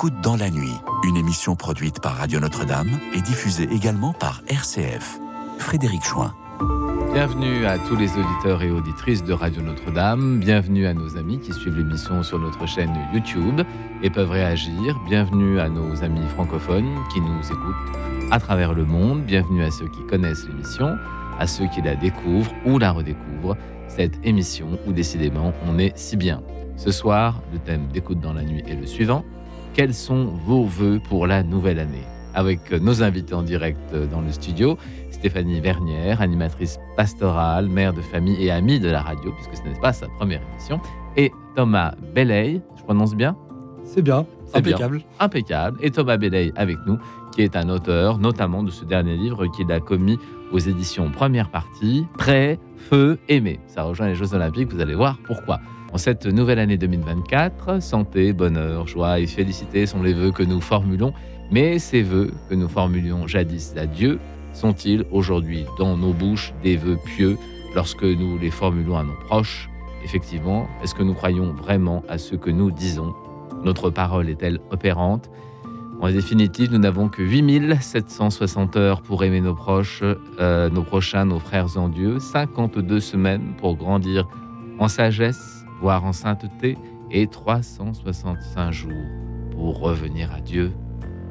Écoute dans la nuit, une émission produite par Radio Notre-Dame et diffusée également par RCF. Frédéric Chouin. Bienvenue à tous les auditeurs et auditrices de Radio Notre-Dame. Bienvenue à nos amis qui suivent l'émission sur notre chaîne YouTube et peuvent réagir. Bienvenue à nos amis francophones qui nous écoutent à travers le monde. Bienvenue à ceux qui connaissent l'émission, à ceux qui la découvrent ou la redécouvrent. Cette émission où décidément on est si bien. Ce soir, le thème d'écoute dans la nuit est le suivant. Quels sont vos voeux pour la nouvelle année Avec nos invités en direct dans le studio. Stéphanie Vernière, animatrice pastorale, mère de famille et amie de la radio, puisque ce n'est pas sa première émission, et Thomas Belley, je prononce bien C'est bien, impeccable. impeccable. Et Thomas Belley avec nous, qui est un auteur, notamment de ce dernier livre qu'il a commis aux éditions Première Partie, Prêt, Feu, Aimé. Ça rejoint les Jeux Olympiques, vous allez voir pourquoi. En cette nouvelle année 2024, santé, bonheur, joie et félicité sont les vœux que nous formulons, mais ces vœux que nous formulions jadis à Dieu sont-ils aujourd'hui dans nos bouches des vœux pieux lorsque nous les formulons à nos proches? Effectivement, est-ce que nous croyons vraiment à ce que nous disons? Notre parole est-elle opérante? En définitive, nous n'avons que 8760 heures pour aimer nos proches, euh, nos prochains, nos frères en Dieu, 52 semaines pour grandir en sagesse, voire en sainteté, et 365 jours pour revenir à Dieu.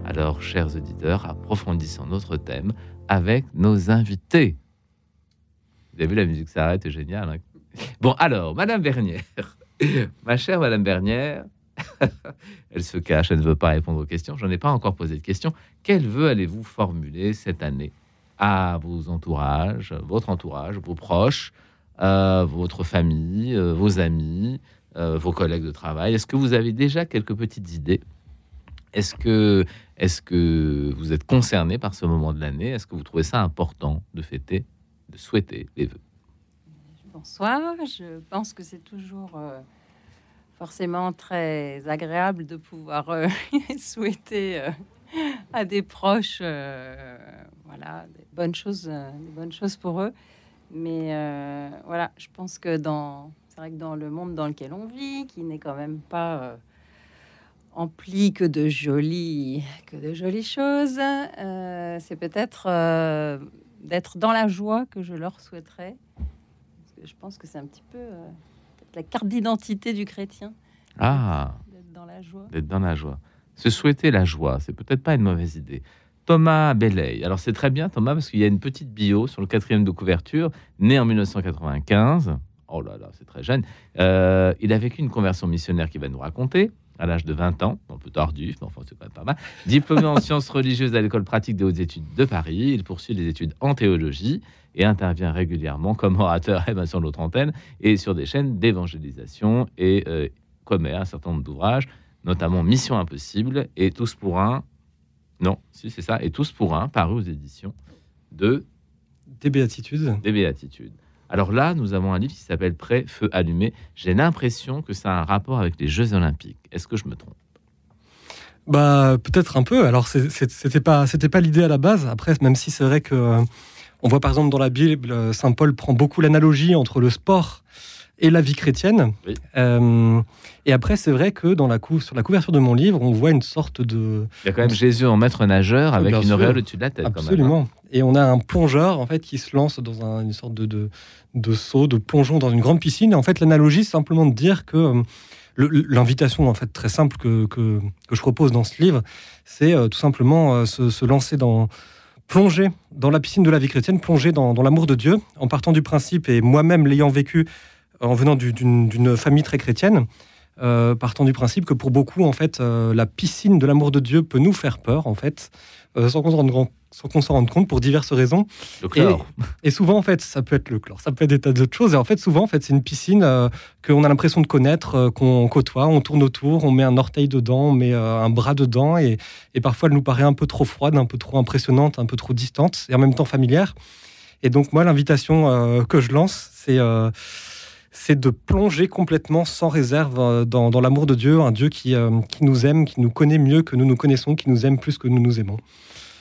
Alors, chers auditeurs, approfondissons notre thème avec nos invités. Vous avez vu la musique s'arrête, c'est génial. Hein bon, alors, Madame Bernière, ma chère Madame Bernière, elle se cache, elle ne veut pas répondre aux questions. J'en ai pas encore posé de questions. Quel vœu allez-vous formuler cette année à vos entourages, votre entourage, vos proches, votre famille, euh, vos amis, euh, vos collègues de travail. Est-ce que vous avez déjà quelques petites idées? Est-ce que est-ce que vous êtes concerné par ce moment de l'année? Est-ce que vous trouvez ça important de fêter, de souhaiter les vœux? Bonsoir, je pense que c'est toujours euh, forcément très agréable de pouvoir euh, souhaiter euh, à des proches voilà, des bonnes, choses, des bonnes choses pour eux. Mais voilà, je pense que dans, c'est vrai que dans le monde dans lequel on vit, qui n'est quand même pas empli que de jolies, que de jolies choses. Euh, c'est peut-être euh, d'être dans la joie que je leur souhaiterais. je pense que c'est un petit peu euh, la carte d'identité du chrétien. Ah, d'être dans la joie. D'être dans la joie. Se souhaiter la joie, c'est peut-être pas une mauvaise idée. Thomas Belley. Alors c'est très bien Thomas parce qu'il y a une petite bio sur le quatrième de couverture, né en 1995. Oh là là, c'est très jeune. il a vécu une conversion missionnaire qu'il va nous raconter à l'âge de 20 ans, un peu tardif, mais enfin c'est pas, pas mal. Diplômé en sciences religieuses à l'école pratique des hautes études de Paris, il poursuit des études en théologie et intervient régulièrement comme orateur eh ben, sur l'autre antenne et sur des chaînes d'évangélisation et euh, commet un certain nombre d'ouvrages, notamment Mission Impossible et Tous pour un. Non, si c'est ça, et Tous pour un, paru aux éditions de. Des Béatitudes. Des Béatitudes. Alors là, nous avons un livre qui s'appelle Prêt, feu allumé. J'ai l'impression que ça a un rapport avec les Jeux Olympiques. Est-ce que je me trompe? Bah peut-être un peu. Alors c'était pas c'était pas l'idée à la base. Après, même si c'est vrai que euh, on voit par exemple dans la Bible, euh, Saint Paul prend beaucoup l'analogie entre le sport et la vie chrétienne. Euh, et après, c'est vrai que dans la sur la couverture de mon livre, on voit une sorte de. Il y a quand même Jésus en maître nageur avec une auréole au-dessus de la tête. Absolument. Quand même, hein. Et on a un plongeur en fait qui se lance dans une sorte de, de, de, saut, de plongeon dans une grande piscine. Et en fait, l'analogie, c'est simplement de dire que euh, l'invitation en fait très simple que, que, que, je propose dans ce livre, c'est euh, tout simplement se, se, lancer dans plonger dans la piscine de la vie chrétienne, plonger dans, dans l'amour de Dieu, en partant du principe et moi-même l'ayant vécu en venant d'une famille très chrétienne, euh, partant du principe que pour beaucoup, en fait, euh, la piscine de l'amour de Dieu peut nous faire peur, en fait, euh, sans qu'on s'en rende, compte pour diverses raisons. Le chlore. Et, souvent, en fait, ça peut être le chlore, ça peut être des tas d'autres choses. Et en fait, souvent, en fait, c'est une piscine qu'on a l'impression de connaître, qu'on côtoie, on tourne autour, on met un orteil dedans, on met un bras dedans, et, et, parfois, elle nous paraît un peu trop froide, un peu trop impressionnante, un peu trop distante, et en même temps familière. Et donc, moi, l'invitation que je lance, c'est c'est de plonger complètement sans réserve euh, dans, l'amour de Dieu, un Dieu qui, euh, qui, nous aime, qui nous connaît mieux que nous nous connaissons, qui nous aime plus que nous nous aimons.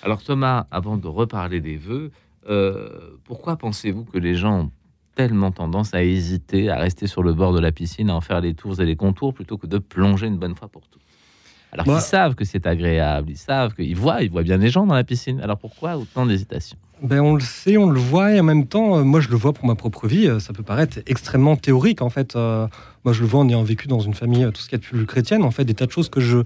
Alors Thomas, avant de reparler des vœux, euh, pourquoi pensez-vous que les gens ont tellement tendance à hésiter, à rester sur le bord de la piscine, à en faire les tours et les contours, plutôt que de plonger une bonne fois pour toutes? Alors qu'ils savent que c'est agréable, ils savent qu'ils voient, ils voient bien les gens dans la piscine. Alors pourquoi autant d'hésitation? Ben, on le sait, on le voit, et en même temps, euh, moi je le vois pour ma propre vie, euh, ça peut paraître extrêmement théorique en fait. Euh, moi je le vois en ayant vécu dans une famille tout ce qu'il y a de plus chrétienne, en fait, des tas de choses que je,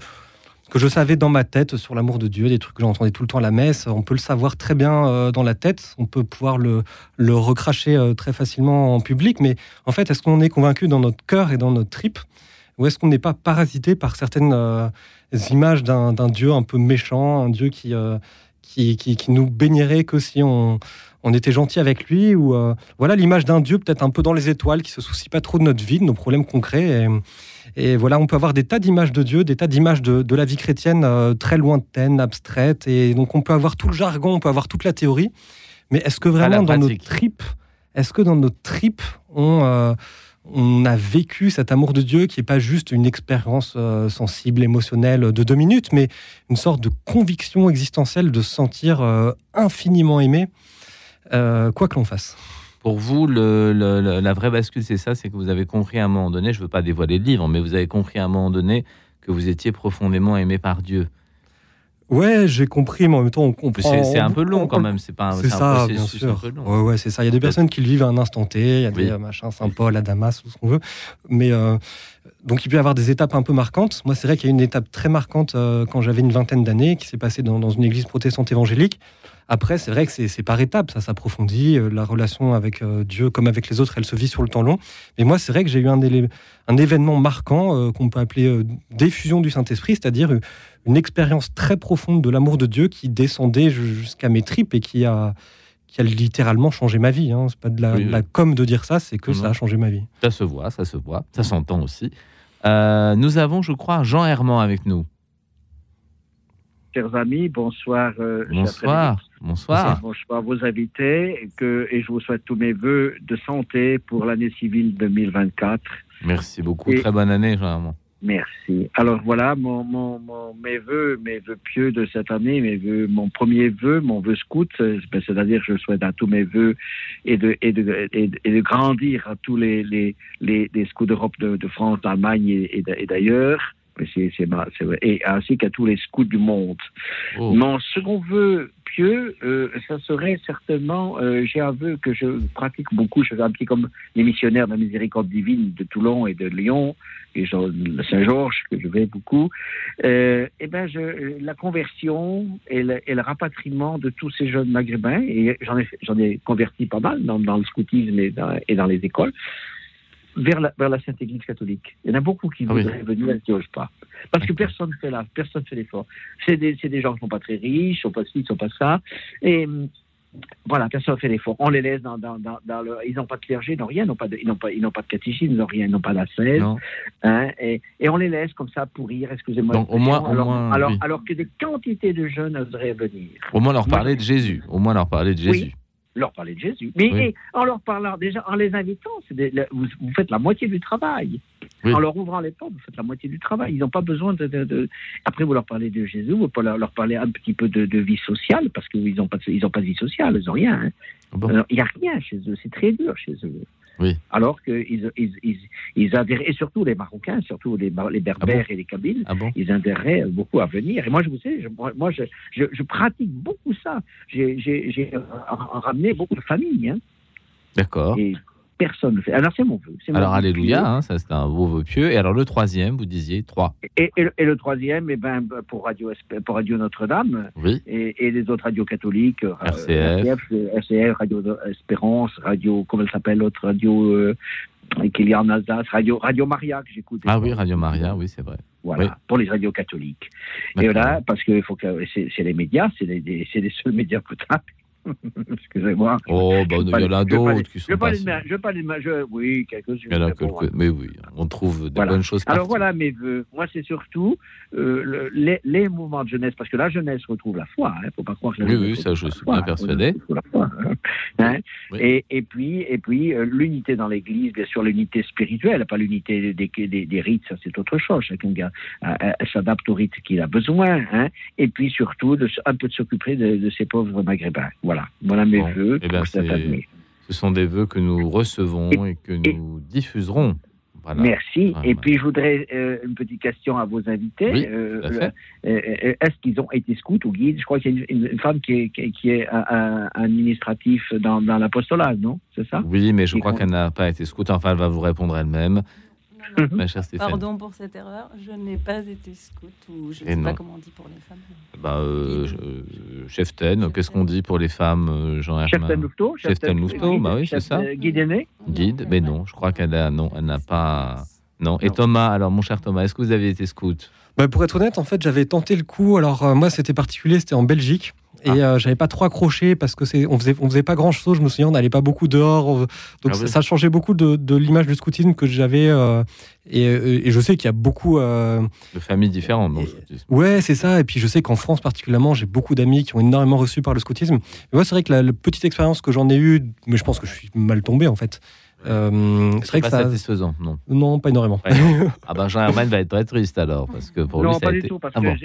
que je savais dans ma tête sur l'amour de Dieu, des trucs que j'entendais tout le temps à la messe, on peut le savoir très bien dans la tête, on peut pouvoir le, le recracher très facilement en public, mais en fait, est-ce qu'on est convaincu dans notre cœur et dans notre trip ou est-ce qu'on n'est pas parasité par certaines images d'un Dieu un peu méchant, un Dieu qui, qui, qui, qui nous bénirait que si on, on était gentil avec lui ou euh, voilà l'image d'un Dieu peut-être un peu dans les étoiles qui se soucie pas trop de notre vie, de nos problèmes concrets. Et, et voilà, on peut avoir des tas d'images de Dieu, des tas d'images de, de la vie chrétienne euh, très lointaines, abstraites. Et donc on peut avoir tout le jargon, on peut avoir toute la théorie. Mais est-ce que vraiment dans nos tripes, est-ce que dans nos tripes, on, euh, on a vécu cet amour de Dieu qui n'est pas juste une expérience euh, sensible, émotionnelle de deux minutes, mais une sorte de conviction existentielle de se sentir euh, infiniment aimé, euh, quoi que l'on fasse. Pour vous, la vraie bascule, c'est ça, c'est que vous avez compris à un moment donné, je ne veux pas dévoiler le livre, mais vous avez compris à un moment donné que vous étiez profondément aimé par Dieu. Ouais, j'ai compris, mais en même temps, on comprend. C'est un peu on- long on- quand même, c'est pas un, C'est ça, bien sûr. peu long. Ouais, ouais, c'est ça. Il y a des personnes qui le vivent à un instant T, il y a des euh, machins Saint-Paul, à Damas, tout ce qu'on veut. Mais euh, donc, il peut y avoir des étapes un peu marquantes. Moi, c'est vrai qu'il y a une étape très marquante euh, quand j'avais une vingtaine d'années qui s'est passée dans, une église protestante évangélique. Après, c'est vrai que c'est par étapes, ça s'approfondit. la relation avec Dieu, comme avec les autres, elle se vit sur le temps long. Mais moi, c'est vrai que j'ai eu un, événement marquant qu'on peut appeler diffusion du Saint-Esprit, c'est-à-dire une expérience très profonde de l'amour de Dieu qui descendait ju- jusqu'à mes tripes et qui a, qui a littéralement changé ma vie. Hein. C'est pas de la, Oui, oui. la com de dire ça, c'est que Non, ça a changé ma vie. Ça se voit, ça se voit, ça s'entend aussi. Euh, nous avons, je crois, Jean Herman avec nous. chers amis, bonsoir. euh, Bonsoir. Bonsoir. Bonsoir à vos invités et, que, et je vous souhaite tous mes voeux de santé pour l'année civile 2024. Merci beaucoup. Et- Très bonne année, Jean Herman. Merci. Alors voilà, mon, mon, mes voeux, mes voeux pieux de cette année, mes vœux, mon premier vœu, mon vœu scout, euh, ben, c'est-à-dire je souhaite à tous mes vœux et de, et de, et de, grandir à tous les, les, les, les scouts d'Europe, de, de France, d'Allemagne et, et d'a- et d'ailleurs. C'est- c'est ma- c'est vrai. Et ainsi qu'à tous les scouts du monde. Oh, Mon second vœu pieux, euh, ça serait certainement, euh, j'ai un vœu que je pratique beaucoup, je fais un petit comme les missionnaires de la miséricorde divine de Toulon et de Lyon, et Saint-Georges, que je vais beaucoup, euh, eh ben je, la conversion et le, et le rapatriement de tous ces jeunes maghrébins, et j'en ai, j'en ai converti pas mal dans, dans le scoutisme et dans, et dans les écoles, vers la, vers la Sainte Église catholique. Il y en a beaucoup qui Ah oui. voudraient venir et qui n'osent pas. Parce que personne ne fait là, personne ne fait l'effort. C'est des, des gens qui sont pas très riches, sont pas ci, ils sont pas ça. Et hum, voilà, personne ne fait l'effort. On les laisse dans, dans, dans, dans le, ils n'ont pas de clergé, ils n'ont rien, ils n'ont pas pas, ils n'ont pas de catéchisme, ils n'ont rien, ils n'ont pas non. Hein, et, et on les laisse comme ça pourrir, excusez-moi. Au moins- au alors, moins, alors, oui. alors que des quantités de jeunes oseraient venir. Au moins leur Moi, parler de Jésus. Au moins leur parler de Oui. Leur parler de Jésus. Mais Oui. en leur parlant, déjà, en les invitant, des- vous, vous faites la moitié du travail. Oui. En leur ouvrant les portes, vous faites la moitié du travail. Ils n'ont pas besoin de, de- de- Après, vous leur parlez de Jésus, vous pouvez leur, leur parler un petit peu de, de vie sociale, parce qu'ils n'ont pas, de- ils ont pas de vie sociale, ils n'ont rien. hein. Ah bon Alors, Il n'y a rien chez eux, c'est très dur chez eux. Oui. Alors qu'ils ils, ils, ils adhèrent, et surtout les Marocains, surtout les, les Berbères et les Kabyles, Ah bon ils adhéreraient beaucoup à venir. Et moi, je vous sais, je, moi, je, je, je pratique beaucoup ça. J'ai ramené beaucoup de familles, hein, D'accord. et personne ne fait. Alors, c'est mon vœu. mon Alors, alléluia, hein, ça c'est un beau vœu pieux. Et alors, le troisième, vous disiez trois. Et, et le- et le troisième, eh ben, pour Radio, Esp- pour Radio Notre-Dame Oui. et, et les autres radios catholiques, euh, RCF. RCF, RCF, Radio Espérance, Radio, comment elle s'appelle, l'autre radio euh, qu'il y a en Alsace, Radio, Radio Maria que j'écoute. Ah oui, Radio Maria, oui, c'est vrai. Voilà, Oui. pour les radios catholiques. Et voilà, parce que faut que c'est les médias, c'est les, les- les seuls médias potables. Excusez-moi. Oh, bah, il y en a d'autres qui sont je veux pas les je- oui, quelques-unes. Il y en a quelques. Mais oui, on trouve de Voilà. bonnes choses Alors partout. voilà mes vœux. Moi, c'est surtout euh, le- les, les mouvements de jeunesse, parce que la jeunesse retrouve la foi. Il ne faut pas croire que la Oui, jeunesse oui, ça, je la suis foi, bien hein. persuadé. La foi, hein. Hein Oui. et, et puis, et puis euh, l'unité dans l'Église, bien sûr, l'unité spirituelle, pas l'unité des, des, des rites, ça c'est autre chose. Chacun euh, s'adapte aux rites qu'il a besoin. Hein et puis surtout, de, un peu de s'occuper de, de ces pauvres maghrébins. Voilà, voilà mes Bon, vœux eh ben, cette année. Ce sont des vœux que nous recevons et que nous diffuserons Voilà. Merci. Voilà. Et puis, je voudrais euh, une petite question à vos invités. Oui, Euh, euh, Est-ce qu'ils ont été scouts ou guides? Je crois qu'il y a une, une femme qui est, qui est- qui est un- un- administratif dans, dans l'apostolat, non? C'est ça? Oui, mais je Qui crois compte. qu'elle n'a pas été scout. Enfin, elle va vous répondre elle-même, Non, non. ma chère Stéphane. Pardon pour cette erreur, je n'ai pas été scout ou je ne sais pas comment on dit pour les femmes. Bah, euh, euh, cheftaine, qu'est-ce qu'on dit pour les femmes, euh, Jean Chef Herman Louveteau Cheftaine Louveteau, bah oui, c'est ça. euh, Guide aîné Guide, mais non, je crois qu'elle a, non, elle n'a pas. Non. Et Non. Thomas, alors mon cher Thomas, est-ce que vous avez été scout? Bah, pour être honnête, en fait, j'avais tenté le coup. Alors, euh, moi, c'était particulier, c'était en Belgique. Et Ah. euh, j'avais pas trop accroché parce que c'est on faisait on faisait pas grand chose je me souviens on n'allait pas beaucoup dehors on- donc Ah ça, oui. ça changeait beaucoup de, de l'image du scoutisme que j'avais euh, et, et je sais qu'il y a beaucoup euh, De familles différentes. Et-. Ouais, c'est ça. Et puis je sais qu'en France particulièrement, j'ai beaucoup d'amis qui ont énormément reçu par le scoutisme. Mais moi, c'est vrai que la, la petite expérience que j'en ai eue, mais je pense que je suis mal tombé en fait. Euh, c'est C'est vrai pas que ça. satisfaisant, non. Non, pas énormément. Ouais. Ah ben Jean Herman va être très triste alors, parce que pour lui, non, ça pas a du été. tout, parce Ah que bon.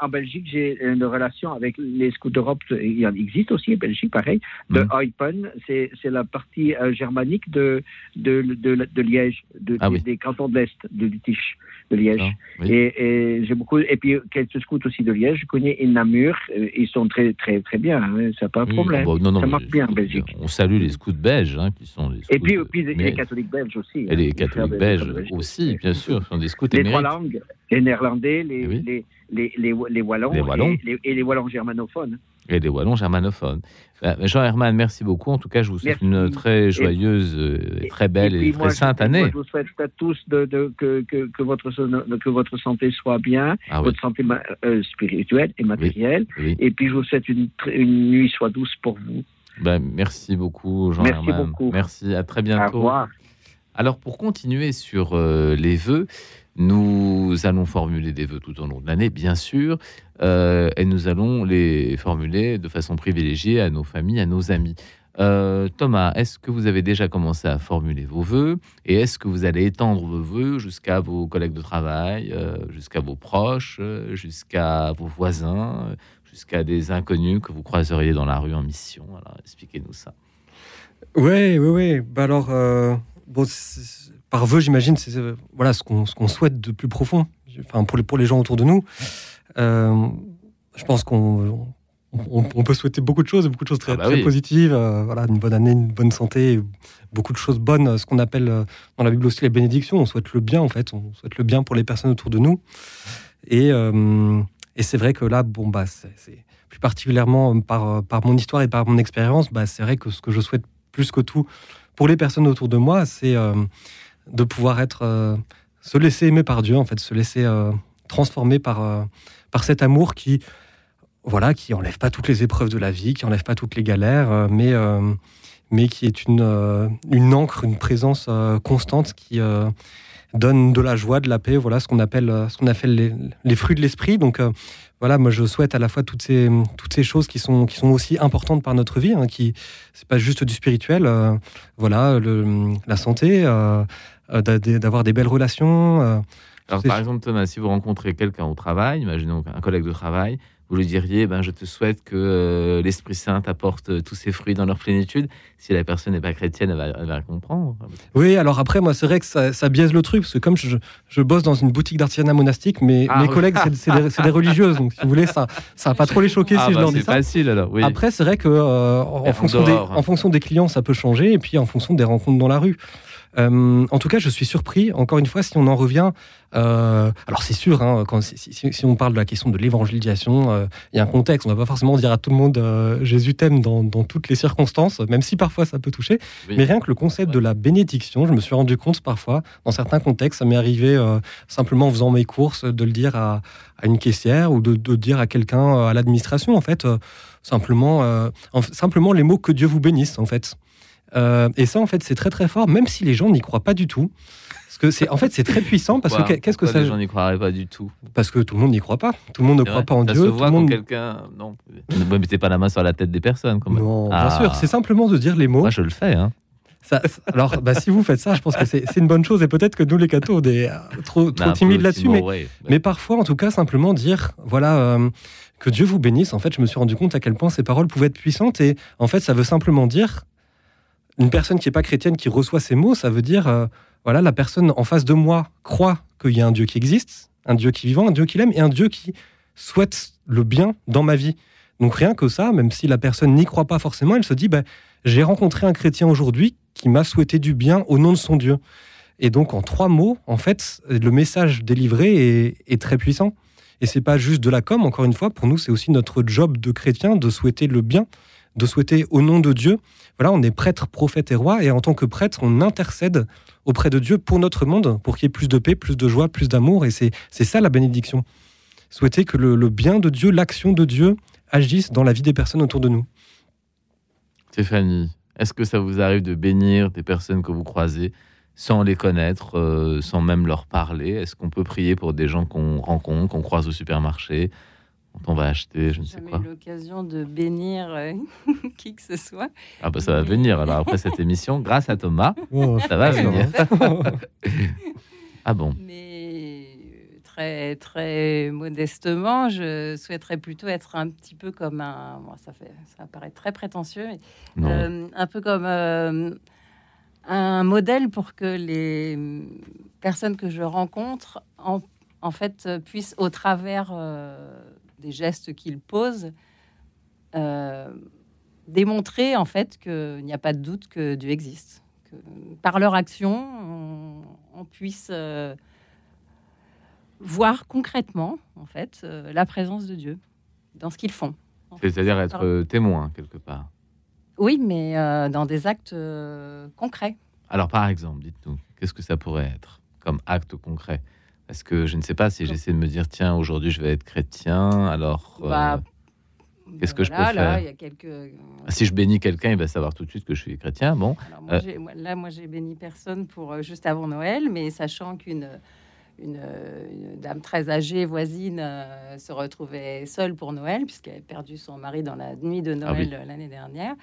en Belgique, j'ai une relation avec les scouts d'Europe. Il y en existe aussi en Belgique, pareil. De. Eupen, c'est c'est la partie euh, germanique de, de, de, de Liège, de, Ah des, oui. des cantons de l'Est, de Lutiche, de Liège. Oui. Et, et j'ai beaucoup, et puis quelques scouts aussi de Liège. Je connais et Namur, euh, ils sont très, très, très bien. Hein, c'est pas un Oui, problème. ah bon, non, non, Ça marche bien en Belgique. On salue les scouts belges, hein, qui sont les Et scouts puis, puis les catholiques belges aussi. Et hein, les frères catholiques belges aussi, bien sûr, sont des scouts Les trois langues, les néerlandais, les, Eh oui. les, les, les, les wallons, Les Wallons. Et, les, et les wallons germanophones. Et les wallons germanophones. Euh, Jean Herman, merci beaucoup. En tout cas, je vous souhaite Merci. une très joyeuse, euh, très belle et, très sainte moi, année. je vous souhaite à tous de, de- que, que, que, votre, que votre santé soit bien, Ah oui, votre santé euh, spirituelle et matérielle. oui. Et puis je vous souhaite une, une nuit soit douce pour vous. Ben, merci beaucoup, Jean Merci Herman. beaucoup. Merci, à très Au bientôt. revoir. Alors, pour continuer sur euh, les vœux, nous allons formuler des vœux tout au long de l'année, bien sûr, euh, et nous allons les formuler de façon privilégiée à nos familles, à nos amis. Euh, Thomas, est-ce que vous avez déjà commencé à formuler vos vœux et est-ce que vous allez étendre vos vœux jusqu'à vos collègues de travail, euh, jusqu'à vos proches, jusqu'à vos voisins, jusqu'à des inconnus que vous croiseriez dans la rue en mission Alors, expliquez-nous ça. Ouais, ouais, ouais. Bah alors, euh, bon, par vœu, j'imagine, c'est euh, voilà ce qu'on souhaite de plus profond. Enfin, pour les pour les gens autour de nous, Euh, je pense qu'on on, on peut souhaiter beaucoup de choses, beaucoup de choses très, Ah bah très oui. positives. euh, voilà, une bonne année, une bonne santé, beaucoup de choses bonnes. Ce qu'on appelle dans la Bible aussi les bénédictions. On souhaite le bien, en fait. On souhaite le bien pour les personnes autour de nous. Et, et c'est vrai que là, bon, bah, plus particulièrement euh, par, euh, par mon histoire et par mon expérience, bah, c'est vrai que ce que je souhaite plus que tout pour les personnes autour de moi, c'est euh, de pouvoir être, se laisser aimer par Dieu, en fait, se laisser transformer par, par cet amour qui, voilà, qui enlève pas toutes les épreuves de la vie, qui enlève pas toutes les galères, mais, mais qui est une, une encre, une présence constante qui donne de la joie, de la paix, voilà ce qu'on appelle, euh, ce qu'on appelle les, les fruits de l'esprit. Donc euh, voilà, moi je souhaite à la fois toutes ces, toutes ces choses qui sont, qui sont aussi importantes par notre vie, hein, qui c'est pas juste du spirituel, euh, voilà, le, la santé, euh, d'a- d'avoir des belles relations. Alors, par exemple, Thomas, si vous rencontrez quelqu'un au travail, imaginons un collègue de travail, vous lui diriez ben, Je te souhaite que euh, l'Esprit Saint apporte euh, tous ses fruits dans leur plénitude. Si la personne n'est pas chrétienne, elle va, elle va comprendre. Oui, alors après, moi, c'est vrai que ça, ça biaise le truc, parce que comme je, je bosse dans une boutique d'artisanat monastique, mais Ah mes oui. collègues, c'est- c'est des, c'est des religieuses, donc si vous voulez, ça ça va pas trop les choquer Ah, si je bah, leur dis c'est ça. facile alors. Oui. Après, c'est vrai que euh, en, fonction des, hein. en fonction des clients, ça peut changer, et puis en fonction des rencontres dans la rue. Euh, en tout cas, je suis surpris, encore une fois, si on en revient. euh, alors, c'est sûr, hein, quand, si, si- si on parle de la question de l'évangélisation, euh, il y a un contexte. On ne va pas forcément dire à tout le monde Jésus t'aime dans, dans toutes les circonstances, même si parfois ça peut toucher. Oui. Mais rien que le concept de la bénédiction, je me suis rendu compte parfois, dans certains contextes, ça m'est arrivé simplement en faisant mes courses, de le dire à, à une caissière ou de, de dire à quelqu'un à l'administration, en fait, simplement, en- simplement les mots que Dieu vous bénisse, en fait. Euh, et ça, en fait, c'est très très fort, même si les gens n'y croient pas du tout. Parce que c'est, en fait, c'est très puissant parce que qu'est-ce que pourquoi ça Les gens n'y croiraient pas du tout? Parce que tout le monde n'y croit pas. Tout le monde ne croit vrai pas en Ça Dieu. se tout voit le quand monde. quelqu'un. Non. Ne mettez pas la main sur la tête des personnes. Quand même. Non, Ah. bien sûr. C'est simplement de dire les mots. Moi, je le fais. Hein. Ça- alors, bah, si vous faites ça, je pense que c'est, c'est une bonne chose. Et peut-être que nous, les cathos, on est euh, trop, trop timides là-dessus. Mais, mais parfois, en tout cas, simplement dire, voilà, euh, que Dieu vous bénisse. En fait, je me suis rendu compte à quel point ces paroles pouvaient être puissantes. Et en fait, ça veut simplement dire, une personne qui n'est pas chrétienne qui reçoit ces mots, ça veut dire, euh, voilà, la personne en face de moi croit qu'il y a un Dieu qui existe, un Dieu qui est vivant, un Dieu qui l'aime et un Dieu qui souhaite le bien dans ma vie. Donc rien que ça, même si la personne n'y croit pas forcément, elle se dit, bah, j'ai rencontré un chrétien aujourd'hui qui m'a souhaité du bien au nom de son Dieu. Et donc en trois mots, en fait, le message délivré est, très puissant. Et c'est pas juste de la com, encore une fois, pour nous, c'est aussi notre job de chrétien de souhaiter le bien, de souhaiter au nom de Dieu. Voilà, on est prêtre, prophète et roi, et en tant que prêtre, on intercède auprès de Dieu pour notre monde, pour qu'il y ait plus de paix, plus de joie, plus d'amour, et c'est ça la bénédiction. Souhaiter que le bien de Dieu, l'action de Dieu, agissent dans la vie des personnes autour de nous. Stéphanie, est-ce que ça vous arrive de bénir des personnes que vous croisez sans les connaître, euh, sans même leur parler? Est-ce qu'on peut prier pour des gens qu'on rencontre, qu'on croise au supermarché, on va acheter, je ne sais quoi eu l'occasion de bénir euh, qui que ce soit. Ah bah ça va venir alors après cette émission, grâce à Thomas, oh, ça va venir. ah bon très, très modestement, je souhaiterais plutôt être un petit peu comme un. ça, fait, ça paraît très prétentieux, euh, un peu comme euh, un modèle pour que les personnes que je rencontre, en, en fait, puissent, au travers euh, des gestes qu'ils posent, démontrer en fait qu'il n'y a pas de doute que Dieu existe. Que, par leur action, on, on puisse voir concrètement, en fait, euh, la présence de Dieu dans ce qu'ils font. C'est-à-dire être euh, témoin, quelque part. Oui, mais euh, dans des actes concrets. Alors, par exemple, dites-nous, qu'est-ce que ça pourrait être comme acte concret? Est-ce que je ne sais pas si j'essaie de me dire, tiens, aujourd'hui je vais être chrétien, alors bah, qu'est-ce que je peux faire y a quelques... Si je bénis quelqu'un, il va savoir tout de suite que je suis chrétien. Bon. là, moi, j'ai béni personne pour juste avant Noël, mais sachant qu'une une, dame très âgée, voisine, euh, se retrouvait seule pour Noël, puisqu'elle avait perdu son mari dans la nuit de ah Noël l'année dernière.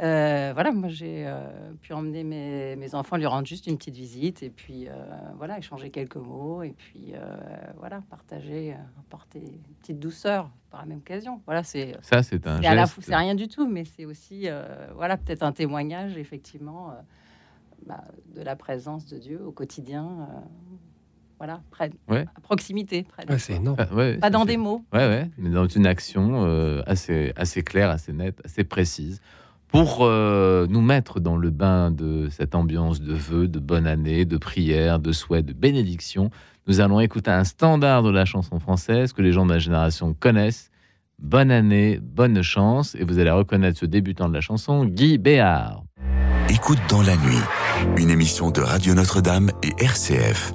Euh, voilà, moi j'ai euh, pu emmener mes, enfants lui rendre juste une petite visite et puis voilà, échanger quelques mots et puis voilà, partager, apporter une petite douceur par la même occasion. Voilà, c'est ça, c'est un C'est rien du tout, mais c'est aussi voilà peut-être un témoignage effectivement bah, de la présence de Dieu au quotidien voilà, près, à proximité. c'est énorme. Ah, pas dans des mots. Ouais, ouais, mais dans une action euh, assez, assez claire, assez nette, assez précise, pour euh, nous mettre dans le bain de cette ambiance de vœux, de bonne année, de prière, de souhaits, de bénédiction. Nous allons écouter un standard de la chanson française que les gens de ma génération connaissent. Bonne année, bonne chance, et vous allez reconnaître ce débutant de la chanson, Guy Béard. Écoute dans la nuit, une émission de Radio Notre-Dame et RCF.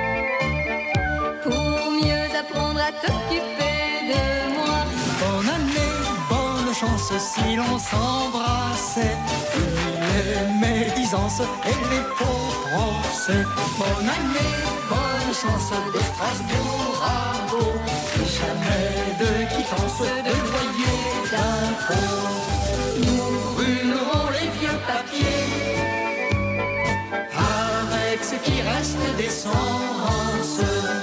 t'occuper de moi. Bonne année, bonne chance si l'on s'embrassait. Les médisances et les faux procès. Bonne année, bonne chance de Strasbourg à Beau. Jamais de quittance, de loyer, d'impôts. Nous brûlerons les vieux papiers avec ce qui reste d'essence sur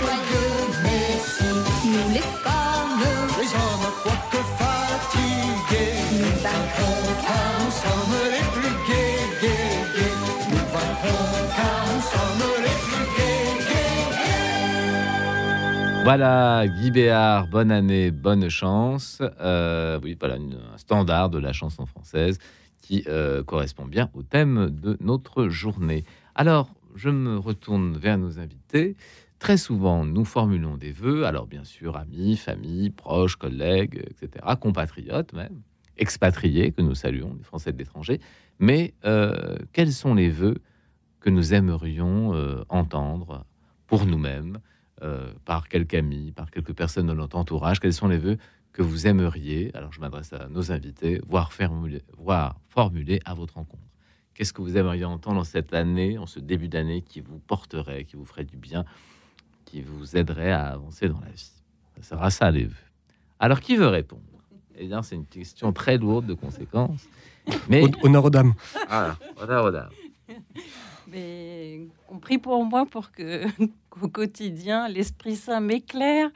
joyeux Messie. Nous les femmes, Les hommes, quoique fatigués, nous vaincrons car nous sommes les plus gais, gais, gais. Nous vaincrons car nous sommes les plus gais, gais, gais. Voilà, Guy Béard, bonne année, bonne chance. Euh, oui, voilà, un standard de la chanson française qui euh, correspond bien au thème de notre journée. Alors, je me retourne vers nos invités. Très souvent, nous formulons des vœux, alors bien sûr, amis, famille, proches, collègues, etc., compatriotes même, expatriés, que nous saluons, les Français de l'étranger. Mais euh, quels sont les vœux que nous aimerions euh, entendre pour nous-mêmes euh, par quelques amis, par quelques personnes de notre entourage? Quels sont les vœux que vous aimeriez, alors je m'adresse à nos invités, voir, formuler, voir formuler à votre rencontre Qu'est-ce que vous aimeriez entendre en cette année, en ce début d'année, qui vous porterait, qui vous ferait du bien, qui vous aiderait à avancer dans la vie? Ça sera ça les vœux. Alors qui veut répondre? Eh bien, c'est une question très lourde de conséquences. Mais Hon- Honneur aux dames. voilà, voilà, voilà. Mais on prie pour moi pour que qu'au quotidien, l'Esprit Saint m'éclaire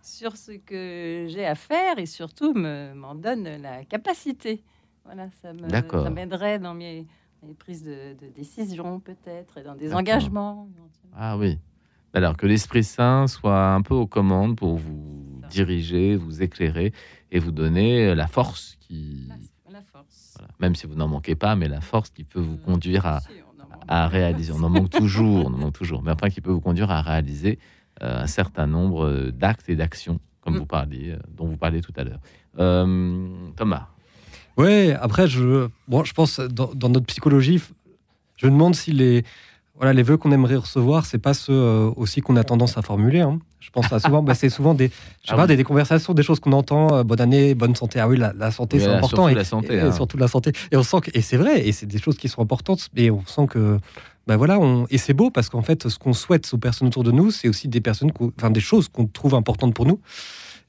sur ce que j'ai à faire et surtout me- m'en donne la capacité. Voilà, ça me- D'accord. ça m'aiderait dans mes, mes prises de, de décision peut-être et dans des engagements. Ah oui. Alors que l'Esprit Saint soit un peu aux commandes pour vous diriger, vous éclairer et vous donner la force qui, La, la force. voilà, même si vous n'en manquez pas, mais la force qui peut vous Euh, conduire à, si, réaliser. On en manque toujours, on en manque toujours, mais enfin qui peut vous conduire à réaliser euh, un certain nombre euh, d'actes et d'actions, comme Mm. vous parliez, euh, dont vous parliez tout à l'heure. Euh, Thomas. Ouais, après, je, bon, je pense dans, dans notre psychologie, je me demande si les, voilà, les vœux qu'on aimerait recevoir, c'est pas ceux euh, aussi qu'on a tendance à formuler. hein. Je pense à souvent, bah, c'est souvent des, je sais Ah pas, oui. des, des conversations, des choses qu'on entend. euh, bonne année, bonne santé. Ah oui, la, la santé, Oui, c'est important. surtout et, la santé, et- hein. surtout la santé. Et on sent que, et c'est vrai, et c'est des choses qui sont importantes. Et on sent que, bah voilà, on, et c'est beau parce qu'en fait, ce qu'on souhaite aux personnes autour de nous, c'est aussi des personnes, enfin des choses qu'on trouve importantes pour nous.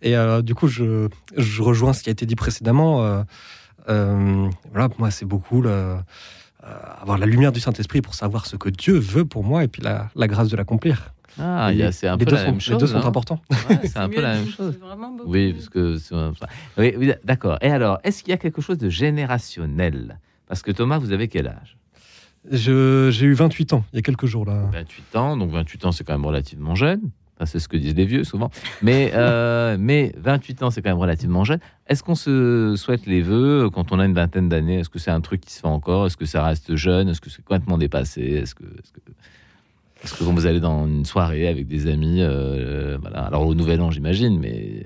Et euh, du coup, je, je rejoins ce qui a été dit précédemment. Euh, voilà, pour moi, c'est beaucoup le- euh, avoir la lumière du Saint-Esprit pour savoir ce que Dieu veut pour moi et puis la, la grâce de l'accomplir. Ah, il y a- c'est un les peu deux la sont, même Les deux sont hein. importants. Ouais, c'est un peu la même chose. Oui, parce que c'est- oui, oui, d'accord. Et alors, est-ce qu'il y a quelque chose de générationnel? Parce que Thomas, vous avez quel âge? Je- J'ai eu 28 ans il y a quelques jours là. 28 ans, donc 28 ans, c'est quand même relativement jeune. Enfin, c'est ce que disent les vieux souvent. Mais, euh, mais 28 ans, c'est quand même relativement jeune. Est-ce qu'on se souhaite les vœux quand on a une vingtaine d'années? Est-ce que c'est un truc qui se fait encore? Est-ce que ça reste jeune? Est-ce que c'est complètement dépassé? Est-ce que, est-ce que, que quand vous allez dans une soirée avec des amis, euh, voilà, alors au Nouvel An, j'imagine, mais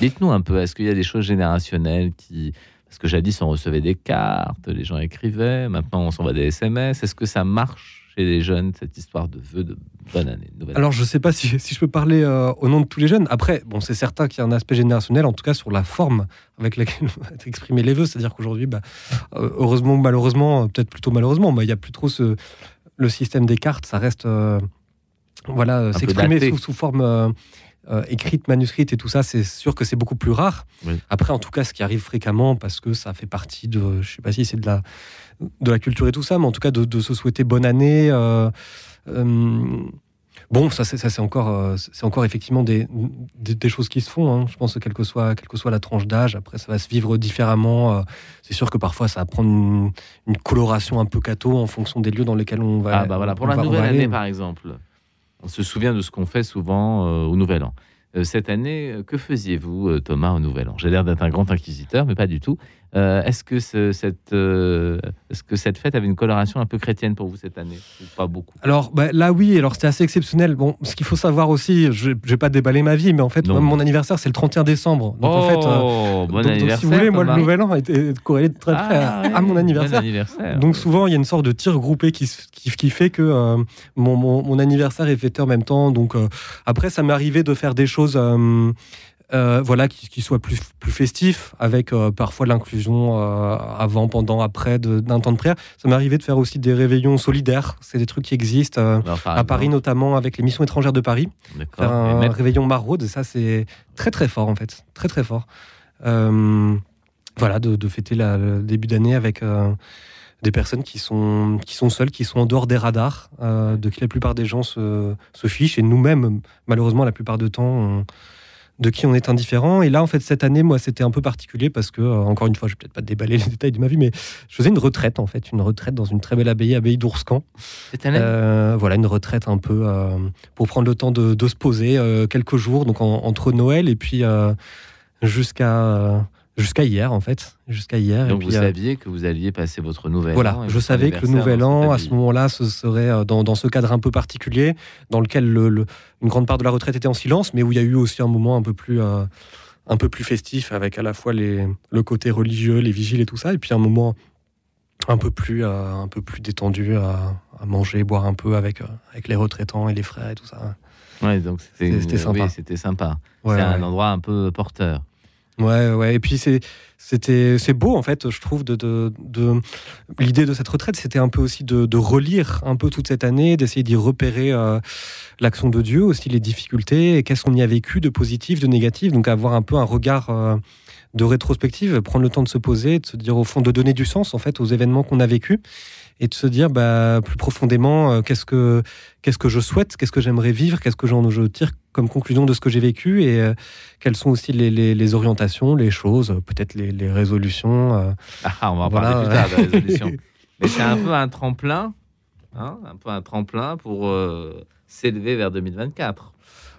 dites-nous un peu, est-ce qu'il y a des choses générationnelles qui... Parce que jadis, on recevait des cartes, les gens écrivaient, maintenant on s'envoie des SMS. Est-ce que ça marche chez les jeunes, cette histoire de vœux de bonne année nouvelle Alors, je sais pas si, si je peux parler euh, au nom de tous les jeunes. Après, bon, c'est certain qu'il y a un aspect générationnel, en tout cas sur la forme avec laquelle vont être exprimés les vœux. C'est-à-dire qu'aujourd'hui, bah, euh, heureusement ou malheureusement, euh, peut-être plutôt malheureusement, bah, il n'y a plus trop ce, le système des cartes. Ça reste, euh, voilà, s'exprimer sous, sous forme euh, écrite, manuscrite et tout ça, c'est sûr que c'est beaucoup plus rare. Oui. Après, en tout cas, ce qui arrive fréquemment, parce que ça fait partie de, je sais pas si c'est de la, de la culture et tout ça, mais en tout cas de, de se souhaiter bonne année. Euh, Bon, ça, c'est, encore, euh, c'est encore effectivement des, des, des choses qui se font. hein. Je pense que quelle que soit, quelle que soit la tranche d'âge, après, ça va se vivre différemment. euh. C'est sûr que parfois, ça va prendre une, une coloration un peu catho en fonction des lieux dans lesquels on va. Ah bah voilà, pour la va- nouvelle aller. année par exemple, on se souvient de ce qu'on fait souvent euh, au Nouvel An. Cette année, que faisiez-vous, Thomas, au Nouvel An? J'ai l'air d'être un grand inquisiteur, mais pas du tout. Euh, est-ce que ce- cette, euh, est-ce que cette fête avait une coloration un peu chrétienne pour vous cette année Ou Pas beaucoup? Alors bah, là, oui, alors c'était assez exceptionnel. Bon, ce qu'il faut savoir aussi, je ne vais pas déballer ma vie, mais en fait, moi, mon anniversaire, c'est le 31 décembre. Donc en fait. euh, oh, bon donc- donc, anniversaire. si vous voulez, moi, le nouvel an était corrélé de très près à, Ah, ouais, à mon bon anniversaire. Donc souvent, il y a une sorte de tir groupé qui, se- qui, qui fait que mon, mon- mon anniversaire est fêté en même temps. Donc après, ça m'est arrivé de faire des choses euh, voilà, qui, qui soient plus, plus festifs, avec euh, parfois l'inclusion euh, avant, pendant, après d'un temps de prière. Ça m'est arrivé de faire aussi des réveillons solidaires. C'est des trucs qui existent. Alors, à Paris notamment avec les missions étrangères de Paris faire un même- réveillon maraude ça c'est très très fort en fait très très fort voilà de, de fêter la- le début d'année avec des personnes qui sont, qui sont seules, qui sont en dehors des radars, de qui la plupart des gens se, se fichent. Et nous-mêmes, malheureusement, la plupart du temps, on- de qui on est indifférent. Et là, en fait, cette année, moi, c'était un peu particulier parce que, euh, encore une fois, je vais peut-être pas déballer les détails de ma vie, mais je faisais une retraite, en fait, une retraite dans une très belle abbaye, abbaye d'Ourscan. Cette année Euh, voilà, une retraite un peu euh, pour prendre le temps de, de se poser euh, quelques jours, donc en- entre Noël et puis jusqu'à jusqu'à hier, en fait, jusqu'à hier. Donc et vous puis, euh, saviez que vous alliez passer votre nouvel voilà, an. et je savais que le nouvel an, à ce moment-là, ce serait euh, dans, dans ce cadre un peu particulier, dans lequel le- le- une grande part de la retraite était en silence, mais où il y a eu aussi un moment un peu plus, euh, un peu plus festif, avec à la fois les, le côté religieux, les vigiles et tout ça, et puis un moment un peu plus, euh, un peu plus détendu à, à manger, boire un peu avec, euh, avec les retraitants et les frères et tout ça. Ouais, donc c'était c'était oui, sympa. c'était sympa. Ouais, c'est ouais. un endroit un peu porteur. Ouais, ouais. Et puis c'est, c'était, c'est beau en fait, je trouve. De, de, de- l'idée de cette retraite, c'était un peu aussi de, relire un peu toute cette année, d'essayer d'y repérer euh, l'action de Dieu, aussi les difficultés, qu'est-ce qu'on y a vécu de positif, de négatif. Donc avoir un peu un regard euh, de rétrospective, prendre le temps de se poser, de se dire au fond, de donner du sens en fait aux événements qu'on a vécus, et de se dire bah, plus profondément euh, qu'est-ce que qu'est-ce que je souhaite, qu'est-ce que j'aimerais vivre, qu'est-ce que j'en je tire comme conclusion de ce que j'ai vécu et euh, quelles sont aussi les, les- les orientations, les choses, peut-être les, les résolutions. euh. Ah, on va en Voilà, parler plus tard. Mais c'est un peu un tremplin, hein, un peu un tremplin pour euh, s'élever vers 2024.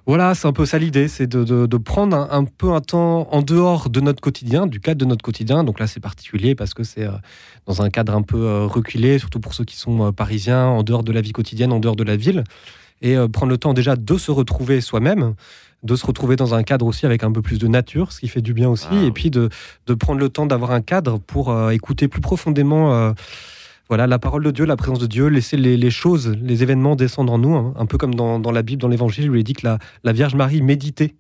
Voilà, c'est un peu ça l'idée, c'est de, de- de prendre un, un peu un temps en dehors de notre quotidien, du cadre de notre quotidien. Donc là, c'est particulier parce que c'est dans un cadre un peu reculé, surtout pour ceux qui sont parisiens, en dehors de la vie quotidienne, en dehors de la ville. Et euh, prendre le temps déjà de se retrouver soi-même, de se retrouver dans un cadre aussi avec un peu plus de nature, ce qui fait du bien aussi. Ah, et oui. puis de, de prendre le temps d'avoir un cadre pour euh, écouter plus profondément. euh, voilà, la parole de Dieu, la présence de Dieu, laisser les, choses, les événements descendre en nous, hein. un peu comme dans, la Bible, dans l'Évangile, où il est dit que la, Vierge Marie méditait.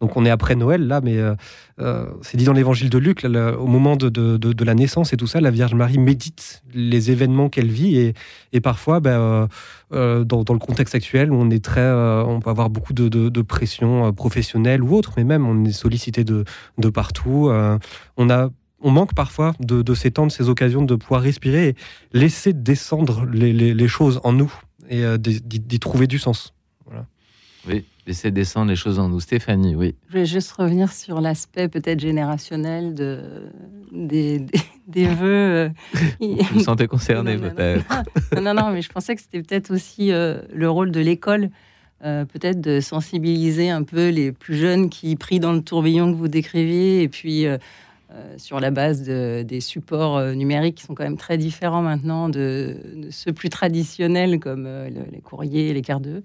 donc on est après Noël là, mais euh, euh, c'est dit dans l'Évangile de Luc, au moment de, la naissance et tout ça, la Vierge Marie médite les événements qu'elle vit et, parfois, ben, euh, dans, dans le contexte actuel, on est très, on peut avoir beaucoup de, pression professionnelle ou autre, mais même on est sollicité de, partout. on a on manque parfois de, de ces temps, de ces occasions de pouvoir respirer et laisser descendre les, les- les choses en nous et euh, d'y trouver du sens. Oui, laisser descendre les choses en nous. Stéphanie, oui. Je vais juste revenir sur l'aspect peut-être générationnel de, des, des, des vœux. euh, Vous vous sentez concerné Non, non, non. peut-être. non, non, mais je pensais que c'était peut-être aussi euh, le rôle de l'école, euh, peut-être de sensibiliser un peu les plus jeunes qui prient dans le tourbillon que vous décriviez, et puis euh, euh, sur la base de- des supports euh, numériques qui sont quand même très différents maintenant de, ceux plus traditionnels comme euh, le- les courriers, les cartes de.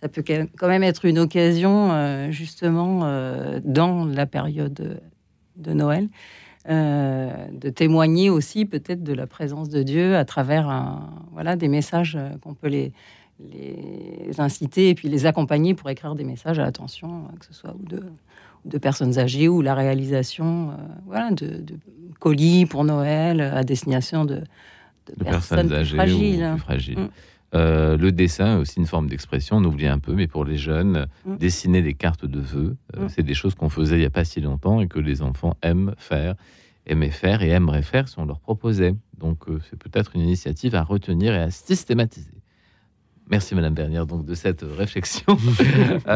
Ça peut quand même- être une occasion, justement, dans la période de, Noël, de témoigner aussi peut-être de la présence de Dieu à travers voilà, des messages qu'on peut les, les inciter et puis les accompagner pour écrire des messages à l'attention, euh, que ce soit ou de, ou de personnes âgées ou la réalisation euh, voilà, de, de colis pour Noël à destination de, De personnes âgées fragiles. ou plus fragiles. Mm. Euh, le dessin est aussi une forme d'expression, on oublie un peu, mais pour les jeunes, Mm. dessiner des cartes de vœux, euh, Mm. c'est des choses qu'on faisait il n'y a pas si longtemps et que les enfants aiment faire, aimaient faire et aimeraient faire si on leur proposait. Donc euh, c'est peut-être une initiative à retenir et à systématiser. Merci Madame Bernière donc de cette réflexion.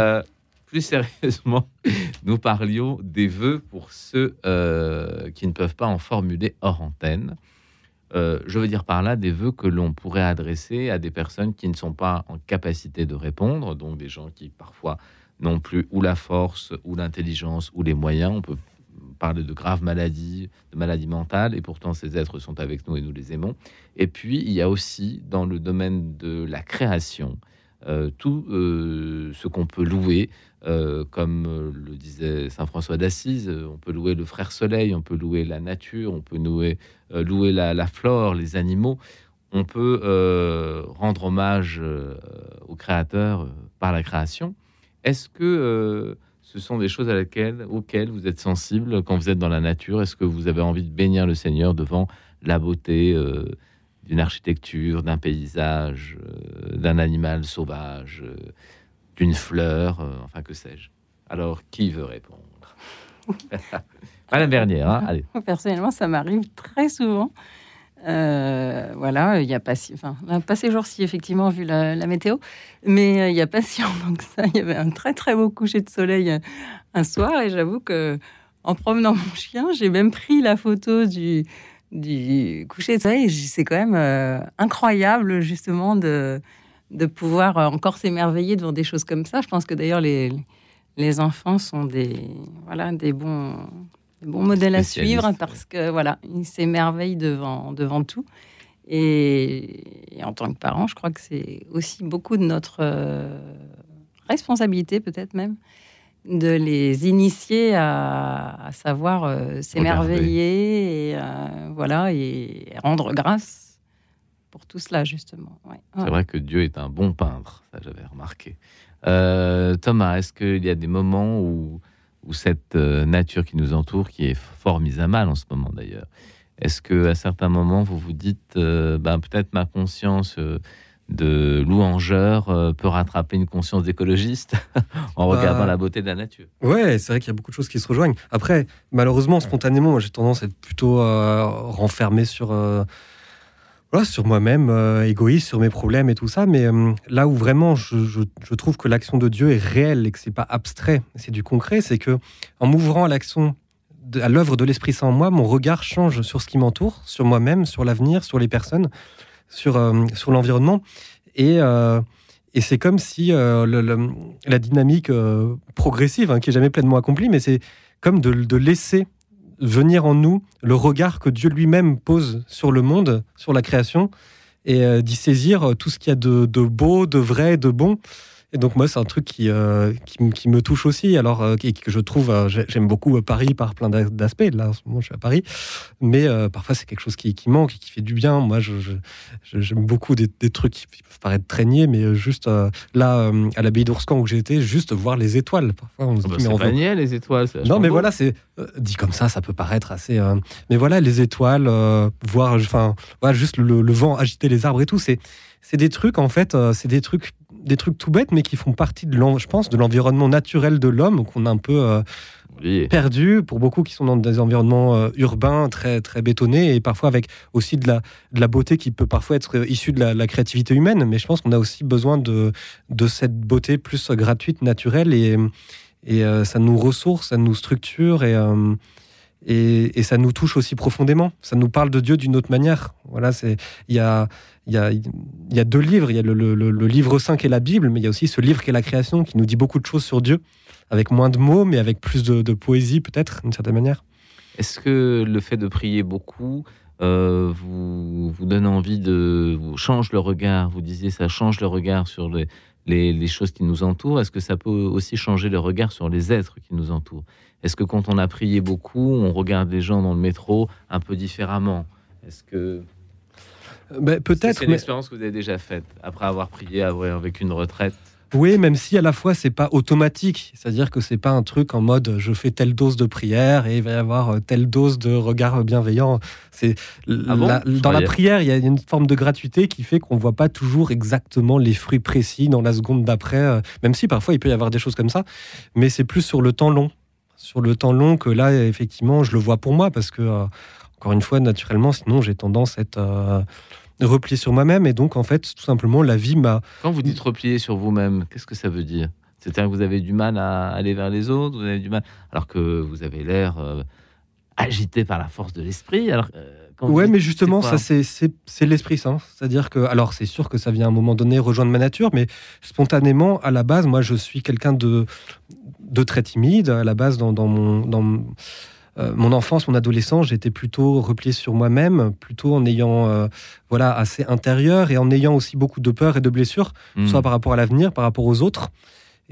Plus sérieusement, nous parlions des vœux pour ceux euh, qui ne peuvent pas en formuler hors antenne. Euh, je veux dire par là des vœux que l'on pourrait adresser à des personnes qui ne sont pas en capacité de répondre, donc des gens qui parfois n'ont plus ou la force, ou l'intelligence, ou les moyens. On peut parler de graves maladies, de maladies mentales, et pourtant ces êtres sont avec nous et nous les aimons. Et puis, il y a aussi dans le domaine de la création, tout euh, ce qu'on peut louer, euh, comme euh, le disait Saint François d'Assise, euh, on peut louer le frère soleil, on peut louer la nature, on peut louer, euh, la, flore, les animaux. On peut euh, rendre hommage euh, au créateur euh, par la création. Est-ce que euh, ce sont des choses à laquelle, auxquelles vous êtes sensible quand vous êtes dans la nature? Est-ce que vous avez envie de bénir le Seigneur devant la beauté euh, d'une architecture, d'un paysage, euh, d'un animal sauvage, euh, d'une fleur, euh, enfin que sais-je Alors, qui veut répondre Madame Bernière, hein allez. Personnellement, ça m'arrive très souvent. Voilà, il n'y a pas si, enfin, pas ces jours-ci effectivement vu la, météo, mais il n'y a pas si ça, il y avait un très très beau coucher de soleil un soir et j'avoue que en promenant mon chien, j'ai même pris la photo du, du coucher de soleil. C'est quand même incroyable justement de, de pouvoir encore s'émerveiller devant des choses comme ça. Je pense que d'ailleurs les, les enfants sont des, voilà, des bons bon modèle à suivre parce que voilà, il s'émerveille devant, devant tout. Et, en tant que parent, je crois que c'est aussi beaucoup de notre euh, responsabilité, peut-être même, de les initier à, savoir euh, s'émerveiller et euh, voilà et rendre grâce pour tout cela justement. C'est vrai que Dieu est un bon peintre, ça j'avais remarqué. Thomas, est-ce qu'il y a des moments où cette euh, nature qui nous entoure, qui est fort mise à mal en ce moment d'ailleurs. Est-ce que à certains moments vous vous dites, euh, ben, peut-être ma conscience euh, de louangeur peut rattraper une conscience d'écologiste en bah, regardant la beauté de la nature. Ouais, c'est vrai qu'il y a beaucoup de choses qui se rejoignent. Après, malheureusement, spontanément, j'ai tendance à être plutôt renfermé sur sur moi-même, euh, égoïste, sur mes problèmes et tout ça. Mais euh, là où vraiment je, trouve que l'action de Dieu est réelle et que c'est pas abstrait, c'est du concret, c'est que en m'ouvrant à l'action, à l'œuvre de l'Esprit Saint en moi, mon regard change sur ce qui m'entoure, sur moi-même, sur l'avenir, sur les personnes, sur, euh, sur l'environnement. Et, et c'est comme si la dynamique progressive, hein, qui est jamais pleinement accomplie, mais c'est comme de, laisser venir en nous le regard que Dieu lui-même pose sur le monde, sur la création, et euh, d'y saisir tout ce qu'il y a de, beau, de vrai, de bon, et donc moi, c'est un truc qui, euh, qui, me touche aussi. Alors euh, que je trouve, euh, j'aime beaucoup Paris par plein d'aspects. Là, en ce moment, je suis à Paris, mais parfois c'est quelque chose qui, qui, manque et qui fait du bien. Moi, j'aime je, beaucoup des, trucs qui peuvent paraître traînés, mais juste là, à l'abbaye d'Ourscan où j'étais, juste voir les étoiles. Parfois, on se ah dit, bah, mais les étoiles. Non, mais voilà, c'est dit comme ça, ça peut paraître assez. mais voilà, les étoiles, voir, enfin, voilà, juste le, le, vent agiter les arbres et tout, c'est c'est des trucs en fait, c'est des trucs des trucs tout bêtes, mais qui font partie, de je pense, de l'environnement naturel de l'homme, qu'on a un peu euh, perdu, pour beaucoup qui sont dans des environnements euh, urbains très, très bétonnés, et parfois avec aussi de la, de la beauté qui peut parfois être euh, issue de la, créativité humaine. Mais je pense qu'on a aussi besoin de, de cette beauté plus gratuite, naturelle, et, et ça nous ressource, ça nous structure, et... Et, ça nous touche aussi profondément. Ça nous parle de Dieu d'une autre manière. Voilà, c'est il y a il y a, deux livres. Il y a le, livre 5 et la Bible, mais il y a aussi ce livre qui est la création, qui nous dit beaucoup de choses sur Dieu, avec moins de mots, mais avec plus de, poésie, peut-être, d'une certaine manière. Est-ce que le fait de prier beaucoup euh, vous, donne envie de. vous change le regard? Vous disiez ça change le regard sur les, les, les choses qui nous entourent. Est-ce que ça peut aussi changer le regard sur les êtres qui nous entourent? Est-ce que quand on a prié beaucoup, on regarde les gens dans le métro un peu différemment? Est-ce que ben, peut-être. C'est une expérience que vous avez déjà faite après avoir prié, avec une retraite. Oui, même si à la fois c'est pas automatique, c'est-à-dire que c'est pas un truc en mode je fais telle dose de prière et il va y avoir euh, telle dose de regard bienveillant. C'est ah dans la prière, il y a une forme de gratuité qui fait qu'on voit pas toujours exactement les fruits précis dans la seconde d'après, euh, même si parfois il peut y avoir des choses comme ça, mais c'est plus sur le temps long, sur le temps long que là effectivement je le vois pour moi parce que euh, encore une fois naturellement sinon j'ai tendance à être replié sur moi-même. Et donc, en fait, tout simplement, la vie m'a. Quand vous dites replier sur vous-même, qu'est-ce que ça veut dire? C'est-à-dire que vous avez du mal à aller vers les autres, vous avez du mal, alors que vous avez l'air euh, agité par la force de l'esprit. Alors, euh, ouais, mais justement, ça, c'est l'esprit saint. C'est-à-dire que, alors, c'est sûr que ça vient à un moment donné rejoindre ma nature, mais spontanément, à la base, moi, je suis quelqu'un de, de très timide. À la base, dans, dans mon. Dans, euh, mon enfance, mon adolescence, j'étais plutôt replié sur moi-même, plutôt en ayant euh, voilà assez intérieur et en ayant aussi beaucoup de peur et de blessures, hmm. soit par rapport à l'avenir, par rapport aux autres.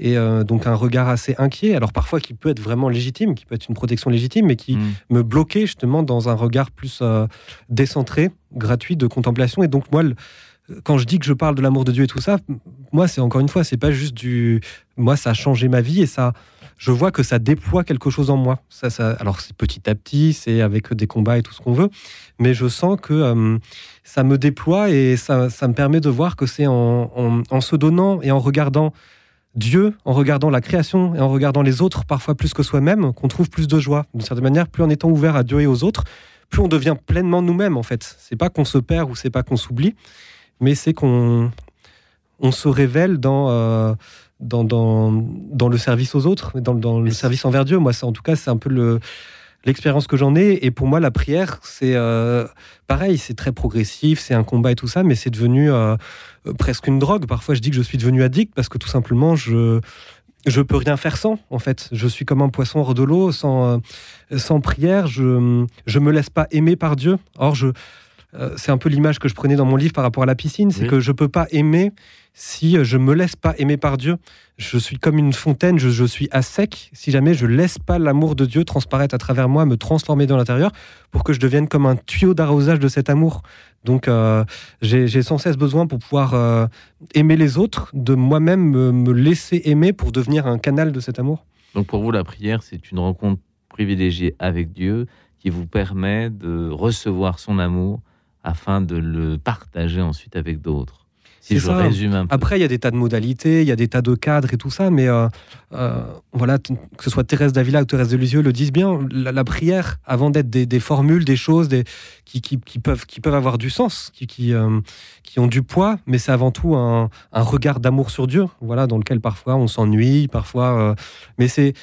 Et euh, donc un regard assez inquiet, alors parfois qui peut être vraiment légitime, qui peut être une protection légitime, mais qui hmm. me bloquait justement dans un regard plus décentré, gratuit, de contemplation. Et donc moi, quand je dis que je parle de l'amour de Dieu et tout ça, moi c'est encore une fois, c'est pas juste du, moi ça a changé ma vie et ça, je vois que ça déploie quelque chose en moi. Ça, alors c'est petit à petit, c'est avec des combats et tout ce qu'on veut, mais je sens que euh, ça me déploie et ça, me permet de voir que c'est en, se donnant et en regardant Dieu, en regardant la création et en regardant les autres, parfois plus que soi-même, qu'on trouve plus de joie. D'une certaine manière, plus en étant ouvert à Dieu et aux autres, plus on devient pleinement nous-mêmes en fait. C'est pas qu'on se perd ou c'est pas qu'on s'oublie, mais c'est qu'on on se révèle dans, euh, dans, dans, dans le service aux autres, dans, dans le service envers Dieu. Moi, ça, en tout cas, c'est un peu le l'expérience que j'en ai. Et pour moi, la prière, c'est euh, pareil, c'est très progressif, c'est un combat et tout ça, mais c'est devenu euh, presque une drogue. Parfois, je dis que je suis devenu addict parce que tout simplement, je je peux rien faire sans. En fait, je suis comme un poisson hors de l'eau, sans euh, sans prière, je je me laisse pas aimer par Dieu. Or, je euh, c'est un peu l'image que je prenais dans mon livre par rapport à la piscine, c'est Oui. que je peux pas aimer si je me laisse pas aimer par Dieu. Je suis comme une fontaine, je, je suis à sec si jamais je laisse pas l'amour de Dieu transparaître à travers moi, me transformer dans l'intérieur, pour que je devienne comme un tuyau d'arrosage de cet amour. Donc euh, j'ai sans cesse besoin pour pouvoir euh, aimer les autres, de moi-même me, me laisser aimer pour devenir un canal de cet amour. Donc pour vous, la prière, c'est une rencontre privilégiée avec Dieu qui vous permet de recevoir son amour afin de le partager ensuite avec d'autres. Si je ça. résume un peu. Après, il y a des tas de modalités, il y a des tas de cadres et tout ça, mais euh, euh, voilà, que ce soit Thérèse d'Avila ou Thérèse de Lisieux le disent bien, la, la prière, avant d'être des, des formules, des choses des, qui, qui- qui peuvent, qui peuvent avoir du sens, qui, qui, euh, qui ont du poids, mais c'est avant tout un, un regard d'amour sur Dieu, voilà, dans lequel parfois on s'ennuie, parfois. mais c'est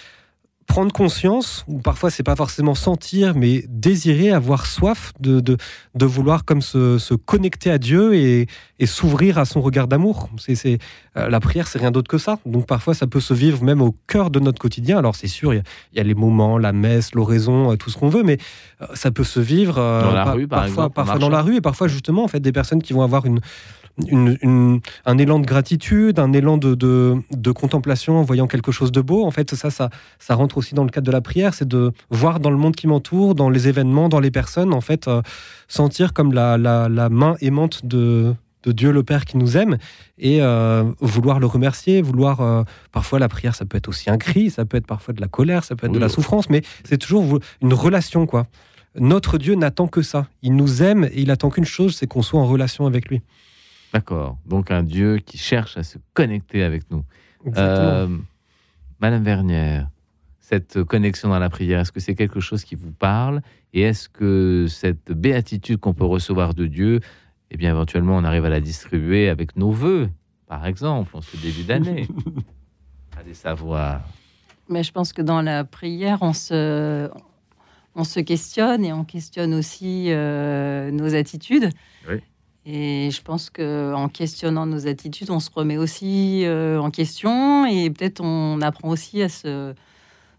prendre conscience, ou parfois c'est pas forcément sentir, mais désirer, avoir soif de, de, de vouloir comme se, se connecter à Dieu et, et s'ouvrir à son regard d'amour. C'est, c'est, euh, la prière, c'est rien d'autre que ça. Donc parfois, ça peut se vivre même au cœur de notre quotidien. Alors c'est sûr, il y a- il y, a les moments, la messe, l'oraison, euh, tout ce qu'on veut, mais euh, ça peut se vivre euh, Dans la par- rue, par parfois, exemple, parfois dans la rue, et parfois justement, en fait, des personnes qui vont avoir une une- une- un élan de gratitude, un élan de, de, de contemplation en voyant quelque chose de beau. En fait, ça, ça, ça rentre aussi dans le cadre de la prière, c'est de voir dans le monde qui m'entoure, dans les événements, dans les personnes, en fait, euh, sentir comme la, la, la main aimante de, de Dieu le Père qui nous aime et euh, vouloir le remercier, vouloir... euh, parfois, la prière, ça peut être aussi un cri, ça peut être parfois de la colère, ça peut être de la souffrance, mais c'est toujours une relation, quoi. Notre Dieu n'attend que ça. Il nous aime et il attend qu'une chose, c'est qu'on soit en relation avec lui. D'accord. Donc un Dieu qui cherche à se connecter avec nous. Euh, Madame Vernière, cette connexion dans la prière, est-ce que c'est quelque chose qui vous parle? Et est-ce que cette béatitude qu'on peut recevoir de Dieu, eh bien éventuellement on arrive à la distribuer avec nos voeux, par exemple, en ce début d'année? Allez savoir. Mais je pense que dans la prière, on se, on se questionne et on questionne aussi euh, nos attitudes. Oui. Et je pense que en questionnant nos attitudes, on se remet aussi euh, en question et peut-être on apprend aussi à se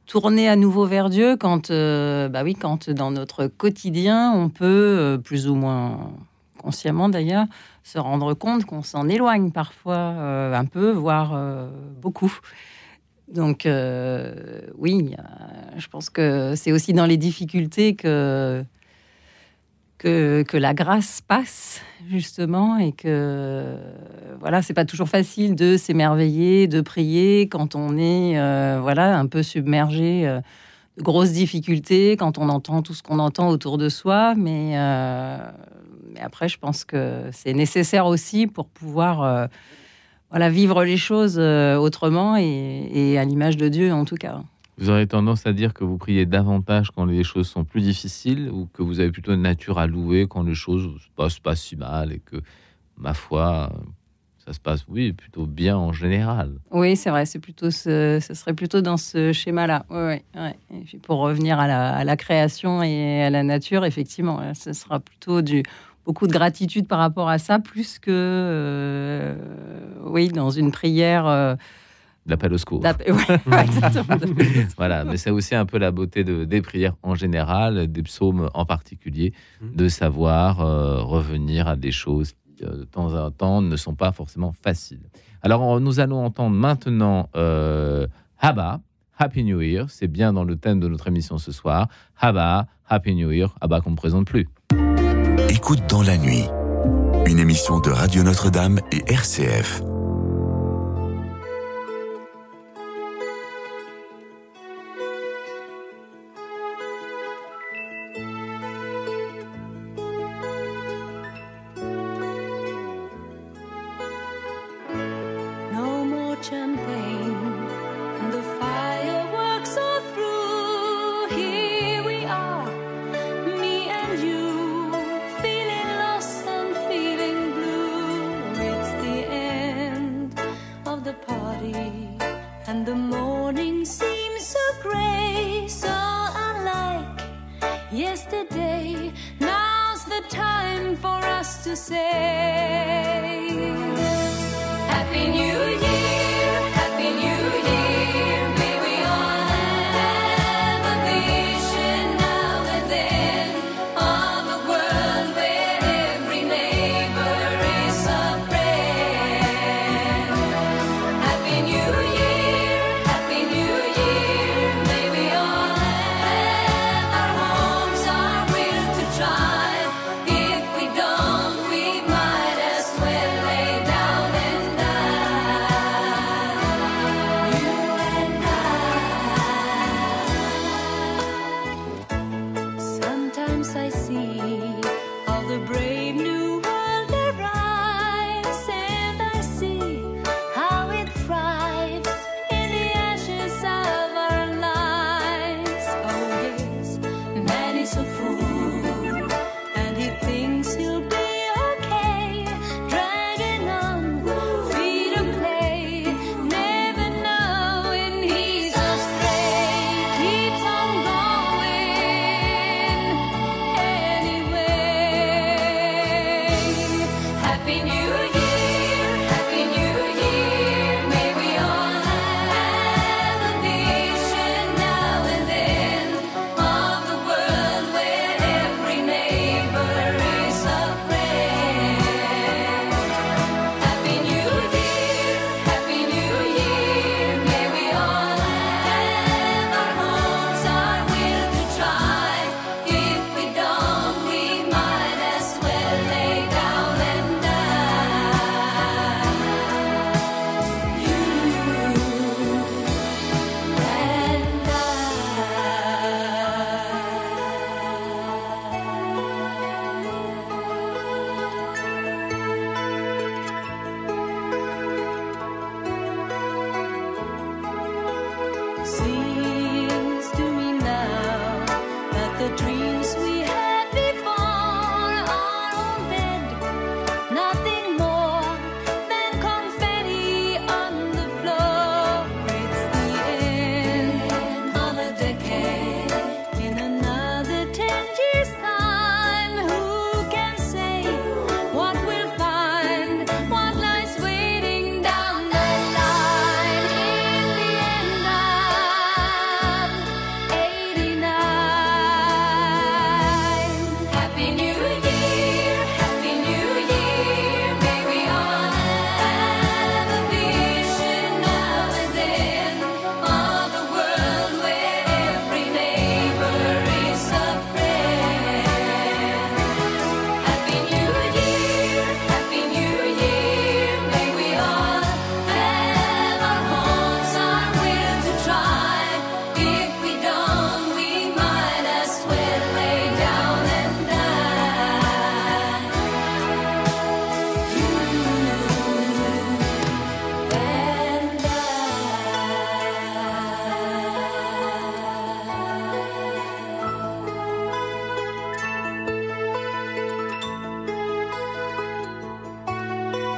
tourner à nouveau vers Dieu quand, euh, bah oui, quand dans notre quotidien, on peut euh, plus ou moins consciemment d'ailleurs se rendre compte qu'on s'en éloigne parfois un peu, voire beaucoup. Donc oui, je pense que c'est aussi dans les difficultés que, que, la grâce passe justement et que voilà, c'est pas toujours facile de s'émerveiller, de prier quand on est euh, voilà un peu submergé euh, de grosses difficultés, quand on entend tout ce qu'on entend autour de soi, mais euh, après je pense que c'est nécessaire aussi pour pouvoir voilà, vivre les choses autrement et à l'image de Dieu en tout cas. Vous aurez tendance à dire que vous priez davantage quand les choses sont plus difficiles ou que vous avez plutôt une nature à louer quand les choses se passent pas si mal et que, ma foi, ça se passe, oui, plutôt bien en général. Oui, c'est vrai, c'est plutôt ce, serait plutôt dans ce schéma-là. Ouais, ouais, ouais. Et pour revenir à la, création et à la nature, effectivement, ce sera plutôt du beaucoup de gratitude par rapport à ça, plus que euh, oui, dans une prière. euh, L'appel au secours. ouais. Voilà, mais c'est aussi un peu la beauté de, des prières en général, des psaumes en particulier, Mhm. de savoir euh, revenir à des choses qui, euh, de temps en temps, ne sont pas forcément faciles. Alors, nous allons entendre maintenant euh, Haba, Happy New Year. C'est bien dans le thème de notre émission ce soir. Haba, Happy New Year. Haba qu'on ne présente plus. Écoute dans la nuit. Une émission de Radio Notre-Dame et RCF.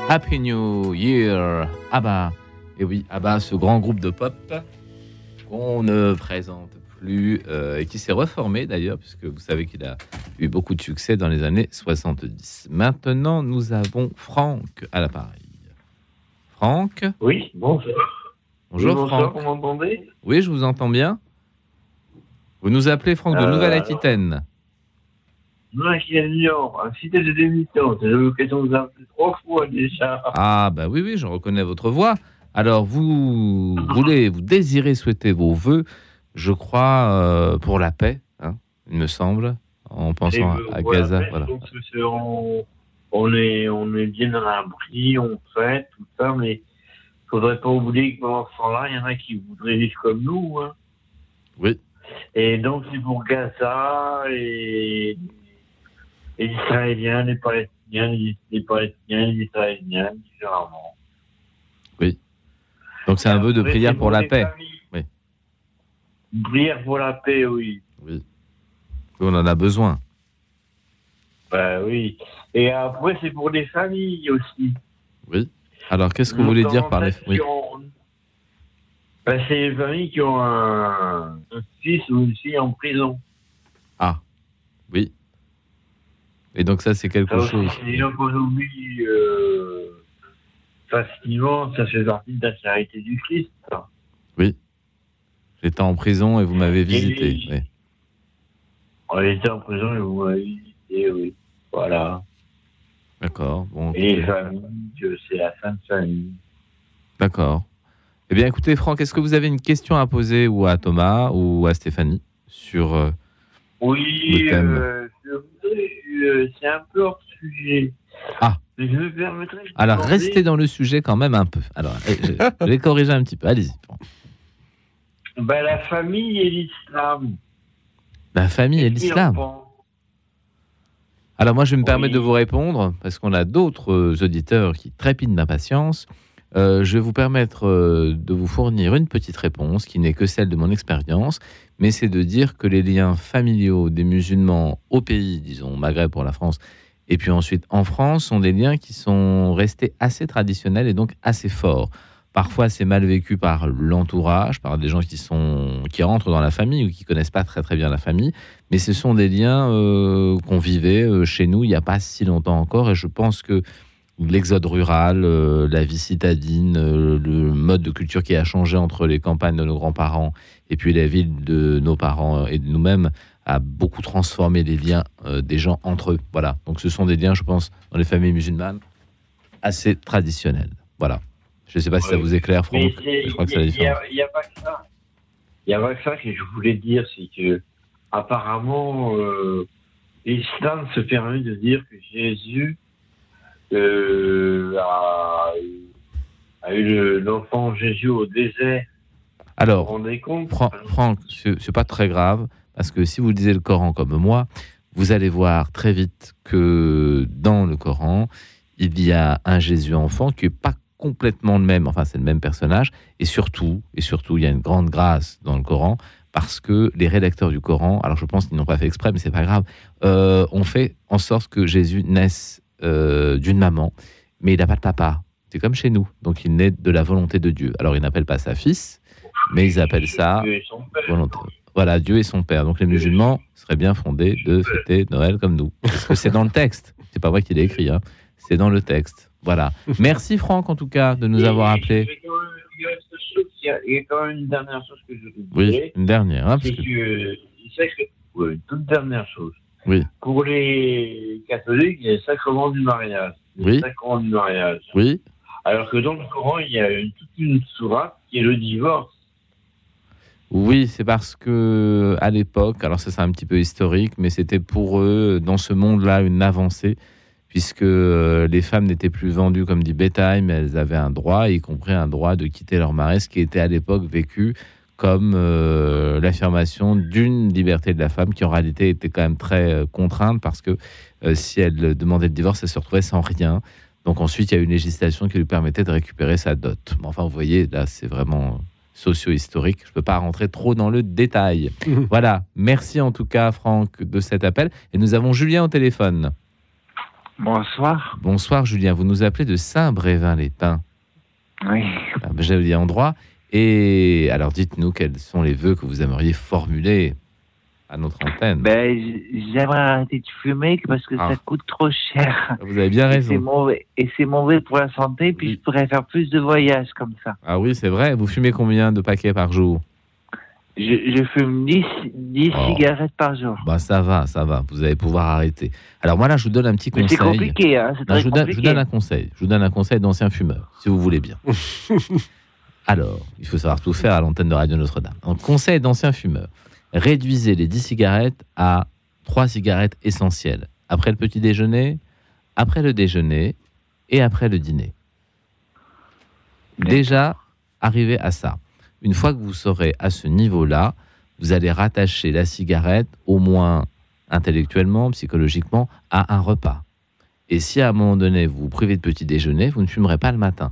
Happy New Year, ABBA. Et oui, ABBA, ce grand groupe de pop qu'on ne présente plus euh, et qui s'est reformé d'ailleurs, puisque vous savez qu'il a eu beaucoup de succès dans les années 70. Maintenant, nous avons Franck à l'appareil. Franck Oui, bonjour. Bonjour Franck. vous m'entendez? Oui, je vous entends bien. Vous nous appelez Franck de Euh, Nouvelle-Aquitaine. Qui est Lyon, un site de démission. J'ai eu l'occasion de vous appeler trois fois déjà. Ah, bah oui, oui, je reconnais votre voix. Alors, vous voulez, vous désirez souhaiter vos voeux, je crois, euh, pour la paix, hein, il me semble, en pensant à, à voilà, Gaza. Voilà. on, on est, on est bien dans l'abri, on fait tout ça, mais il faudrait pas oublier que pendant ce temps-là, il y en a qui voudraient vivre comme nous. Hein. Oui. Et donc, c'est pour Gaza et les Israéliens, les Palestiniens, les, les Palestiniens, les Israéliens, différemment. Donc, c'est un vœu de Après, prière pour la paix. familles. Oui. Une prière pour la paix, oui. Oui. On en a besoin. Bah oui. Et après, c'est pour les familles aussi. Oui. Alors, qu'est-ce que vous voulez dire par les. Oui. ont- Bah, c'est les familles qui ont un, un fils ou une fille en prison. Ah. Oui. Et donc ça, c'est quelque Ça aussi, chose. c'est gens qu'on oublie euh, facilement. Ça fait partie de la charité du Christ. ça. J'étais en prison et vous m'avez visité. oui. oui. On était en prison et vous m'avez visité, oui. Voilà. D'accord. Bon, Et les familles, euh, c'est la fin de famille. D'accord. Eh bien, écoutez, Franck, est-ce que vous avez une question à poser ou à Thomas ou à Stéphanie sur euh, Oui, Le thème. euh, euh, c'est un peu hors sujet. Ah. Mais je me permettrais de Alors, demander- restez dans le sujet quand même un peu. Alors, eh, je, je vais corriger un petit peu. Allez-y. Ben, la famille et l'islam. La famille et l'islam. Alors moi, je vais me Oui. permettre de vous répondre, parce qu'on a d'autres euh, auditeurs qui trépident d'impatience. Euh, je vais vous permettre euh, de vous fournir une petite réponse qui n'est que celle de mon expérience, mais c'est de dire que les liens familiaux des musulmans au pays, disons au Maghreb pour la France, et puis ensuite en France, sont des liens qui sont restés assez traditionnels et donc assez forts. Parfois, c'est mal vécu par l'entourage, par des gens qui sont qui rentrent dans la famille ou qui connaissent pas très très bien la famille. Mais ce sont des liens euh, qu'on vivait euh, chez nous il n'y a pas si longtemps encore. Et je pense que l'exode rural, euh, la vie citadine, euh, le mode de culture qui a changé entre les campagnes de nos grands-parents et puis les villes de nos parents et de nous-mêmes a beaucoup transformé les liens euh, des gens entre eux. Voilà. Donc ce sont des liens, je pense, dans les familles musulmanes assez traditionnels. Voilà. Je ne sais pas si ça vous éclaire, Franck. Je crois que c'est la il y a- différence. Il n'y a, pas que ça. Il n'y a pas que ça que je voulais dire, c'est que apparemment, euh, l'islam se permet de dire que Jésus euh, a, a eu le- l'enfant Jésus au désert. Vous vous Alors, rendez compte Franck, c'est pas très grave, parce que si vous lisez le Coran comme moi, vous allez voir très vite que dans le Coran, il y a un Jésus enfant qui n'est pas complètement le même, enfin c'est le même personnage, et surtout, et surtout, il y a une grande grâce dans le Coran, parce que les rédacteurs du Coran, alors je pense qu'ils n'ont pas fait exprès, mais c'est pas grave, euh, ont fait en sorte que Jésus naisse euh, d'une maman, mais il n'a pas de papa. C'est comme chez nous, donc il naît de la volonté de Dieu. Alors ils n'appellent pas ça fils, mais ils appellent ça volonté. Voilà, Dieu et son Père. Donc les musulmans seraient bien fondés de fêter Noël comme nous. Parce que c'est dans le texte. C'est pas moi qui l'ai écrit, hein. c'est dans le texte. Voilà. Merci Franck en tout cas de nous avoir il appelés. Il y a il il quand même une dernière chose que je Oui, une dernière. hein, parce que- que, toute dernière chose. Oui. Pour les catholiques, il y a le sacrement du mariage. Le Oui. sacrement du mariage. Oui, Alors que dans le Coran, il y a une, toute une sourate qui est le divorce. oui, c'est parce que à l'époque, alors ça c'est un petit peu historique, mais c'était pour eux dans ce monde-là une avancée, puisque euh, les femmes n'étaient plus vendues comme du bétail, mais elles avaient un droit, y compris un droit de quitter leur mari, ce qui était à l'époque vécu comme euh, l'affirmation d'une liberté de la femme qui en réalité était quand même très euh, contrainte parce que euh, si elle demandait le divorce, elle se retrouvait sans rien. Donc ensuite, il y a une législation qui lui permettait de récupérer sa dot. Mais enfin, vous voyez, là, c'est vraiment socio-historique. Je ne peux pas rentrer trop dans le détail. voilà. Merci en tout cas, Franck, de cet appel. Et nous avons Julien au téléphone. Bonsoir. Bonsoir, Julien. Vous nous appelez de Saint-Brévin-les-Pins. Oui. Ah, ben, Joli endroit. Et alors, dites-nous quels sont les vœux que vous aimeriez formuler à notre antenne. Ben, j'aimerais arrêter de fumer parce que Ah. ça coûte trop cher. Vous avez bien raison. et c'est mauvais pour la santé, puis Oui. je pourrais faire plus de voyages comme ça. Ah oui, c'est vrai. Vous fumez combien de paquets par jour? Je, je fume 10, 10 Oh. cigarettes par jour. Bah ça va, ça va. Vous allez pouvoir arrêter. Alors moi là, je vous donne un petit Mais c'est conseil. compliqué, hein, c'est très je, vous donne, je vous compliqué. donne un conseil. Je vous donne un conseil d'ancien fumeur, si vous voulez bien. Alors, il faut savoir tout faire à l'antenne de Radio Notre-Dame. Donc, conseil d'ancien fumeur. Réduisez les 10 cigarettes à 3 cigarettes essentielles. Après le petit déjeuner, après le déjeuner et après le dîner. Déjà, arrivez à ça. Une fois que vous serez à ce niveau-là, vous allez rattacher la cigarette, au moins intellectuellement, psychologiquement, à un repas. Et si à un moment donné, vous vous privez de petit déjeuner, vous ne fumerez pas le matin.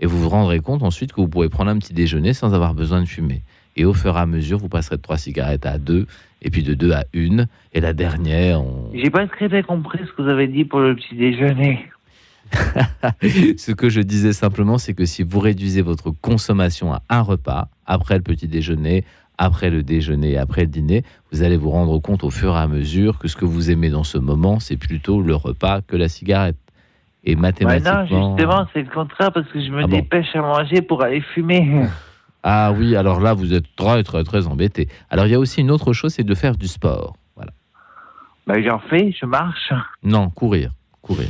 Et vous vous rendrez compte ensuite que vous pourrez prendre un petit déjeuner sans avoir besoin de fumer. Et au fur et à mesure, vous passerez de trois cigarettes à deux, et puis de deux à une, et la dernière, on... J'ai pas très bien compris ce que vous avez dit pour le petit déjeuner. Ce que je disais simplement, c'est que si vous réduisez votre consommation à un repas, après le petit déjeuner, après le déjeuner et après le dîner, vous allez vous rendre compte au fur et à mesure que ce que vous aimez dans ce moment, c'est plutôt le repas que la cigarette. Et Ouais, non, mathématiquement. justement, c'est le contraire parce que je me Ah bon dépêche à manger pour aller fumer. Ah oui, alors là, vous êtes très, très, très embêté. Alors, il y a aussi une autre chose, c'est de faire du sport. Voilà. Bah, j'en fais, je marche. Non, courir. Courir.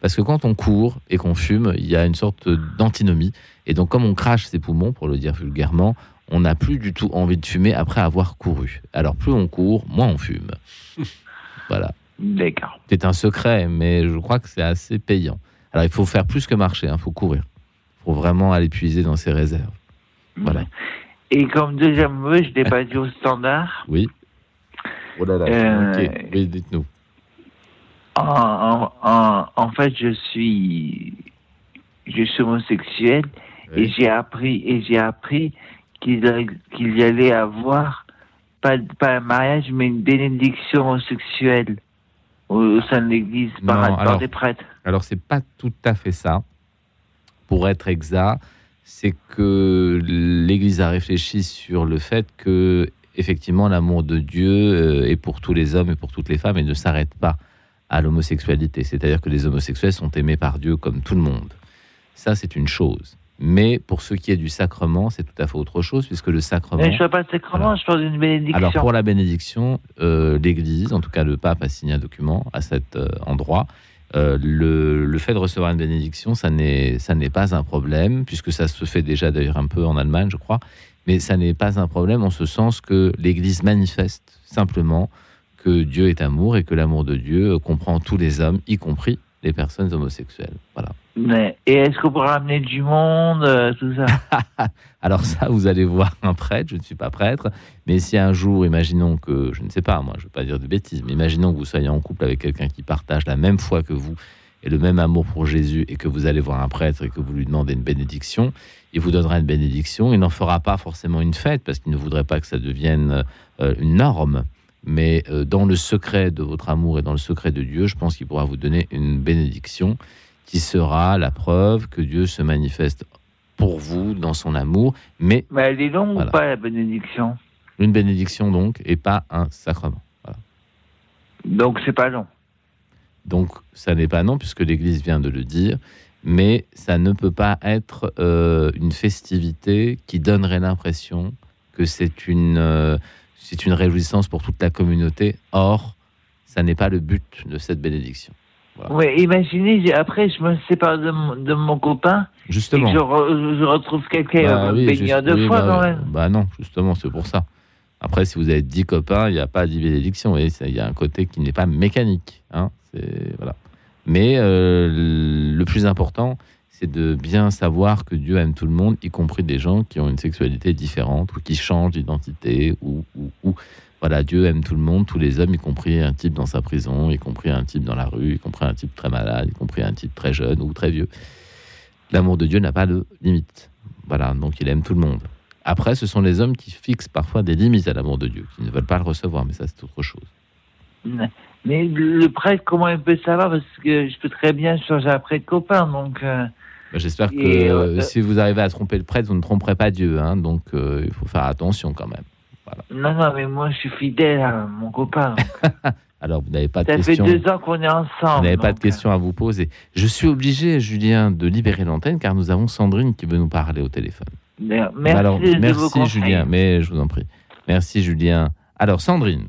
Parce que quand on court et qu'on fume, il y a une sorte d'antinomie. Et donc, comme on crache ses poumons, pour le dire vulgairement, on n'a plus du tout envie de fumer après avoir couru. Alors, plus on court, moins on fume. Voilà. D'accord. C'est un secret, mais je crois que c'est assez payant. Alors, il faut faire plus que marcher, il faut courir. Il faut vraiment aller puiser dans ses réserves. Voilà. Et comme deuxième mot, je l'ai pas dit au standard. Oui. Oh là là, Euh, ok. Oui, dites-nous. En, en, en, en fait, je suis, je suis homosexuel et Oui. j'ai appris et j'ai appris qu'il y allait avoir pas, pas un mariage mais une bénédiction homosexuelle au, sein de l'Église par, Non, alors- des prêtres. Alors, c'est pas tout à fait ça. Pour être exact, c'est que l'Église a réfléchi sur le fait que, effectivement, l'amour de Dieu euh, est pour tous les hommes et pour toutes les femmes et ne s'arrête pas à l'homosexualité. C'est-à-dire que les homosexuels sont aimés par Dieu comme tout le monde. Ça, c'est une chose. Mais pour ce qui est du sacrement, c'est tout à fait autre chose, puisque le sacrement. Mais je ne parle pas de sacrement, Voilà. je parle d'une bénédiction. Alors pour la bénédiction, euh, l'Église, en tout cas le pape a signé un document à cet euh, endroit. Euh, le, le fait de recevoir une bénédiction, ça n'est pas un problème, puisque ça se fait déjà d'ailleurs un peu en Allemagne, je crois. Mais ça n'est pas un problème en ce sens que l'Église manifeste simplement que Dieu est amour et que l'amour de Dieu comprend tous les hommes, y compris les personnes homosexuelles. Voilà. Mais- et est-ce qu'on pourra amener du monde, euh, tout ça? Alors ça, vous allez voir un prêtre, je ne suis pas prêtre, mais si un jour, imaginons que, je ne sais pas, moi, je ne veux pas dire de bêtises, mais imaginons que vous soyez en couple avec quelqu'un qui partage la même foi que vous et le même amour pour Jésus et que vous allez voir un prêtre et que vous lui demandez une bénédiction, il vous donnera une bénédiction, il n'en fera pas forcément une fête parce qu'il ne voudrait pas que ça devienne euh, une norme, mais euh, dans le secret de votre amour et dans le secret de Dieu, je pense qu'il pourra vous donner une bénédiction qui sera la preuve que Dieu se manifeste pour vous dans son amour, mais Mais elle est longue Voilà. ou pas, la bénédiction? Une bénédiction donc et pas un sacrement. Voilà. Donc c'est pas long. Donc ça n'est pas non puisque l'Église vient de le dire, mais ça ne peut pas être euh, une festivité qui donnerait l'impression que c'est une euh, c'est une réjouissance pour toute la communauté. Or, ça n'est pas le but de cette bénédiction. Oui, imaginez, après je me sépare de mon, de mon copain et Justement. que je, re- je retrouve quelqu'un Bah euh, oui, deux oui, fois bah, quand même. bah non, justement, c'est pour ça. Après, si vous avez 10 copains, il n'y a pas 10 bénédictions. Et il y a un côté qui n'est pas mécanique. Hein, voilà. Mais euh, le plus important, c'est de bien savoir que Dieu aime tout le monde, y compris des gens qui ont une sexualité différente ou qui changent d'identité. Ou, ou- voilà, Dieu aime tout le monde, tous les hommes, y compris un type dans sa prison, y compris un type dans la rue, y compris un type très malade, y compris un type très jeune ou très vieux. L'amour de Dieu n'a pas de limite. Voilà, donc il aime tout le monde. Après, ce sont les hommes qui fixent parfois des limites à l'amour de Dieu, qui ne veulent pas le recevoir, mais ça c'est autre chose. Mais le prêtre, comment il peut savoir? Parce que je peux très bien changer un prêtre copain, donc... euh, J'espère que Et, euh, euh, si vous arrivez à tromper le prêtre, vous ne tromperez pas Dieu, hein, donc euh, il faut faire attention quand même. Non, non, mais moi je suis fidèle à mon copain. Alors vous n'avez pas de Ça fait questions. deux ans qu'on est ensemble. Vous n'avez pas de euh, questions à vous poser. Je suis obligé, Julien, de libérer l'antenne car nous avons Sandrine qui veut nous parler au téléphone. euh, Merci, Alors, de merci. Julien, mais je vous en prie. Merci Julien. Alors Sandrine,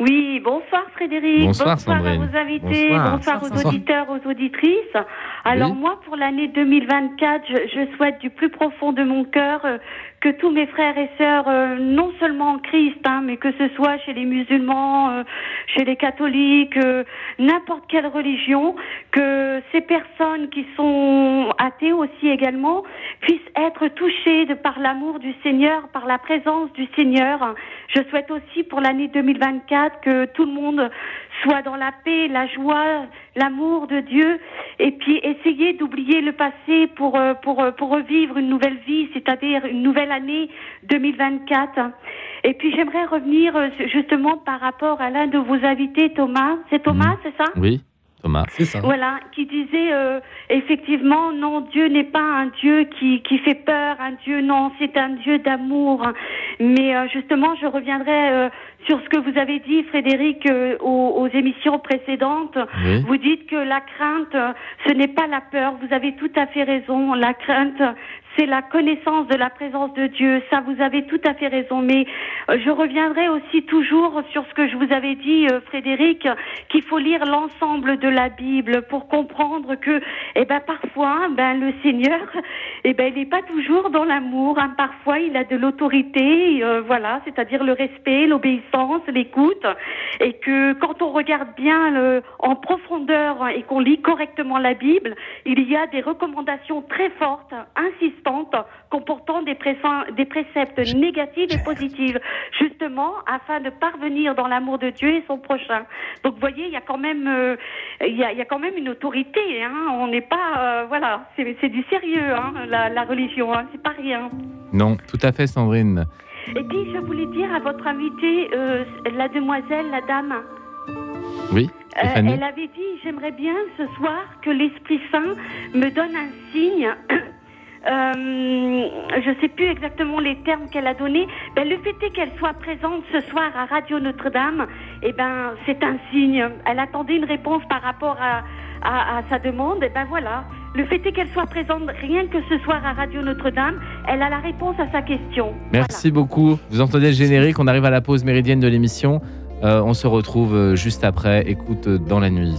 Oui, bonsoir Frédéric. Bonsoir, Sandrine. à vos invités. Bonsoir. Bonsoir, aux Bonsoir. auditeurs, aux auditrices. Alors Oui. moi, pour l'année 2024, je, je souhaite du plus profond de mon cœur euh, que tous mes frères et sœurs, euh, non seulement en Christ, hein, mais que ce soit chez les musulmans, euh, chez les catholiques, euh, n'importe quelle religion, que ces personnes qui sont athées aussi également puissent être touchées par l'amour du Seigneur, par la présence du Seigneur. Je souhaite aussi pour l'année 2024 que tout le monde soit dans la paix, la joie, l'amour de Dieu, et puis essayer d'oublier le passé pour pour pour revivre une nouvelle vie, c'est-à-dire une nouvelle année 2024. Et puis j'aimerais revenir euh, justement par rapport à l'un de vos invités, Thomas. C'est Thomas, Mhm. c'est ça? Oui, Thomas. C'est ça. Voilà, qui disait euh, effectivement non, Dieu n'est pas un Dieu qui, qui fait peur, un Dieu non, c'est un Dieu d'amour. Mais euh, justement, je reviendrai euh, sur ce que vous avez dit, Frédéric, euh, aux, aux émissions précédentes. Oui. Vous dites que la crainte, ce n'est pas la peur. Vous avez tout à fait raison. La crainte, c'est la connaissance de la présence de Dieu. Ça, vous avez tout à fait raison. Mais euh, je reviendrai aussi toujours sur ce que je vous avais dit, euh, Frédéric, qu'il faut lire l'ensemble de la Bible pour comprendre que, eh ben, parfois, ben, le Seigneur, eh ben, il n'est pas toujours dans l'amour. hein. Parfois, il a de l'autorité, euh, voilà, c'est-à-dire le respect, l'obéissance, l'écoute, et que quand on regarde bien en profondeur et qu'on lit correctement la Bible, il y a des recommandations très fortes, insistantes, comportant des, préceptes négatifs et positifs, justement afin de parvenir dans l'amour de Dieu et son prochain. Donc, vous voyez, il y a quand même, euh, il, y a, il y a quand même une autorité. Hein. On n'est pas, euh, voilà, c'est du sérieux, hein, la, la religion. Hein. C'est pas rien. Non, tout à fait, Sandrine. Et puis, je voulais dire à votre invitée, euh, la demoiselle, la dame. Oui, Euh, elle avait dit J'aimerais bien ce soir que l'Esprit Saint me donne un signe. Euh, je ne sais plus exactement les termes qu'elle a donnés. Ben, le fait est qu'elle soit présente ce soir à Radio Notre-Dame. Eh ben, c'est un signe. Elle attendait une réponse par rapport à, à, à sa demande. Et ben voilà. Le fait est qu'elle soit présente rien que ce soir à Radio Notre-Dame. Elle a la réponse à sa question. Merci beaucoup. Vous entendez le générique, on arrive à la pause méridienne de l'émission. Euh, on se retrouve euh, juste après. Écoute dans la nuit.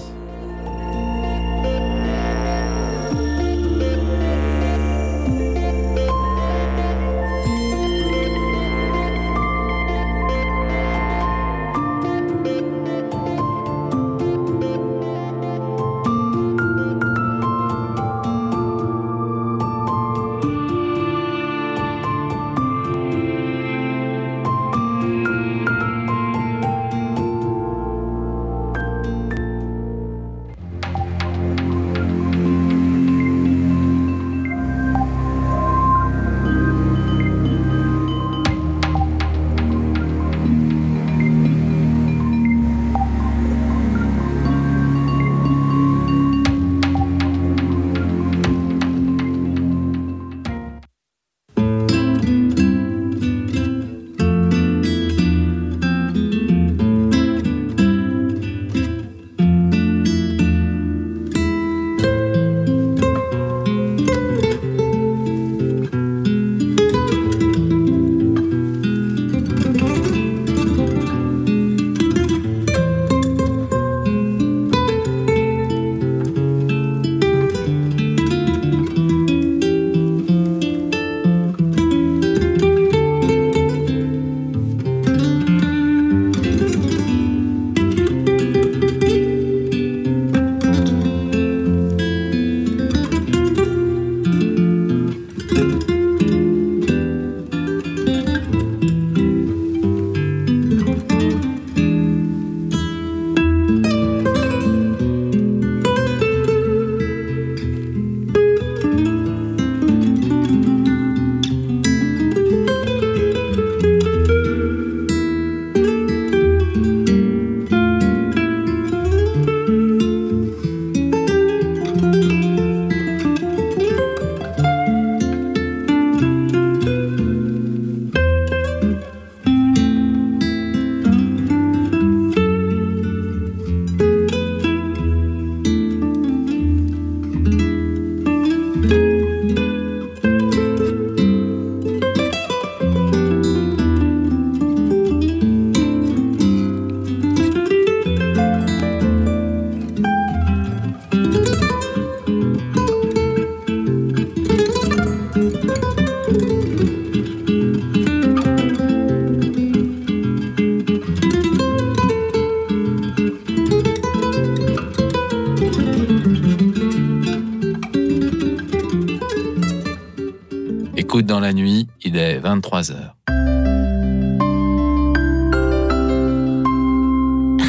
Écoute dans la nuit, il est 23h.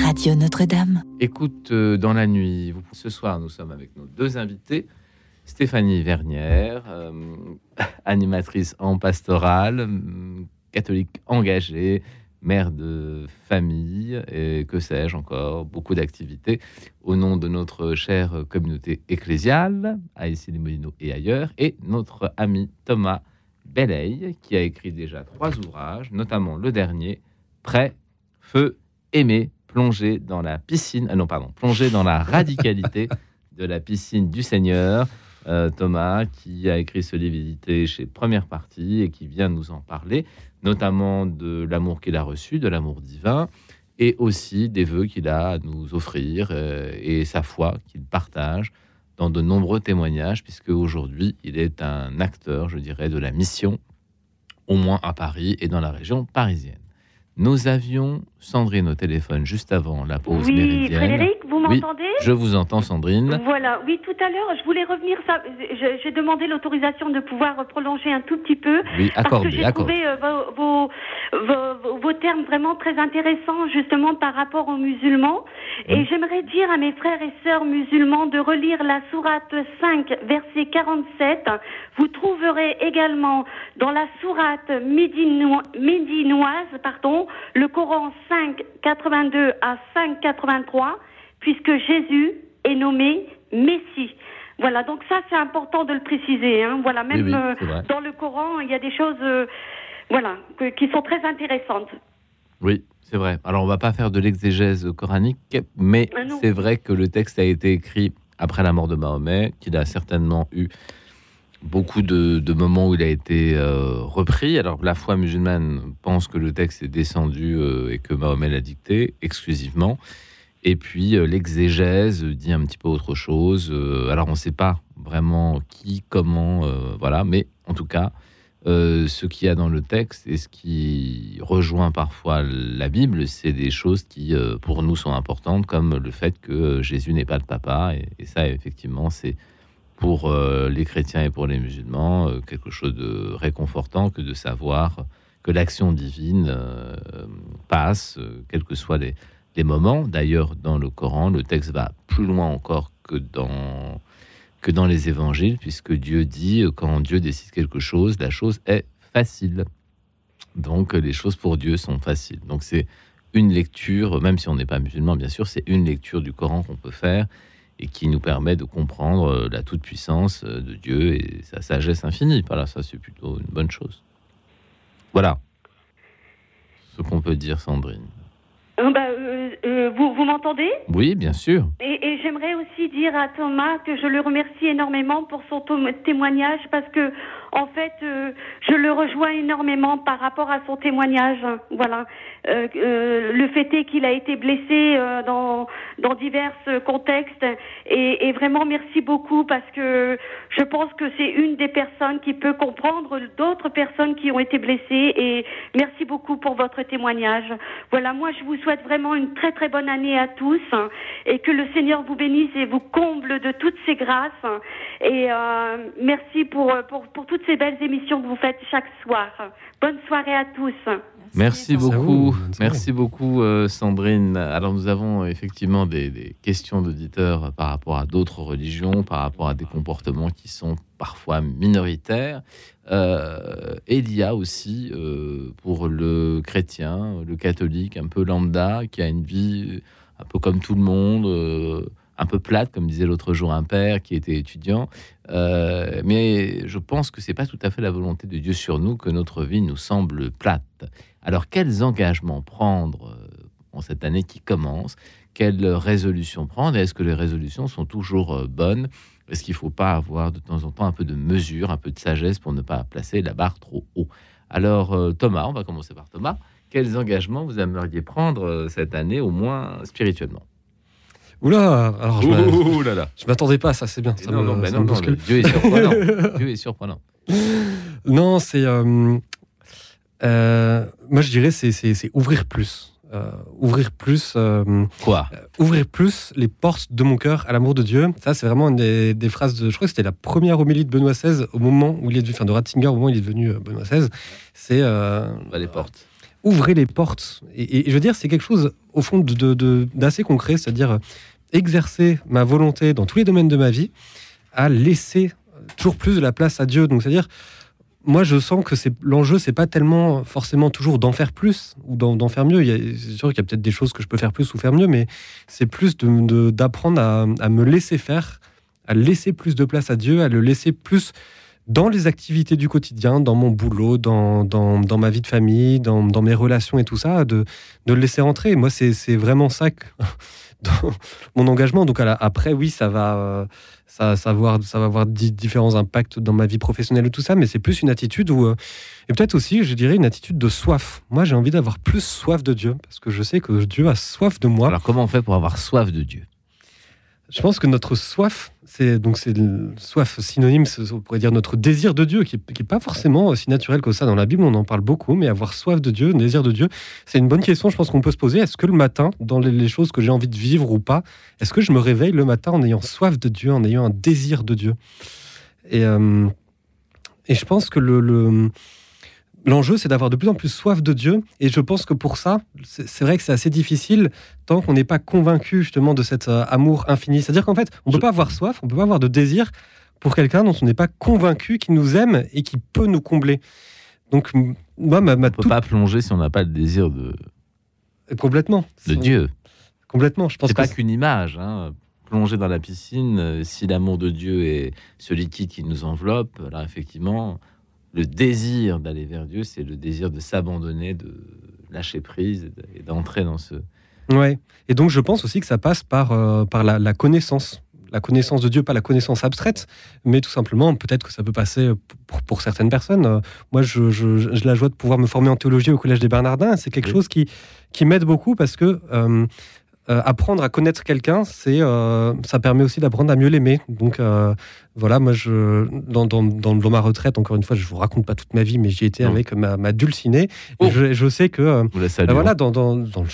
Radio Notre-Dame. Écoute euh, dans la nuit. Ce soir, nous sommes avec nos deux invités. Stéphanie Vernière, euh, animatrice en pastorale, catholique engagée, mère de famille, et que sais-je encore, beaucoup d'activités au nom de notre chère communauté ecclésiale, à Issy-les-Moulineaux et ailleurs, et notre ami Thomas Belley, qui a écrit déjà trois ouvrages, notamment le dernier, Prêt, Feu, Aimer, plonger dans la piscine, ah non, pardon, plonger dans la radicalité de la piscine du Seigneur. Euh, Thomas, qui a écrit ce livre édité chez Première Partie et qui vient nous en parler, notamment de l'amour qu'il a reçu, de l'amour divin, et aussi des vœux qu'il a à nous offrir euh, et sa foi qu'il partage dans de nombreux témoignages, puisque aujourd'hui il est un acteur, je dirais, de la mission, au moins à Paris et dans la région parisienne. Nous avions Sandrine au téléphone juste avant la pause Oui, méridienne. Frédéric, vous Oui, m'entendez Je vous entends, Sandrine. Voilà, oui, tout à l'heure, je voulais revenir. ça- J'ai demandé l'autorisation de pouvoir prolonger un tout petit peu. Oui, Parce accordé, que j'ai trouvé euh, vos, vos, vos- vos termes vraiment très intéressants, justement, par rapport aux musulmans. Et j'aimerais dire à mes frères et sœurs musulmans de relire la sourate 5, verset 47. Vous trouverez également dans la sourate médino- médinoise, pardon, le Coran 5, 82 à 5, 83, puisque Jésus est nommé Messie. Voilà, donc ça c'est important de le préciser. Hein. Voilà, même oui, euh, dans le Coran, il y a des choses, euh, voilà, que- qui sont très intéressantes. Oui, c'est vrai. Alors, on va pas faire de l'exégèse coranique, mais Ah c'est vrai que le texte a été écrit après la mort de Mahomet, qu'il a certainement eu beaucoup de, de moments où il a été euh, repris. Alors, la foi musulmane pense que le texte est descendu euh, et que Mahomet l'a dicté exclusivement. Et puis, euh, l'exégèse dit un petit peu autre chose. Euh, alors, on ne sait pas vraiment qui, comment, euh, voilà, mais en tout cas, ce qu'il y a dans le texte et ce qui rejoint parfois la Bible, c'est des choses qui, pour nous, sont importantes, comme le fait que Jésus n'est pas le papa. Et, et ça, effectivement, c'est pour les chrétiens et pour les musulmans quelque chose de réconfortant que de savoir que l'action divine passe, quels que soient les, les moments. D'ailleurs, dans le Coran, le texte va plus loin encore que dans que dans les évangiles, puisque Dieu dit euh, quand Dieu décide quelque chose, la chose est facile. Donc les choses pour Dieu sont faciles. Donc c'est une lecture, même si on n'est pas musulman, bien sûr, c'est une lecture du Coran qu'on peut faire et qui nous permet de comprendre euh, la toute-puissance euh, de Dieu et sa sagesse infinie. Voilà, ça c'est plutôt une bonne chose. Voilà ce qu'on peut dire, Sandrine. Euh, bah, euh, euh, vous vous m'entendez Oui, bien sûr. Et, et j'aimerais aussi dire à Thomas que je le remercie énormément pour son témoignage parce que, en fait, euh, je le rejoins énormément par rapport à son témoignage. Voilà. Euh, euh, le fait est qu'il a été blessé euh, dans, dans divers contextes et, et vraiment merci beaucoup parce que je pense que c'est une des personnes qui peut comprendre d'autres personnes qui ont été blessées et merci beaucoup pour votre témoignage. Voilà, moi je vous souhaite vraiment une très très bonne année à tous hein, et que le Seigneur vous bénisse et vous comble de toutes ses grâces et euh, merci pour, pour, pour toutes ces belles émissions que vous faites chaque soir. Bonne soirée à tous. Merci beaucoup, merci beaucoup euh, Sandrine. Alors nous avons euh, effectivement des, des questions d'auditeurs par rapport à d'autres religions, par rapport à des comportements qui sont parfois minoritaires. Euh, et il y a aussi euh, pour le chrétien, le catholique, un peu lambda, qui a une vie un peu comme tout le monde, euh, un peu plate, comme disait l'autre jour un père qui était étudiant. Euh, mais je pense que c'est pas tout à fait la volonté de Dieu sur nous que notre vie nous semble plate. Alors, quels engagements prendre euh, en cette année qui commence? Quelles résolutions prendre? Est-ce que les résolutions sont toujours euh, bonnes? Est-ce qu'il ne faut pas avoir de temps en temps un peu de mesure, un peu de sagesse pour ne pas placer la barre trop haut? Alors, Thomas, on va commencer par Thomas. Quels engagements vous aimeriez prendre cette année, au moins spirituellement? Oula, alors je Ouh là là je m'attendais pas, ça c'est bien. Ça Non, me- non, mais ça non, me non, bouscule. le Dieu est surprenant. Dieu est surprenant. Non, c'est. euh, euh, moi, je dirais, c'est, c'est, c'est ouvrir plus. Euh, ouvrir plus. Quoi? ouvrir plus les portes de mon cœur à l'amour de Dieu. Ça, c'est vraiment une des, des phrases de. Je crois que c'était la première homélie de Benoît XVI au moment où il est devenu. Enfin, de Ratzinger au moment où il est devenu Benoît XVI. C'est. Bah, les portes. Ouvrez les portes. Et, je veux dire, c'est quelque chose, au fond, de, de- de- d'assez concret, c'est-à-dire euh, exercer ma volonté dans tous les domaines de ma vie à laisser toujours plus de la place à Dieu. Donc, c'est-à-dire, moi, je sens que c'est l'enjeu, c'est pas tellement forcément toujours d'en faire plus ou d'en faire mieux. C'est sûr qu'il y a peut-être des choses que je peux faire plus ou faire mieux, mais c'est plus de- de- d'apprendre à, à me laisser faire, à laisser plus de place à Dieu, à le laisser plus dans les activités du quotidien, dans mon boulot, dans, dans, dans ma vie de famille, dans, dans mes relations et tout ça, de, de le laisser entrer. Moi, c'est vraiment ça que, dans mon engagement. Donc la- après, oui, ça va, euh, ça, ça, va avoir, ça va avoir di- différents impacts dans ma vie professionnelle et tout ça, mais c'est plus une attitude où, euh, et peut-être aussi, je dirais, une attitude de soif. Moi, j'ai envie d'avoir plus soif de Dieu, parce que je sais que Dieu a soif de moi. Alors comment on fait pour avoir soif de Dieu? Je pense que notre soif, c'est donc c'est soif synonyme, on pourrait dire notre désir de Dieu, qui n'est pas forcément aussi naturel que ça dans la Bible. On en parle beaucoup, mais avoir soif de Dieu, désir de Dieu, c'est une bonne question. Je pense qu'on peut se poser. Est-ce que le matin, dans les, choses que j'ai envie de vivre ou pas, est-ce que je me réveille le matin en ayant soif de Dieu, en ayant un désir de Dieu? Et euh, et je pense que le L'enjeu, c'est d'avoir de plus en plus soif de Dieu. Et je pense que pour ça, c'est vrai que c'est assez difficile tant qu'on n'est pas convaincu justement de cet euh, amour infini. C'est-à-dire qu'en fait, on ne peut pas avoir soif, on ne peut pas avoir de désir pour quelqu'un dont on n'est pas convaincu qu'il nous aime et qui peut nous combler. Donc, moi, ma, ma On peut pas plonger si on n'a pas le désir de, complètement. de Dieu. Complètement. Je pense C'est pas qu'une image. Hein. Plonger dans la piscine, euh, si l'amour de Dieu est ce liquide qui nous enveloppe, là effectivement, le désir d'aller vers Dieu, c'est le désir de s'abandonner, de lâcher prise et de- et d'entrer dans ce. Ouais. Et donc, je pense aussi que ça passe par, euh, par la, la connaissance. La connaissance de Dieu, pas la connaissance abstraite, mais tout simplement, peut-être que ça peut passer pour, pour certaines personnes. Euh, Moi, je- je- la joie de pouvoir me former en théologie au Collège des Bernardins. C'est quelque Oui. chose qui, qui m'aide beaucoup parce que euh, euh, apprendre à connaître quelqu'un, c'est, euh, ça permet aussi d'apprendre à mieux l'aimer. Donc, euh, voilà, moi, je, dans, dans, dans, dans ma retraite, encore une fois, je vous raconte pas toute ma vie, mais j'y étais avec ma, ma dulcinée. Oh. je, je sais que. bah voilà, dans, dans, dans le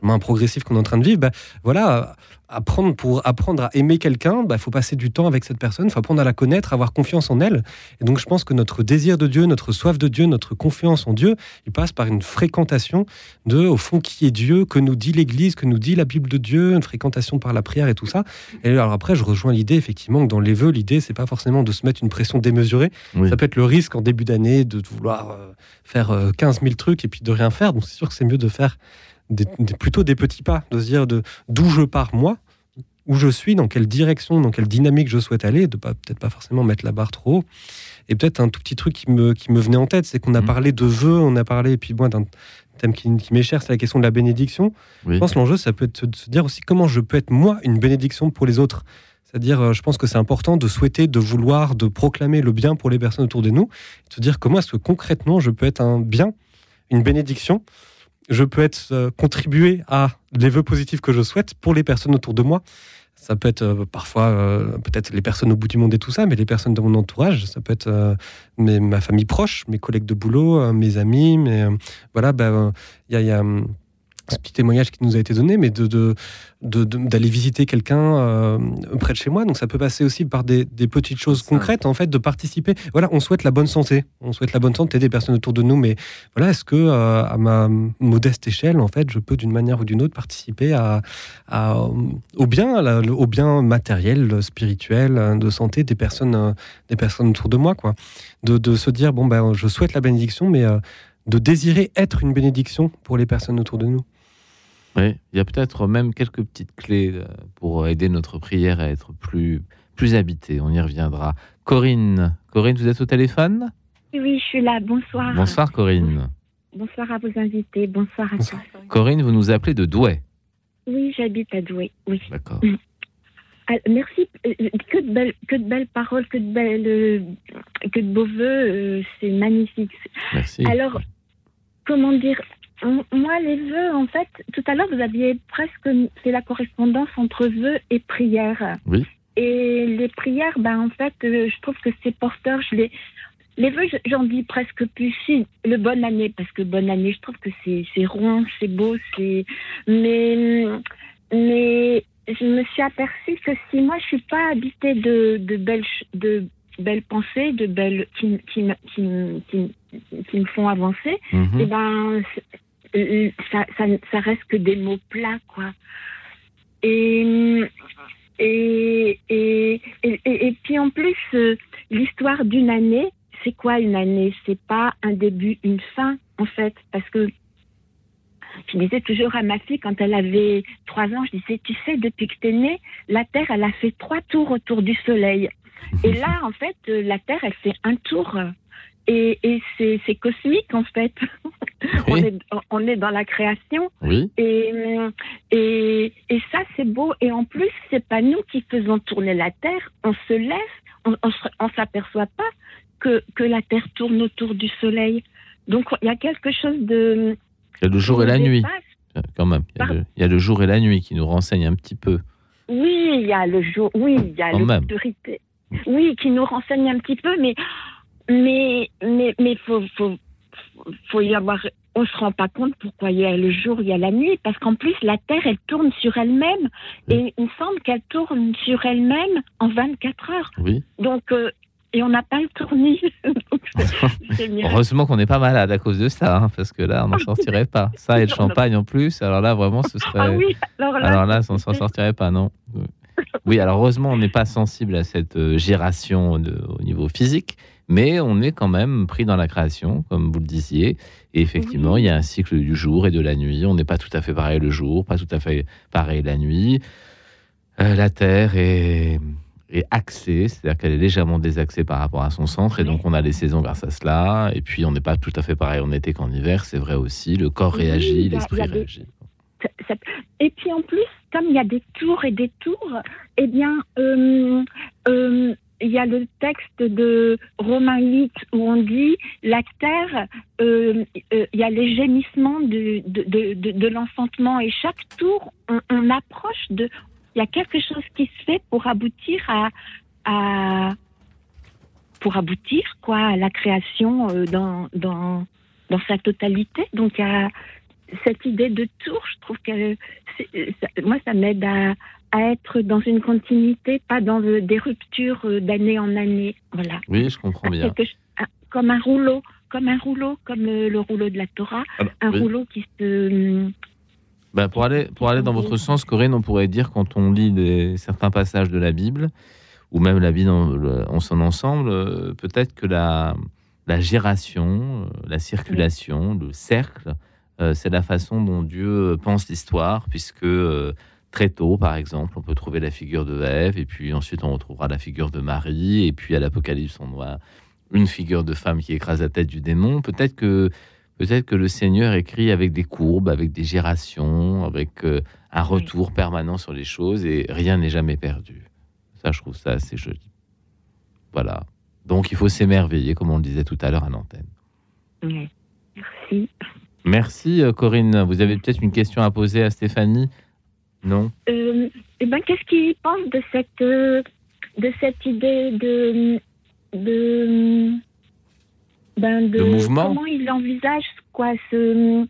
chemin progressif qu'on est en train de vivre, bah, voilà, apprendre pour apprendre à aimer quelqu'un, il faut passer du temps avec cette personne, il faut apprendre à la connaître, avoir confiance en elle. Et donc je pense que notre désir de Dieu, notre soif de Dieu, notre confiance en Dieu, il passe par une fréquentation de, au fond, qui est Dieu, que nous dit l'Église, que nous dit la Bible de Dieu, une fréquentation par la prière et tout ça. Et alors après, je rejoins l'idée, effectivement, que dans les vœux, l'idée, c'est pas forcément de se mettre une pression démesurée. Oui. Ça peut être le risque en début d'année de vouloir euh, faire euh, 15 000 trucs et puis de rien faire. Donc c'est sûr que c'est mieux de faire des- des- plutôt des petits pas, de se dire de d'où je pars moi, où je suis, dans quelle direction, dans quelle dynamique je souhaite aller, de pas peut-être pas forcément mettre la barre trop haut. Et peut-être un tout petit truc qui me, qui me venait en tête, c'est qu'on a Mhm. parlé de vœux, on a parlé, et puis moi, d'un thème qui, qui m'est cher, c'est la question de la bénédiction. Oui. Je pense que l'enjeu, ça peut être de se dire aussi comment je peux être moi une bénédiction pour les autres. C'est-à-dire, euh, je pense que c'est important de souhaiter, de vouloir, de proclamer le bien pour les personnes autour de nous, de se dire comment est-ce que concrètement je peux être un bien, une bénédiction, je peux être euh, contribuer à les vœux positifs que je souhaite pour les personnes autour de moi. Ça peut être euh, parfois euh, peut-être les personnes au bout du monde et tout ça, mais les personnes de mon entourage, ça peut être euh, mes- ma famille proche, mes collègues de boulot, mes amis, mais voilà, ben, il y a, il y a, hum, ce petit témoignage qui nous a été donné, mais de, de, de- de- d'aller visiter quelqu'un euh, près de chez moi. Donc ça peut passer aussi par des, des petites choses concrètes, en fait, de participer. Voilà, on souhaite la bonne santé. On souhaite la bonne santé des personnes autour de nous, mais voilà, est-ce que euh, à ma modeste échelle, en fait, je peux d'une manière ou d'une autre participer à, à, au bien, à la- au bien matériel, spirituel, euh, de santé des personnes, euh, des personnes autour de moi, quoi. De, de se dire bon ben, je souhaite la bénédiction, mais de désirer être une bénédiction pour les personnes autour de nous. Oui, il y a peut-être même quelques petites clés euh, pour aider notre prière à être plus, plus habitée. On y reviendra. Corinne, Corinne, vous êtes au téléphone? Oui, je suis là. Bonsoir. Bonsoir Corinne. Bonsoir à vos invités. Bonsoir à tous. Corinne, vous nous appelez de Douai. Oui, j'habite à Douai. Oui. D'accord. Ah, merci. Euh, Que de belles, que de belles paroles, que de belles, euh, que de beaux voeux. C'est magnifique. Merci. Alors, comment dire Moi, les vœux, en fait, tout à l'heure, vous aviez presque fait la correspondance entre vœux et prières. Oui. Et les prières, ben, en fait, euh, je trouve que c'est porteur. Je les, les vœux, je- j'en dis presque plus. Si, le bonne année, parce que bonne année, je trouve que c'est rond, c'est beau, c'est. Mais, mais je me suis aperçue que si moi, je suis pas habitée de, de belles, de belles pensées, de belles qui, qui, me- qui, qui, me- qui me font avancer, Mhm. et ben, c'est- euh, ça, reste que des mots plats, quoi. Et, et, et- et puis en plus, euh, l'histoire d'une année, c'est quoi une année? C'est pas un début, une fin, en fait, parce que je disais toujours à ma fille quand elle avait trois ans, je disais, tu sais, depuis que t'es née, la Terre, elle a fait trois tours autour du Soleil. Et là, en fait, euh, la Terre, elle fait un tour. Et, et c'est cosmique, en fait. on, est, on est dans la création. Oui. Et, et, et ça, c'est beau. Et en plus, c'est pas nous qui faisons tourner la Terre. On se laisse, on, on, on s'aperçoit pas que, que la Terre tourne autour du Soleil. Donc, il y a quelque chose de. Il y a le jour et la nuit, euh, quand même. Il y, a le, il y a le jour et la nuit qui nous renseignent un petit peu. Oui, il y a le jour, oui, il y a l'obscurité. Oui, qui nous renseigne un petit peu, mais mais mais mais faut faut faut y avoir. On se rend pas compte pourquoi il y a le jour, il y a la nuit, parce qu'en plus la Terre elle tourne sur elle-même et il me semble qu'elle tourne sur elle-même en 24 heures. Oui. Donc euh, et on n'a pas le tournis. Donc. Heureusement qu'on n'est pas malade à cause de ça, hein, parce que là, on n'en sortirait pas. Ça et le champagne en plus, alors là, vraiment, ce serait. Ah oui, alors là, Alors là, on s'en sortirait pas, non Oui, alors heureusement, on n'est pas sensible à cette euh, giration de- au niveau physique, mais on est quand même pris dans la création, comme vous le disiez. Et effectivement, il y a un cycle du jour et de la nuit. On n'est pas tout à fait pareil le jour, pas tout à fait pareil la nuit. Euh, la Terre est, est axée, c'est-à-dire qu'elle est légèrement désaxée par rapport à son centre, et donc on a les saisons grâce à cela. Et puis, on n'est pas tout à fait pareil en été qu'en hiver, c'est vrai aussi. Le corps Oui, réagit, l'esprit des- réagit. Et puis en plus, comme il y a des tours et des tours, eh bien, euh, euh, il y a le texte de Romain 8 où on dit la terre, euh, euh, il y a les gémissements de, l'enfantement et chaque tour, on, approche de. Il y a quelque chose qui se fait pour aboutir à. pour aboutir quoi à la création euh, dans, dans, dans sa totalité. Donc il y a cette idée de tour, je trouve que ça- moi, ça m'aide à, à être dans une continuité, pas dans euh, des ruptures euh, d'année en année. Voilà. Oui, je comprends bien. Un- comme un rouleau, comme un rouleau, comme euh, le rouleau de la Torah, Ah bah, un oui. rouleau qui se. Ben, pour, aller, pour aller dans votre sens, Corinne, on pourrait dire quand on lit des, certains passages de la Bible, ou même la Bible en, son ensemble, euh, peut-être que la, la gération, euh, la circulation, le cercle, euh, c'est la façon dont Dieu pense l'histoire, puisque euh, très tôt, par exemple, on peut trouver la figure de Ève, et puis ensuite on retrouvera la figure de Marie, et puis à l'Apocalypse, on voit une figure de femme qui écrase la tête du démon. Peut-être que Peut-être que le Seigneur écrit avec des courbes, avec des gérations, avec euh, un retour permanent sur les choses et rien n'est jamais perdu. Ça, je trouve ça assez joli. Voilà. Donc, il faut s'émerveiller, comme on le disait tout à l'heure à l'antenne. Merci. Merci, euh, Corinne. Vous avez peut-être une question à poser à Stéphanie Non Euh, eh ben, qu'est-ce qu'il pense de cette, euh, de cette idée de, de, ben, de De mouvement Comment il envisage quoi, ce,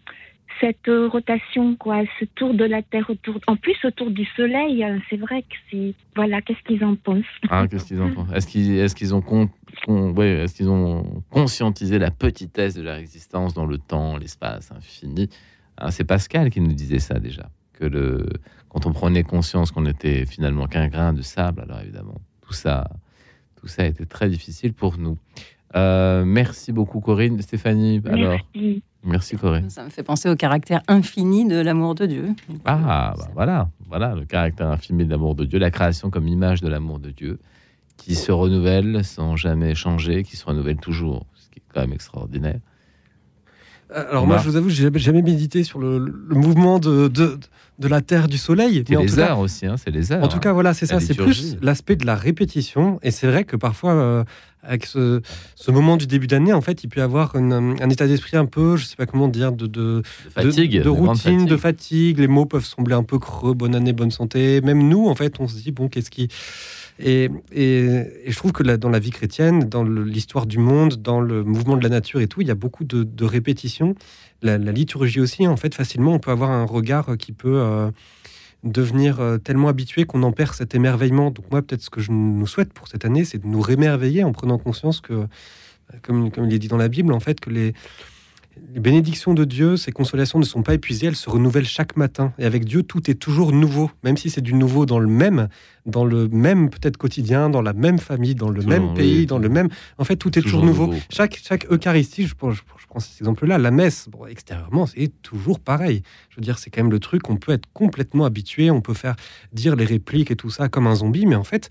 cette euh, rotation, quoi, ce tour de la Terre autour, en plus autour du Soleil. euh, C'est vrai que c'est, voilà, qu'est-ce qu'ils en pensent? Ah, qu'est-ce qu'ils en pensent? Est-ce qu'ils est qu'ils ont, con- con- ouais, est-ce qu'ils ont conscientisé la petitesse de leur existence dans le temps, l'espace infini? Ah, C'est Pascal qui nous disait ça déjà, que le, quand on prenait conscience qu'on était finalement qu'un grain de sable, alors évidemment, tout ça, tout ça a été très difficile pour nous. Euh, merci beaucoup Corinne. Stéphanie, alors? Merci. Corinne. Ça me fait penser au caractère infini de l'amour de Dieu. Ah, bah voilà, voilà le caractère infini de l'amour de Dieu, la création comme image de l'amour de Dieu, qui se renouvelle sans jamais changer, qui se renouvelle toujours, ce qui est quand même extraordinaire. Alors moi, je vous avoue, j'ai jamais, jamais médité sur le, le mouvement de, de, de la Terre, du Soleil. C'est les heures aussi, hein, c'est les heures. En tout cas, voilà, c'est ça. C'est plus l'aspect de la répétition. Et c'est vrai que parfois, euh, avec ce, ce moment du début d'année, en fait, il peut y avoir une- un état d'esprit un peu, je sais pas comment dire, de, de, fatigue, de, routine, fatigue. de fatigue. Les mots peuvent sembler un peu creux. Bonne année, bonne santé. Même nous, en fait, on se dit bon, qu'est-ce qui et, je trouve que dans la vie chrétienne, dans l'histoire du monde, dans le mouvement de la nature et tout, il y a beaucoup de, répétitions. La, liturgie aussi, en fait, facilement, on peut avoir un regard qui peut euh, devenir euh, tellement habitué qu'on en perd cet émerveillement. Donc moi, peut-être ce que je nous souhaite pour cette année, c'est de nous rémerveiller en prenant conscience que, comme il est dit dans la Bible, en fait, que les, les bénédictions de Dieu, ces consolations ne sont pas épuisées, elles se renouvellent chaque matin. Et avec Dieu, tout est toujours nouveau, même si c'est du nouveau dans le même, dans le même peut-être quotidien, dans la même famille, dans le Toujours, même oui, pays, dans le même. En fait, tout est toujours, Toujours nouveau. nouveau. Chaque, chaque Eucharistie, je, prends- je, je prends cet exemple-là, la messe, bon, extérieurement, c'est toujours pareil. Je veux dire, c'est quand même le truc, on peut être complètement habitué, on peut faire dire les répliques et tout ça comme un zombie, mais en fait,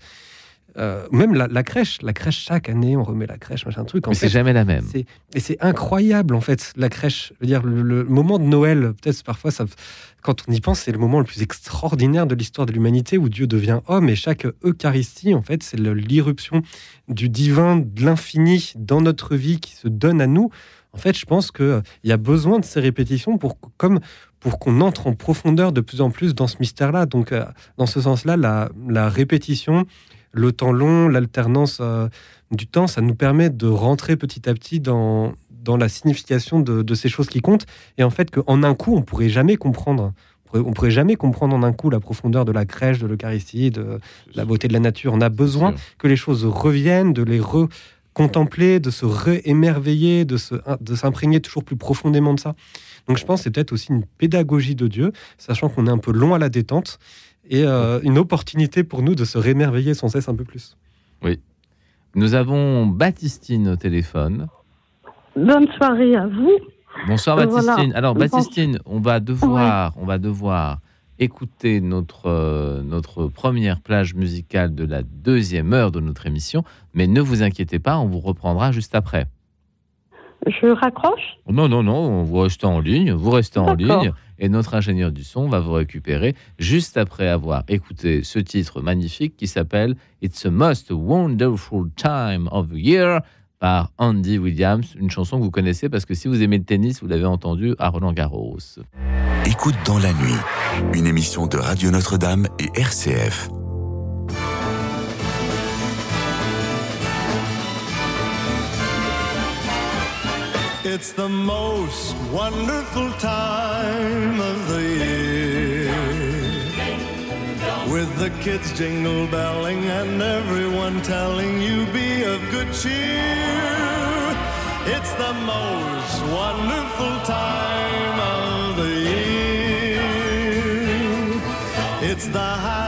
euh, même la, la crèche, la crèche, chaque année, on remet la crèche, machin truc. En Mais c'est jamais la même. Et c'est incroyable, en fait, la crèche. Je veux dire, le, le moment de Noël, peut-être parfois, ça, quand on y pense, c'est le moment le plus extraordinaire de l'histoire de l'humanité où Dieu devient homme. Et chaque Eucharistie, en fait, c'est l'irruption du divin, de l'infini dans notre vie qui se donne à nous. En fait, je pense qu'il y a besoin de ces répétitions pour, comme, pour qu'on entre en profondeur de plus en plus dans ce mystère-là. Donc, euh, dans ce sens-là, la, la répétition, le temps long, l'alternance euh, du temps, ça nous permet de rentrer petit à petit dans, dans la signification de, de ces choses qui comptent. Et en fait, qu'en un coup, on pourrait jamais comprendre. On pourrait, on pourrait jamais comprendre en un coup la profondeur de la crèche, de l'Eucharistie, de la beauté de la nature. On a besoin que les choses reviennent, de les recontempler, de se réémerveiller, de se- de s'imprégner toujours plus profondément de ça. Donc je pense que c'est peut-être aussi une pédagogie de Dieu, sachant qu'on est un peu long à la détente, et euh, une opportunité pour nous de se réémerveiller sans cesse un peu plus. Oui. Nous avons Baptistine au téléphone. Bonne soirée à vous. Bonsoir Euh, Baptistine. voilà. Alors Je pense- Baptistine, on va devoir, on va devoir écouter notre euh, notre première plage musicale de la deuxième heure de notre émission, mais ne vous inquiétez pas, on vous reprendra juste après. Je raccroche Non, non, non, vous restez en ligne, vous restez en ligne, et notre ingénieur du son va vous récupérer juste après avoir écouté ce titre magnifique qui s'appelle It's a Most Wonderful Time of Year par Andy Williams, une chanson que vous connaissez parce que si vous aimez le tennis, vous l'avez entendu à Roland Garros. Écoute dans la nuit, une émission de Radio Notre-Dame et RCF. It's the most wonderful time of the year. With the kids jingle belling and everyone telling you be of good cheer. It's the most wonderful time of the year. It's the hap-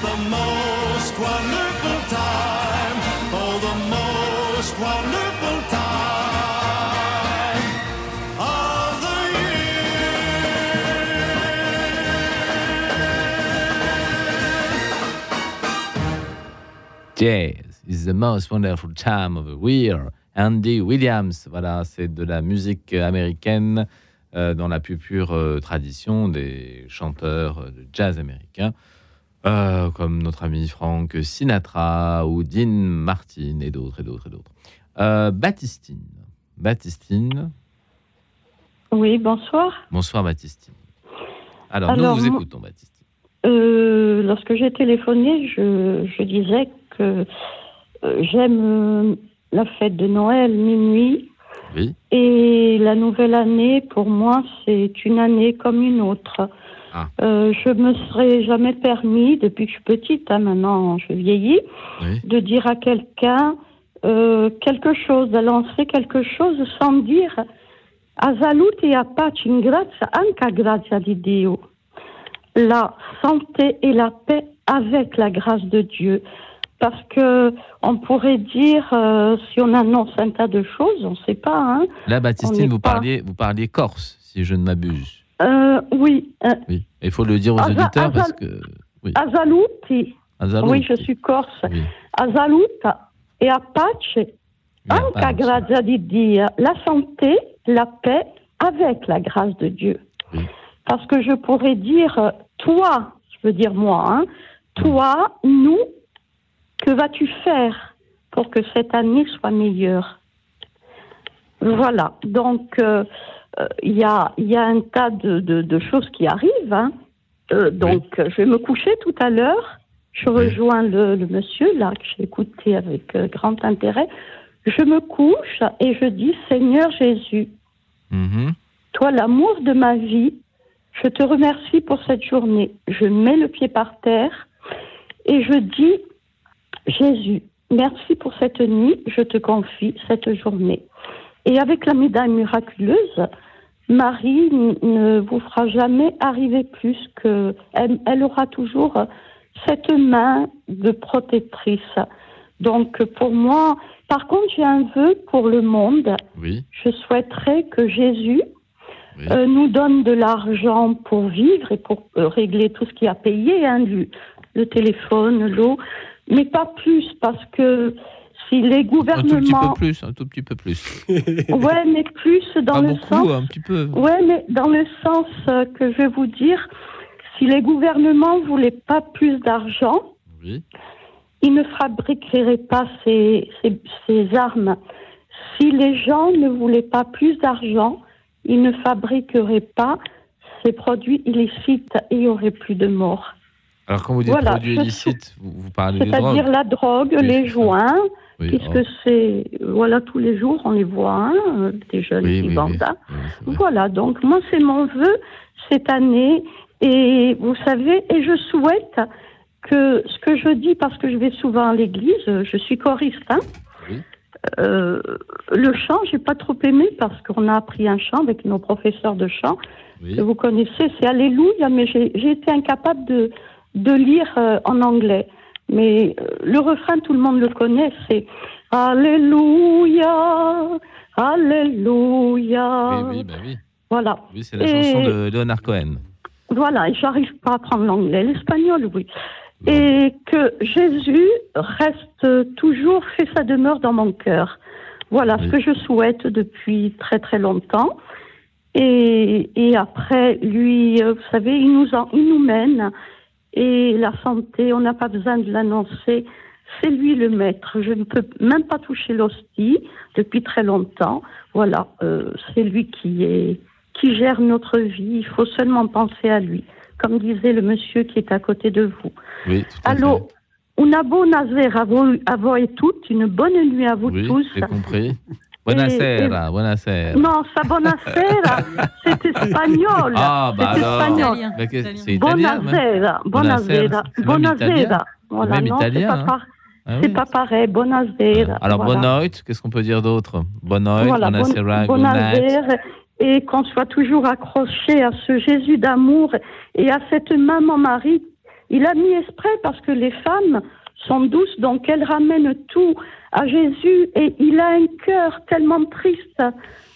The most wonderful time. Of the Jazz is the most wonderful time of the year. Andy Williams, voilà, c'est de la musique américaine euh, dans la plus pure euh, tradition des chanteurs de jazz américains, euh, comme notre ami Frank Sinatra ou Dean Martin et d'autres et d'autres et d'autres. Euh, Baptistine, Baptistine, Oui, bonsoir. bonsoir Baptistine. Alors, Alors, nous vous écoutons, Baptiste. Euh, lorsque j'ai téléphoné, je, je disais que j'aime la fête de Noël, minuit. Oui. Et la nouvelle année, pour moi, c'est une année comme une autre. Ah. Euh, je me serais jamais permis, depuis que je suis petite, hein, maintenant je vieillis, Oui. de dire à quelqu'un euh, quelque chose, de lancer quelque chose sans dire a salute e a pace in grazia, di Dio. La santé et la paix avec la grâce de Dieu. Parce que on pourrait dire, euh, si on annonce un tas de choses, on ne sait pas, hein. Là, Baptistine, vous pas- parliez, vous parliez corse, si je ne m'abuse. Euh, oui. euh, Oui. Il faut le dire aux auditeurs parce que. Oui. Oui, je suis corse. Oui. Azaluta e a pace, anche grazia di Dio. La santé, la paix avec la grâce de Dieu. Parce que je pourrais dire, toi, je veux dire moi, hein, toi, nous, que vas-tu faire pour que cette année soit meilleure? Voilà. Donc, euh, il y, a, il y a un tas de, de- de choses qui arrivent. hein. Euh, donc, euh, je vais me coucher tout à l'heure. Je rejoins le, le monsieur là que j'ai écouté avec euh, grand intérêt. Je me couche et je dis Seigneur Jésus, Mhm. toi l'amour de ma vie, je te remercie pour cette journée. Je mets le pied par terre et je dis Jésus, merci pour cette nuit, je te confie cette journée. Et avec la médaille miraculeuse, Marie ne vous fera jamais arriver plus que elle, elle aura toujours cette main de protectrice. Donc pour moi, par contre, j'ai un vœu pour le monde. Oui. Je souhaiterais que Jésus euh, nous donne de l'argent pour vivre et pour euh, régler tout ce qui a payé, hein, du- le téléphone, l'eau, mais pas plus parce que si les Un tout petit gouvernements, peu plus, un tout petit peu plus. ouais, mais plus dans Pas le beaucoup, sens, un petit peu. ouais, mais dans le sens euh, que je vais vous dire, si les gouvernements voulaient pas plus d'argent, Oui. ils ne fabriqueraient pas ces, ces, ces armes. Si les gens ne voulaient pas plus d'argent, ils ne fabriqueraient pas ces produits illicites et il n'y aurait plus de morts. Alors, quand vous dites Voilà, produits illicites, vous, vous parlez de drogue. C'est-à-dire la drogue, Oui, les joints, Oui, puisque oh. c'est, voilà, tous les jours on les voit, hein, des jeunes Oui, qui oui, vendent ça. Voilà, donc moi c'est mon vœu cette année et vous savez, et je souhaite que ce que je dis, parce que je vais souvent à l'église, je suis choriste, hein, euh, le chant, j'ai pas trop aimé parce qu'on a appris un chant avec nos professeurs de chant que vous connaissez, c'est Alléluia, mais j'ai j'ai été incapable de, de lire euh, en anglais. Mais euh, le refrain, tout le monde le connaît, c'est Alléluia, Alléluia. Oui, oui, bah oui. Voilà. Oui, c'est la Et- chanson de Leonard Cohen. Voilà, et j'arrive pas à apprendre l'anglais, l'espagnol, oui. Et que Jésus reste toujours, fait sa demeure dans mon cœur. Voilà ce que je souhaite depuis très très longtemps. Et, et après, lui, euh, vous savez, il nous, en- il nous mène. Et la santé, on n'a pas besoin de l'annoncer. C'est lui le maître. Je ne peux même pas toucher l'hostie depuis très longtemps. Voilà, euh, c'est lui qui est qui gère notre vie. Il faut seulement penser à lui, comme disait le monsieur qui est à côté de vous. Oui, tout à Allô, una buona sera voi, a voi tutti, une bonne nuit à vous Oui, tous. j'ai compris. Buonasera, buonasera. Non, ça buonasera, c'est espagnol. Ah, bah c'est alors. c'est italien. Buonasera, buonasera, c'est même buonasera. italien. Voilà, Même non, c'est italien, pas, hein. par- Ah c'est oui. pas pareil. Buonasera. Alors, voilà. bonne nuit, qu'est-ce qu'on peut dire d'autre? Bonne nuit, Voilà, buonasera, bon- buonasera, et qu'on soit toujours accroché à ce Jésus d'amour et à cette maman Marie. Il a mis exprès parce que les femmes sont douces, donc elles ramènent tout à Jésus et il a un cœur tellement triste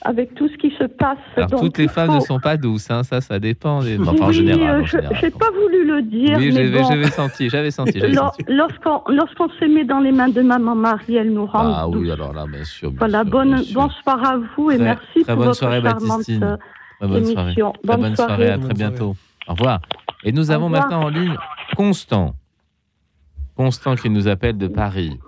avec tout ce qui se passe. Alors, donc toutes les femmes faut- ne sont pas douces, hein, ça, ça dépend. Des... Enfin, en général. euh, je n'ai pas voulu le dire, Oui, mais j'avais bon. j'avais senti, j'avais senti. Lorsqu'on se met dans les mains de maman Marie, elle nous rend Ah oui, alors là, bien sûr. bien Voilà, sûr, bonne, bien sûr. bonsoir à vous et Très- merci très pour bonne votre soirée, charmante Baptistine. euh, Très bonne soirée. émission. Très bonne soirée, à très bientôt. Au revoir. Et nous avons maintenant en ligne Constant. Constant qui nous appelle de Paris.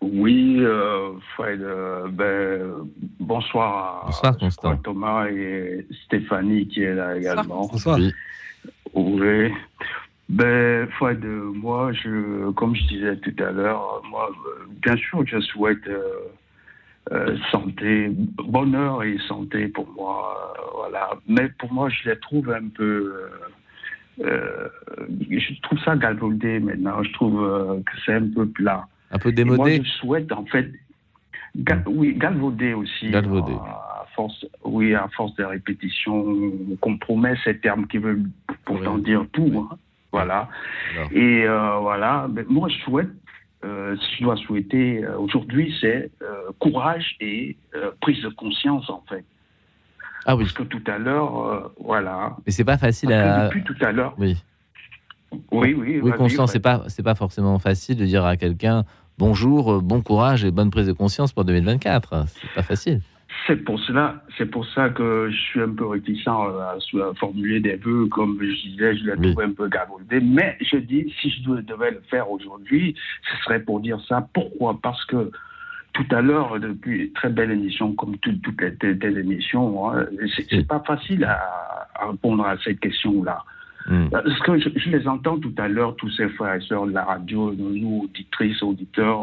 Oui, euh, Fred, euh, ben, bonsoir à Bonsoir, Constant. Thomas et Stéphanie qui est là également. Bonsoir. Oui. Oui. Ben, Fred, euh, moi, je, comme je disais tout à l'heure, moi, bien sûr, je souhaite euh, euh, santé, bonheur et santé pour moi, euh, voilà. Mais pour moi, je les trouve un peu, euh, euh, je trouve ça galvaudé maintenant. Je trouve euh, que c'est un peu plat. Un peu Et moi, démodé je souhaite en fait, ga- oui, galvaudé aussi. Galvaudé. À force, oui, à force de répétition, qu'on promet ces termes qui veulent pourtant dire tout. hein. Voilà. Et euh, voilà, Mais moi je souhaite, euh, si je dois souhaiter euh, aujourd'hui, c'est euh, courage et euh, prise de conscience en fait. Ah oui. Parce que tout à l'heure, euh, voilà. Mais c'est pas facile Parce que à. depuis tout à l'heure. Oui. Oui, oui. Oui, Fred. c'est pas, c'est pas forcément facile de dire à quelqu'un bonjour, euh, bon courage et bonne prise de conscience pour 2024. C'est pas facile. C'est pour cela, c'est pour ça que je suis un peu réticent euh, à, à formuler des vœux, comme je disais, je l'ai trouvé un peu galvaudé. Mais je dis, si je devais le faire aujourd'hui, ce serait pour dire ça. Pourquoi? Parce que tout à l'heure, depuis très belle émission, comme toutes, les telles, émissions, hein, c'est c'est pas facile à, à répondre à cette question-là. Parce que je, je les entends tout à l'heure, tous ces frères et sœurs de la radio, nous, auditrices, auditeurs,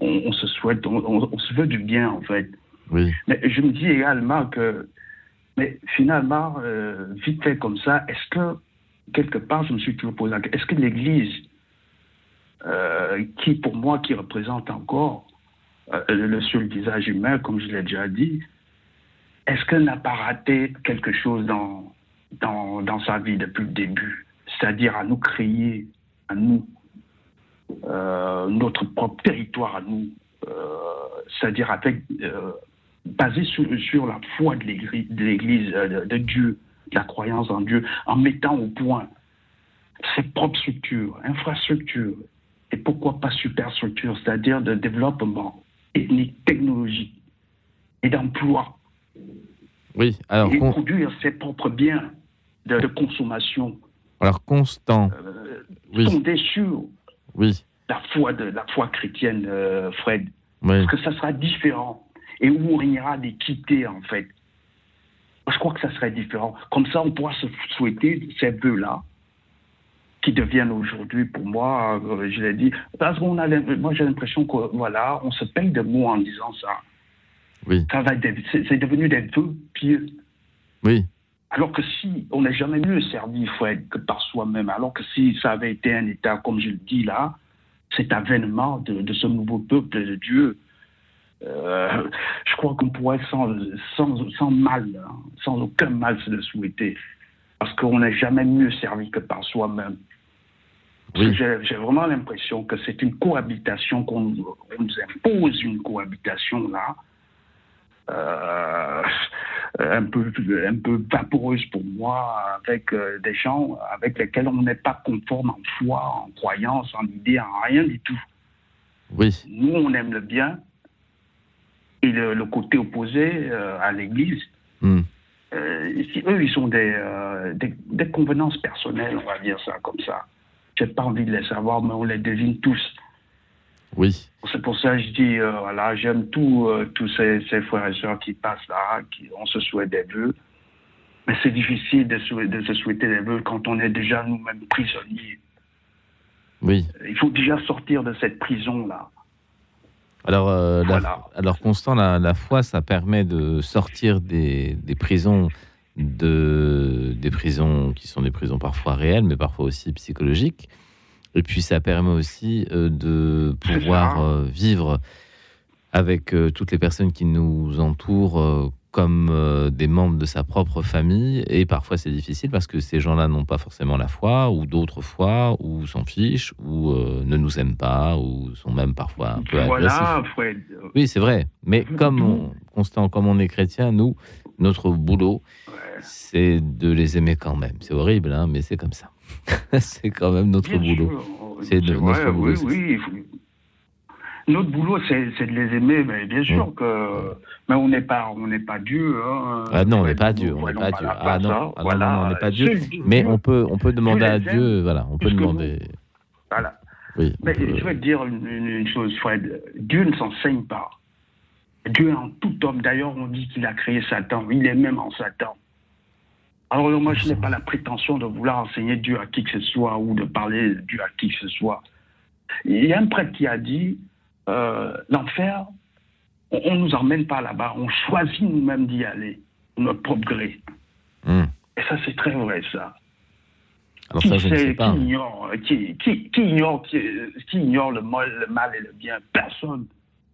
euh, on, on se souhaite, on, on- on se veut du bien en fait. Oui. Mais je me dis également que, mais finalement, euh, vite fait comme ça, est-ce que, quelque part, je me suis toujours posé la question, est-ce que l'Église, euh, qui pour moi, qui représente encore euh, le seul visage humain, comme je l'ai déjà dit, est-ce qu'elle n'a pas raté quelque chose dans, dans, dans sa vie depuis le début C'est-à-dire à nous créer, à nous, euh, notre propre territoire à nous, euh, c'est-à-dire avec, euh, basé sur, sur la foi de l'Église, de, de, Dieu, de la croyance en Dieu, en mettant au point ses propres structures, infrastructures, et pourquoi pas superstructures, c'est-à-dire de développement ethnique, technologique et d'emploi, Oui. Alors, et produire ses propres biens de, de consommation, alors Constant. Oui. fondés sur Oui. la foi de la foi chrétienne, euh, Fred. Oui. Parce que ça sera différent et où on régnera d'équité en fait. Je crois que ça serait différent. Comme ça, on pourra se souhaiter ces vœux-là qui deviennent aujourd'hui pour moi, euh, je l'ai dit, parce qu'on a, moi j'ai l'impression que voilà, on se paye de mots en disant ça. Oui. Ça va c'est devenu des vœux pieux. Oui. Alors que si on n'est jamais mieux servi, Fred, que par soi-même, alors que si ça avait été un État, comme je le dis là, cet avènement de, de ce nouveau peuple de Dieu, euh, je crois qu'on pourrait sans, sans, sans mal, hein, sans aucun mal se le souhaiter. Parce qu'on n'est jamais mieux servi que par soi-même. J'ai vraiment l'impression que c'est une cohabitation qu'on nous- on nous impose, une cohabitation là, euh, un, peu, un peu vaporeuse pour moi, avec euh, des gens avec lesquels on n'est pas conforme en foi, en croyance, en idée, en rien du tout. Oui. Nous, on aime le bien, et le, le côté opposé euh, à l'Église, Hmm. euh, si eux, ils sont des, euh, des, des convenances personnelles, on va dire ça comme ça. J'ai pas envie de les savoir, mais on les devine tous. Oui. C'est pour ça que je dis, euh, voilà, j'aime tous euh, tous ces, ces frères et sœurs qui passent là, qui, on se souhaite des vœux. Mais c'est difficile de, sou- de se souhaiter des vœux quand on est déjà nous-mêmes prisonniers. Oui. Il faut déjà sortir de cette prison-là. Alors, euh, la- alors Constant, la, la foi, ça permet de sortir des, des prisons, de, des prisons qui sont des prisons parfois réelles, mais parfois aussi psychologiques. Et puis, ça permet aussi euh, de pouvoir euh, vivre avec euh, toutes les personnes qui nous entourent comme des membres de sa propre famille. Et parfois, c'est difficile parce que ces gens-là n'ont pas forcément la foi, ou d'autres foi, ou s'en fichent, ou ne nous aiment pas, ou sont même parfois un peu agressifs. Voilà, Fred. Oui, c'est vrai. Mais comme on, Constant, comme on est chrétien, nous, notre boulot, c'est de les aimer quand même. C'est horrible, hein, mais c'est comme ça. c'est quand même notre Bien boulot. C'est notre boulot. oui, c'est oui. Notre boulot, c'est de les aimer, mais bien sûr que. Mais on n'est pas, on n'est pas Dieu. Hein. Ah non, on n'est pas Dieu, on n'est pas Dieu. Ah non, hein. ah non, on n'est pas Dieu. Mais on peut, on peut demander à Dieu, voilà, on peut demander. Voilà. Oui, Mais peut- je vais te dire une, une- une chose, Fred. Dieu ne s'enseigne pas. Dieu est en tout homme. D'ailleurs, on dit qu'il a créé Satan. Il est même en Satan. Alors moi, je n'ai pas la prétention de vouloir enseigner Dieu à qui que ce soit ou de parler Dieu à qui que ce soit. Il y a un prêtre qui a dit, euh, l'enfer, on ne nous emmène pas là-bas, on choisit nous-mêmes d'y aller, notre propre gré. Hmm. Et ça, c'est très vrai, ça. Alors qui, ça, je ne sait- sais pas. qui ignore, qui, qui- qui ignore, qui, qui ignore le mal, le mal et le bien? Personne.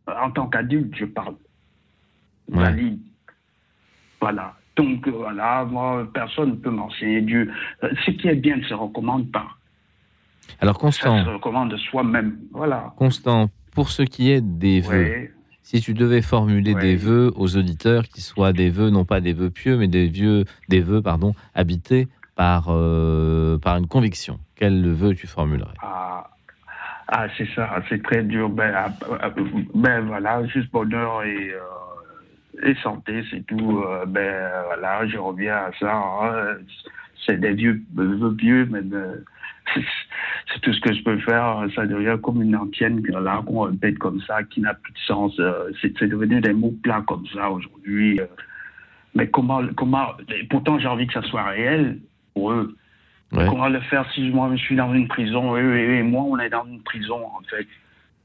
En tant qu'adulte, je parle. Valide. Voilà. Donc, euh, voilà, moi, personne ne peut m'enseigner Dieu. Euh, Ce qui est bien ne se recommande pas. Alors Ça Constant, se recommande de soi-même. Voilà. Constant, pour ce qui est des vœux, si tu devais formuler des vœux aux auditeurs qui soient des vœux, non pas des vœux pieux, mais des, vieux, des vœux pardon, habités par, euh, par une conviction, quel vœu tu formulerais? Ah, ah, c'est ça, c'est très dur. Ben, ah, ah, ben voilà, juste bonheur et, euh, et santé, c'est tout. Euh, ben voilà, je reviens à ça. hein. C'est des vieux vœux pieux, mais euh, c'est tout ce que je peux faire. Ça devient comme une antienne là qu'on répète comme ça, qui n'a plus de sens. Euh, C'est devenu des mots plats comme ça aujourd'hui. Mais comment, comment et Pourtant, j'ai envie que ça soit réel pour eux. Ouais. Comment le faire si moi je suis dans une prison? Eux et, et moi on est dans une prison en fait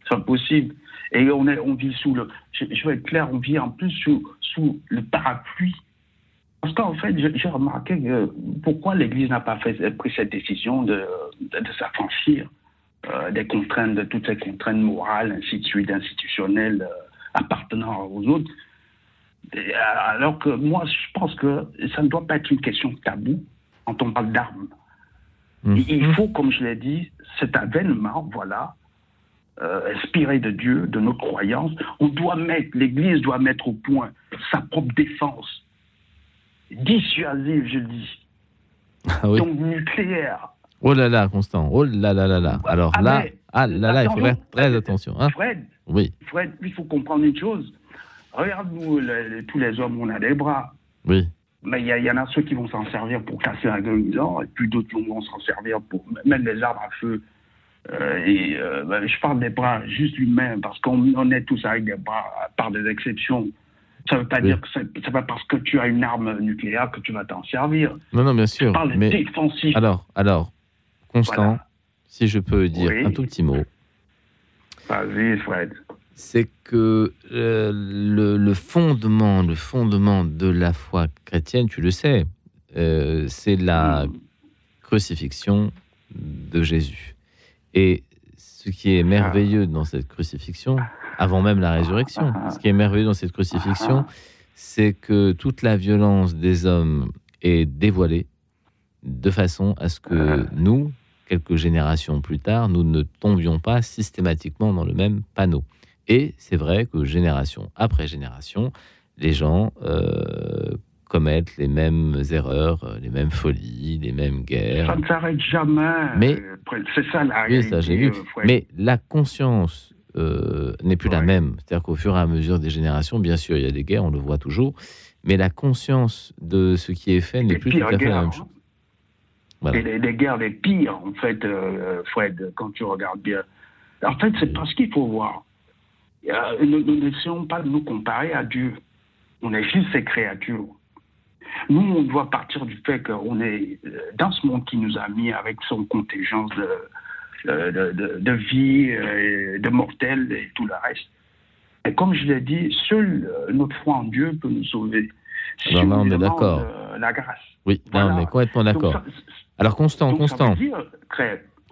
C'est impossible. Et on, est, on vit sous le. Je, je vais être clair, on vit en plus sous, sous le parapluie. Parce qu'en fait, j'ai remarqué que pourquoi l'Église n'a pas fait, pris cette décision de, de, de s'affranchir euh, des contraintes, de toutes ces contraintes morales, ainsi de suite, institutionnelles, euh, appartenant aux autres. Et, euh, alors que moi, je pense que ça ne doit pas être une question tabou quand on parle d'armes. Il- Il faut, comme je l'ai dit, cet avènement, voilà, euh, inspiré de Dieu, de notre croyance, on doit mettre, l'Église doit mettre au point sa propre défense, dissuasive, je dis, Ah oui. donc nucléaire. Oh là là, Constant, oh là là là là. Alors Ah, là, mais- ah là là, il faut faire très attention. Hein Fred, oui, Fred, il faut comprendre une chose. Regarde-nous, tous les hommes, on a des bras. oui. Mais il y, en a ceux qui vont s'en servir pour casser la gueule et puis d'autres vont s'en servir pour mettre les arbres à feu. Euh, et euh, ben, je parle des bras juste humains, parce qu'on on est tous avec des bras, à part des exceptions. Ça ne veut pas dire que c'est pas parce que tu as une arme nucléaire que tu vas t'en servir. Non, non, bien sûr. parle Mais défensif. alors, alors, Constant, Voilà. si je peux dire Oui. un tout petit mot, Vas-y, Fred. c'est que euh, le, le fondement, le fondement de la foi chrétienne, tu le sais, c'est la crucifixion de Jésus. Et ce qui est merveilleux dans cette crucifixion, avant même la résurrection, ce qui est merveilleux dans cette crucifixion, c'est que toute la violence des hommes est dévoilée de façon à ce que nous, quelques générations plus tard, nous ne tombions pas systématiquement dans le même panneau. Et c'est vrai que génération après génération, les gens euh, commettent les mêmes erreurs, euh, les mêmes folies, les mêmes guerres. Ça ne s'arrête jamais. Mais-. C'est ça la Oui, ça j'ai vu. euh. Mais la conscience euh, n'est plus la même. C'est-à-dire qu'au fur et à mesure des générations, bien sûr, il y a des guerres, on le voit toujours, mais la conscience de ce qui est fait n'est plus tout à fait la même hein. chose. Voilà. Et les, les guerres les pires, en fait, euh, Fred, quand tu regardes bien. En fait, c'est parce qu'il faut voir. Nous nous n'essayons pas de nous comparer à Dieu. On est juste ses créatures. Nous, on doit partir du fait qu'on est euh, dans ce monde qui nous a mis avec son contingence de, de, de- vie, euh, de mortels et tout le reste. Et comme je l'ai dit, seul euh, notre foi en Dieu peut nous sauver. Si là, on est d'accord. euh, la grâce. Oui, on est complètement d'accord. Alors, Constant, donc, Constant. Ça veut dire,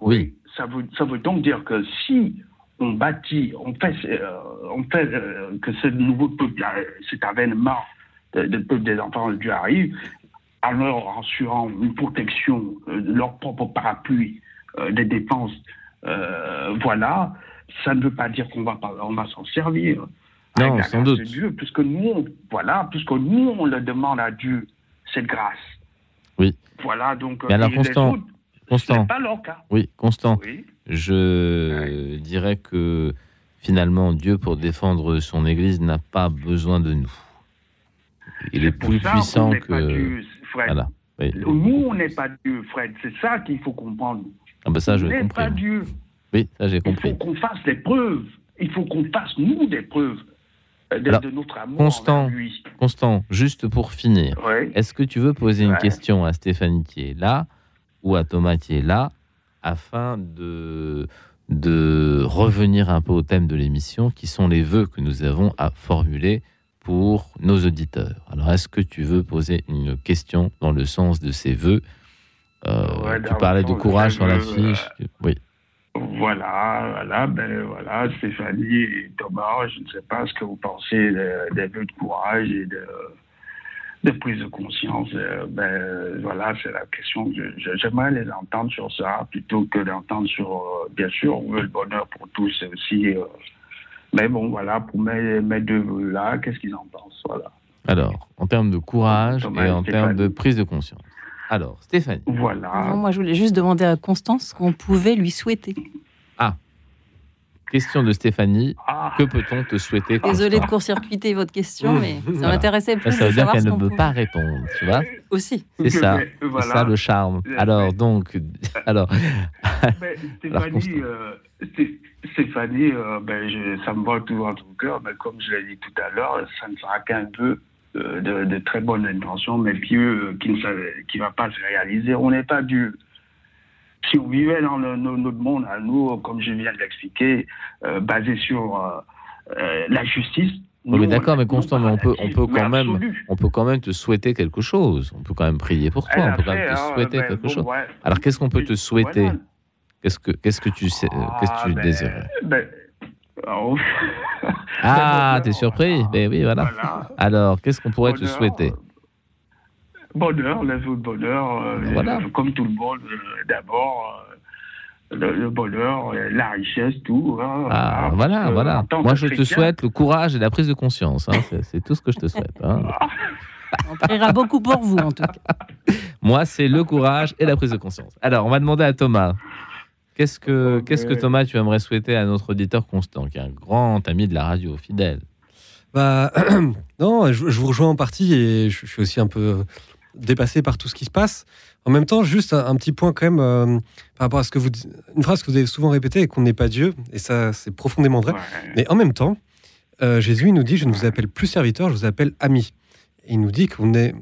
Oui. ça veut, ça veut donc dire que si on bâtit, on fait, euh, on fait euh, que ce nouveau peuple, euh, cet avènement de, de des enfants de Dieu arrive, en leur assurant une protection euh, de leur propre parapluie, euh, des défenses, euh, voilà, ça ne veut pas dire qu'on va, pas- on va s'en servir. Non, avec la sans grâce doute. de Dieu, puisque nous, on- voilà, puisque nous, on le demande à Dieu, cette grâce. Oui. Voilà, donc. Mais alors, Constant, autres, Constant. pas leur cas. Oui, Constant. Oui. Je dirais que finalement, Dieu, pour défendre son Église, n'a pas besoin de nous. Il est, plus ça puissant que. pas Dieu, Fred. Voilà. Oui. Nous, on n'est pas Dieu, Fred. C'est ça qu'il faut comprendre. Ah ben ça, on n'est pas Dieu. Oui, ça, j'ai Il compris. faut qu'on fasse des preuves. Il faut qu'on fasse, nous, des preuves. de, Alors, de notre amour Constant, envers lui. Constant, juste pour finir, est-ce que tu veux poser une question à Stéphanie qui est là ou à Thomas qui est là afin de, de revenir un peu au thème de l'émission qui sont les vœux que nous avons à formuler pour nos auditeurs. Alors, est-ce que tu veux poser une question dans le sens de ces vœux? Euh, Ouais, Tu parlais de courage sur la vœux, fiche. Oui. Voilà, voilà, ben voilà, Stéphanie et Thomas, je ne sais pas ce que vous pensez de- des vœux de courage et de, de prise de conscience. euh, Ben voilà, c'est la question. que J'aimerais les entendre sur ça plutôt que d'entendre sur, euh, bien sûr, on veut le bonheur pour tous c'est aussi. euh, mais bon, voilà, pour mes, mes deux vœux-là, qu'est-ce qu'ils en pensent Voilà. Alors, en termes de courage Thomas et en termes de prise de conscience. Alors, Stéphanie. Voilà. Non, moi, je voulais juste demander à Constance ce qu'on pouvait lui souhaiter. Ah, question de Stéphanie. Ah. Que peut-on te souhaiter Désolée de court-circuiter votre question, mais ça Voilà. m'intéressait plus Ça, ça de veut dire qu'elle ne peut pouvait. pas répondre, tu vois? Aussi. C'est ça, c'est ça le charme. Alors donc, alors, Mais Alors. Stéphanie, Sté- Stéphanie euh, ben, je- ça me va tout dans ton cœur, mais comme je l'ai dit tout à l'heure, ça ne sera qu'un peu euh, de, de très bonnes intentions, mais pieux, euh, qui ne qui va pas se réaliser. On n'est pas Dieu. Si on vivait dans le- notre monde à nous, comme je viens de l'expliquer, euh, basé sur la justice. Oui, mais d'accord, mais Constant, mais on peut, on peut quand même, on peut quand même te souhaiter quelque chose. On peut quand même prier pour toi. On peut quand même te hein, souhaiter ben, quelque chose. Alors, qu'est-ce qu'on peut te souhaiter. Qu'est-ce que, qu'est-ce que tu sais, euh, qu'est-ce que tu Ah, ben, désirais? ben, oh. Ah, t'es surpris? Ben oui, voilà. Alors, qu'est-ce qu'on pourrait te Bonheur, souhaiter? Bonheur, les vœux de bonheur, euh, Voilà. euh, comme tout le monde, euh, d'abord, euh, le, le bonheur, euh, la richesse, tout. hein, Ah, voilà, voilà. Moi, je te souhaite le courage et la prise de conscience. hein. C'est, c'est tout ce que je te souhaite. hein. On priera beaucoup pour vous, en tout cas. Moi, c'est le courage et la prise de conscience. Alors, on va demander à Thomas. Qu'est-ce que, qu'est-ce que Thomas, tu aimerais souhaiter à notre auditeur constant, qui est un grand ami de la radio, fidèle? Bah, non, je, je vous rejoins en partie et je, je suis aussi un peu dépassé par tout ce qui se passe. En même temps, juste un, un petit point quand même euh, par rapport à ce que vous dites- une phrase que vous avez souvent répétée, qu'on n'est pas Dieu, et ça c'est profondément vrai. Mais en même temps, euh, Jésus il nous dit, je ne vous appelle plus serviteur, je vous appelle ami. Il nous dit qu'on est,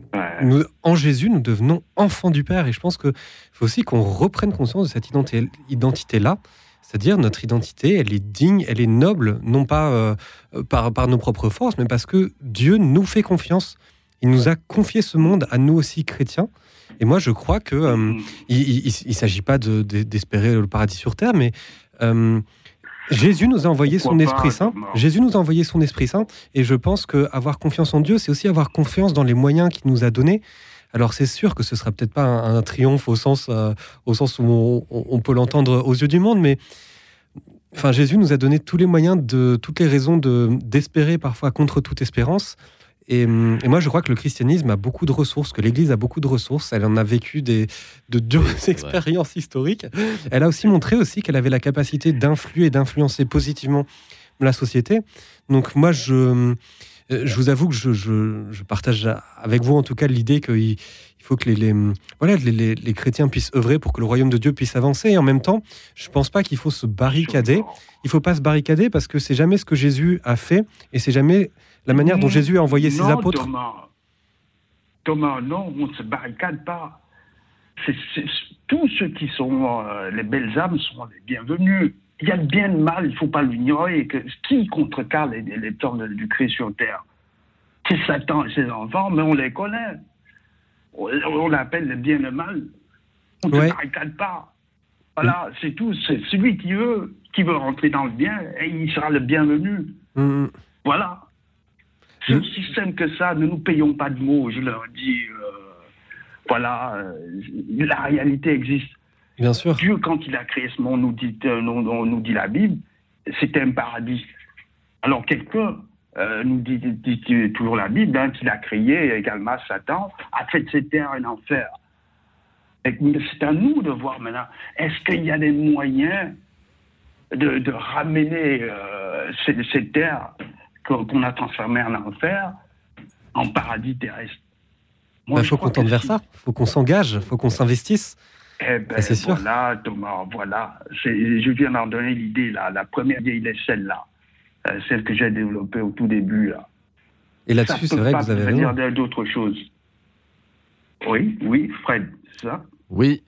nous, en Jésus, nous devenons enfants du Père. Et je pense qu'il faut aussi qu'on reprenne conscience de cette identi- identité-là. C'est-à-dire notre identité, elle est digne, elle est noble, non pas euh, par, par nos propres forces, mais parce que Dieu nous fait confiance. Il nous a confié ce monde à nous aussi chrétiens. Et moi, je crois que euh, il ne s'agit pas de- de- d'espérer le paradis sur terre, mais euh, Jésus nous a envoyé son Pourquoi Esprit Saint. Jésus nous a envoyé son Esprit Saint, et je pense que avoir confiance en Dieu, c'est aussi avoir confiance dans les moyens qu'il nous a donnés. Alors c'est sûr que ce sera peut-être pas un, un triomphe au sens, euh, au sens où on, peut l'entendre aux yeux du monde, mais enfin Jésus nous a donné tous les moyens de toutes les raisons de d'espérer parfois contre toute espérance. Et, hum, et moi, je crois que le christianisme a beaucoup de ressources, que l'Église a beaucoup de ressources. Elle en a vécu des, de dures expériences historiques. Elle a aussi montré aussi qu'elle avait la capacité d'influer et d'influencer positivement la société. Donc moi, je, euh, je vous avoue que je, je- je partage avec vous en tout cas l'idée qu'il il faut que les, les- voilà, les, les- les chrétiens puissent œuvrer pour que le royaume de Dieu puisse avancer. Et en même temps, je pense pas qu'il faut se barricader. Il faut pas se barricader parce que c'est jamais ce que Jésus a fait et c'est jamais la manière dont Non, Jésus a envoyé ses non, apôtres. Thomas. Thomas, non, on ne se barricade pas. Tous ceux qui sont euh, les belles âmes sont les bienvenus. Il y a le bien et le mal, il ne faut pas l'ignorer. Qui contrecarre les, les du Christ sur terre? C'est Satan et ses enfants, mais on les connaît. On, on l'appelle le bien et le mal. On ne Ouais. se barricade pas. Voilà, c'est tout. C'est celui qui veut, qui veut rentrer dans le bien, et il sera le bienvenu. Mm, mm. Voilà. C'est aussi simple que ça. Ne nous payons pas de mots. Je leur dis, euh, voilà, euh, la réalité existe. Bien sûr. Dieu, quand il a créé ce monde, nous dit, euh, nous, nous- dit la Bible, c'était un paradis. Alors quelqu'un nous dit, dit- dit toujours la Bible, hein, qu'il a créé également Satan, a fait de cette terre un enfer. C'est à nous de voir maintenant, est-ce qu'il y a des moyens de, de ramener cette terre qu'on a transformée en enfer en paradis terrestre Il je faut qu'on tente vers ça. Il faut qu'on s'engage. Il faut qu'on s'investisse. Eh ben, c'est sûr. voilà, Thomas, voilà. Je viens d'en donner l'idée, là. La première idée, il est celle-là. euh, celle que j'ai développée au tout début. Là. Et là-dessus, c'est vrai pas que vous avez raison. de- d'autres choses. Oui, oui, Fred, c'est ça? Oui,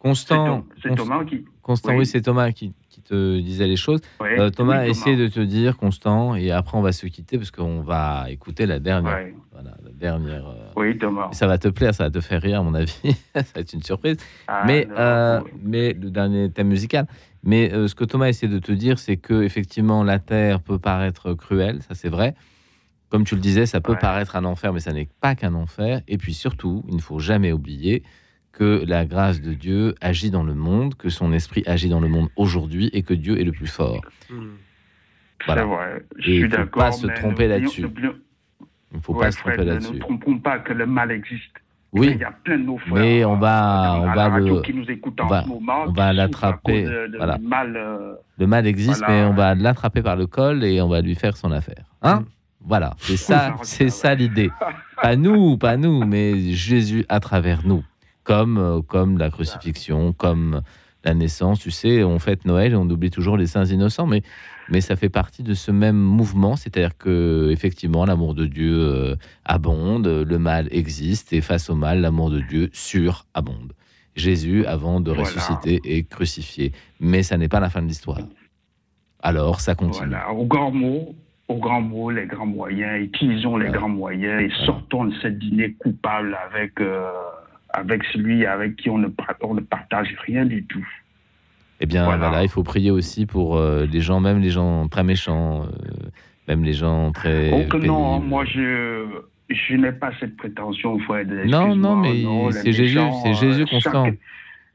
Constant. C'est Thomas qui. Constant, oui, Oui. c'est Thomas qui te disait les choses. Euh, Thomas, Thomas. essaie de te dire, Constant, et après on va se quitter parce qu'on va écouter la dernière. Ouais. Voilà, la dernière. euh, Oui, Thomas. Ça va te plaire, ça va te faire rire, à mon avis. ça va être une surprise. Ah, mais, euh, mais le dernier thème musical. Mais euh, ce que Thomas essaie de te dire, c'est que effectivement, la Terre peut paraître cruelle, ça c'est vrai. Comme tu le disais, ça peut paraître un enfer, mais ça n'est pas qu'un enfer. Et puis surtout, il ne faut jamais oublier que la grâce de Dieu agit dans le monde, que son esprit agit dans le monde aujourd'hui et que Dieu est le plus fort. Voilà. C'est vrai, je Et suis il ne faut pas se tromper là-dessus. Il ne faut pas se tromper Ne là-dessus. nous trompons pas que le mal existe. Oui. Il y a plein de nos frères. Mais on va, à on va le, qui nous écoutent on en va, ce moment, on va l'attraper. Voilà. mal, euh, Le mal existe, Voilà. mais on va l'attraper par le col et on va lui faire son affaire. Hein Voilà, c'est ça, c'est ça l'idée. Pas nous, pas nous, mais Jésus à travers nous. Comme, euh, comme la crucifixion, comme la naissance. Tu sais, on fête Noël et on oublie toujours les saints innocents, mais, mais ça fait partie de ce même mouvement. C'est-à-dire que effectivement, l'amour de Dieu euh, abonde, le mal existe, et face au mal, l'amour de Dieu surabonde. Jésus, avant de Voilà. ressusciter, est crucifié. Mais ça n'est pas la fin de l'histoire. Alors, ça continue. Voilà, au grand mot, au grand mot, les grands moyens, utilisons les grands moyens et sortons de cette dîner coupable avec, euh, avec celui avec qui on ne, on ne partage rien du tout. Eh bien, Voilà. voilà, il faut prier aussi pour euh, les gens, même les gens très méchants, euh, même les gens très. Oh que non, pénibles. moi je, je n'ai pas cette prétention, Fred. Non, non, mais c'est Jésus, c'est Jésus euh, constant. chaque-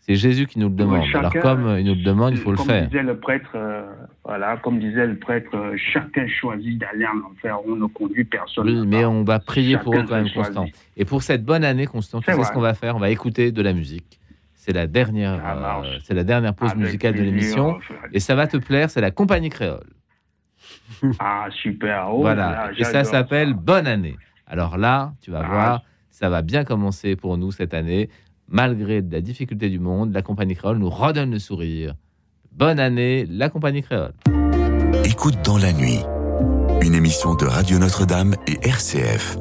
C'est Jésus qui nous le demande. chacun- Alors, comme euh, il nous le demande, il faut le faire. disait le prêtre, euh, voilà, comme disait le prêtre, euh, chacun choisit d'aller en enfer. On ne conduit personne. Oui, mais on va prier pour eux quand même. Constant. Et pour cette bonne année, Constant, tu C'est sais ce qu'on va faire? On va écouter de la musique. C'est la dernière, euh, c'est la dernière pause Avec musicale de l'émission, et ça va te plaire. C'est la compagnie créole. Ah, super. Oh voilà. là là, et ça s'appelle Bonne année. Alors là, tu vas Ah. voir, ça va bien commencer pour nous cette année. Malgré la difficulté du monde, la compagnie créole nous redonne le sourire. Bonne année, la compagnie créole. Écoute dans la nuit. Une émission de Radio Notre-Dame et RCF.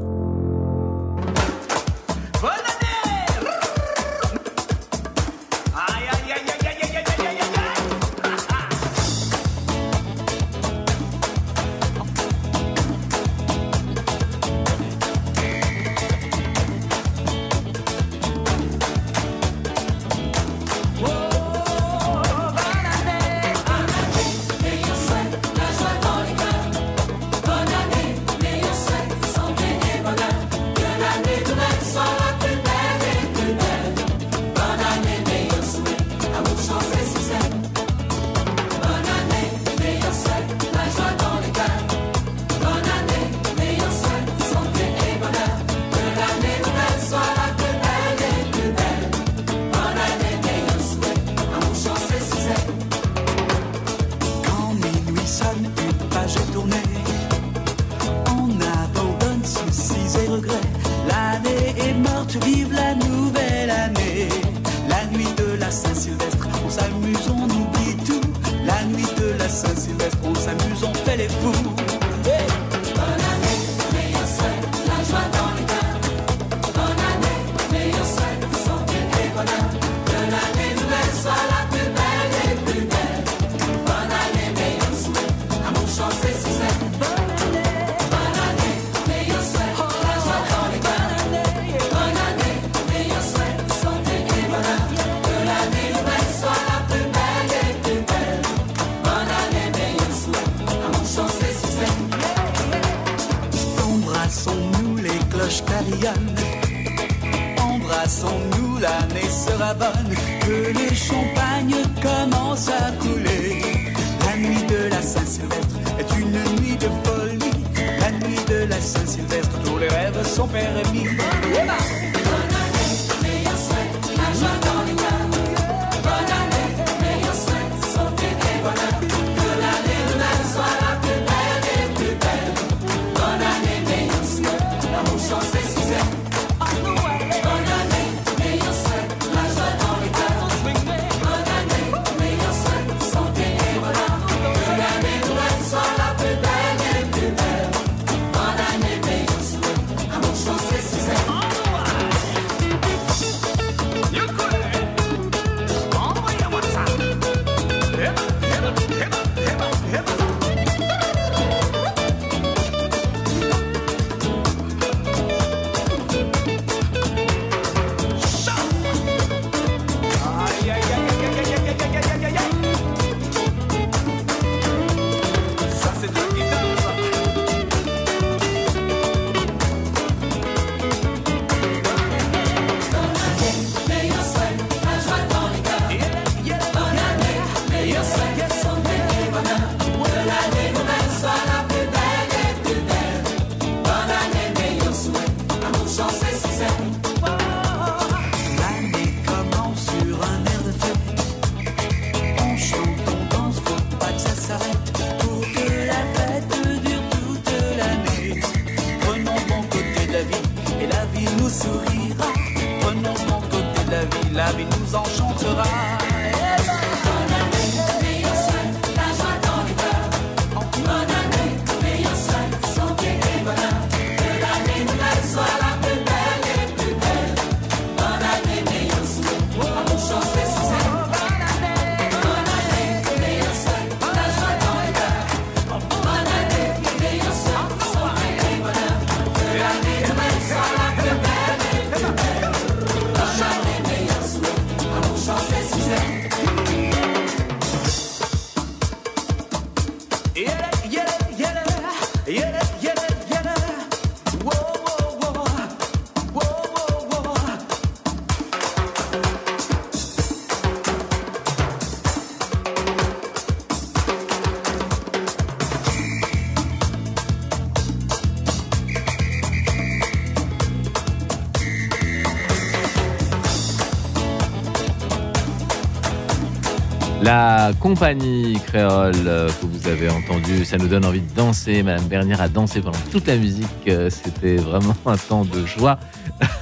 La compagnie créole que vous avez entendue, ça nous donne envie de danser. Madame Bernière a dansé pendant toute la musique. euh, C'était vraiment un temps de joie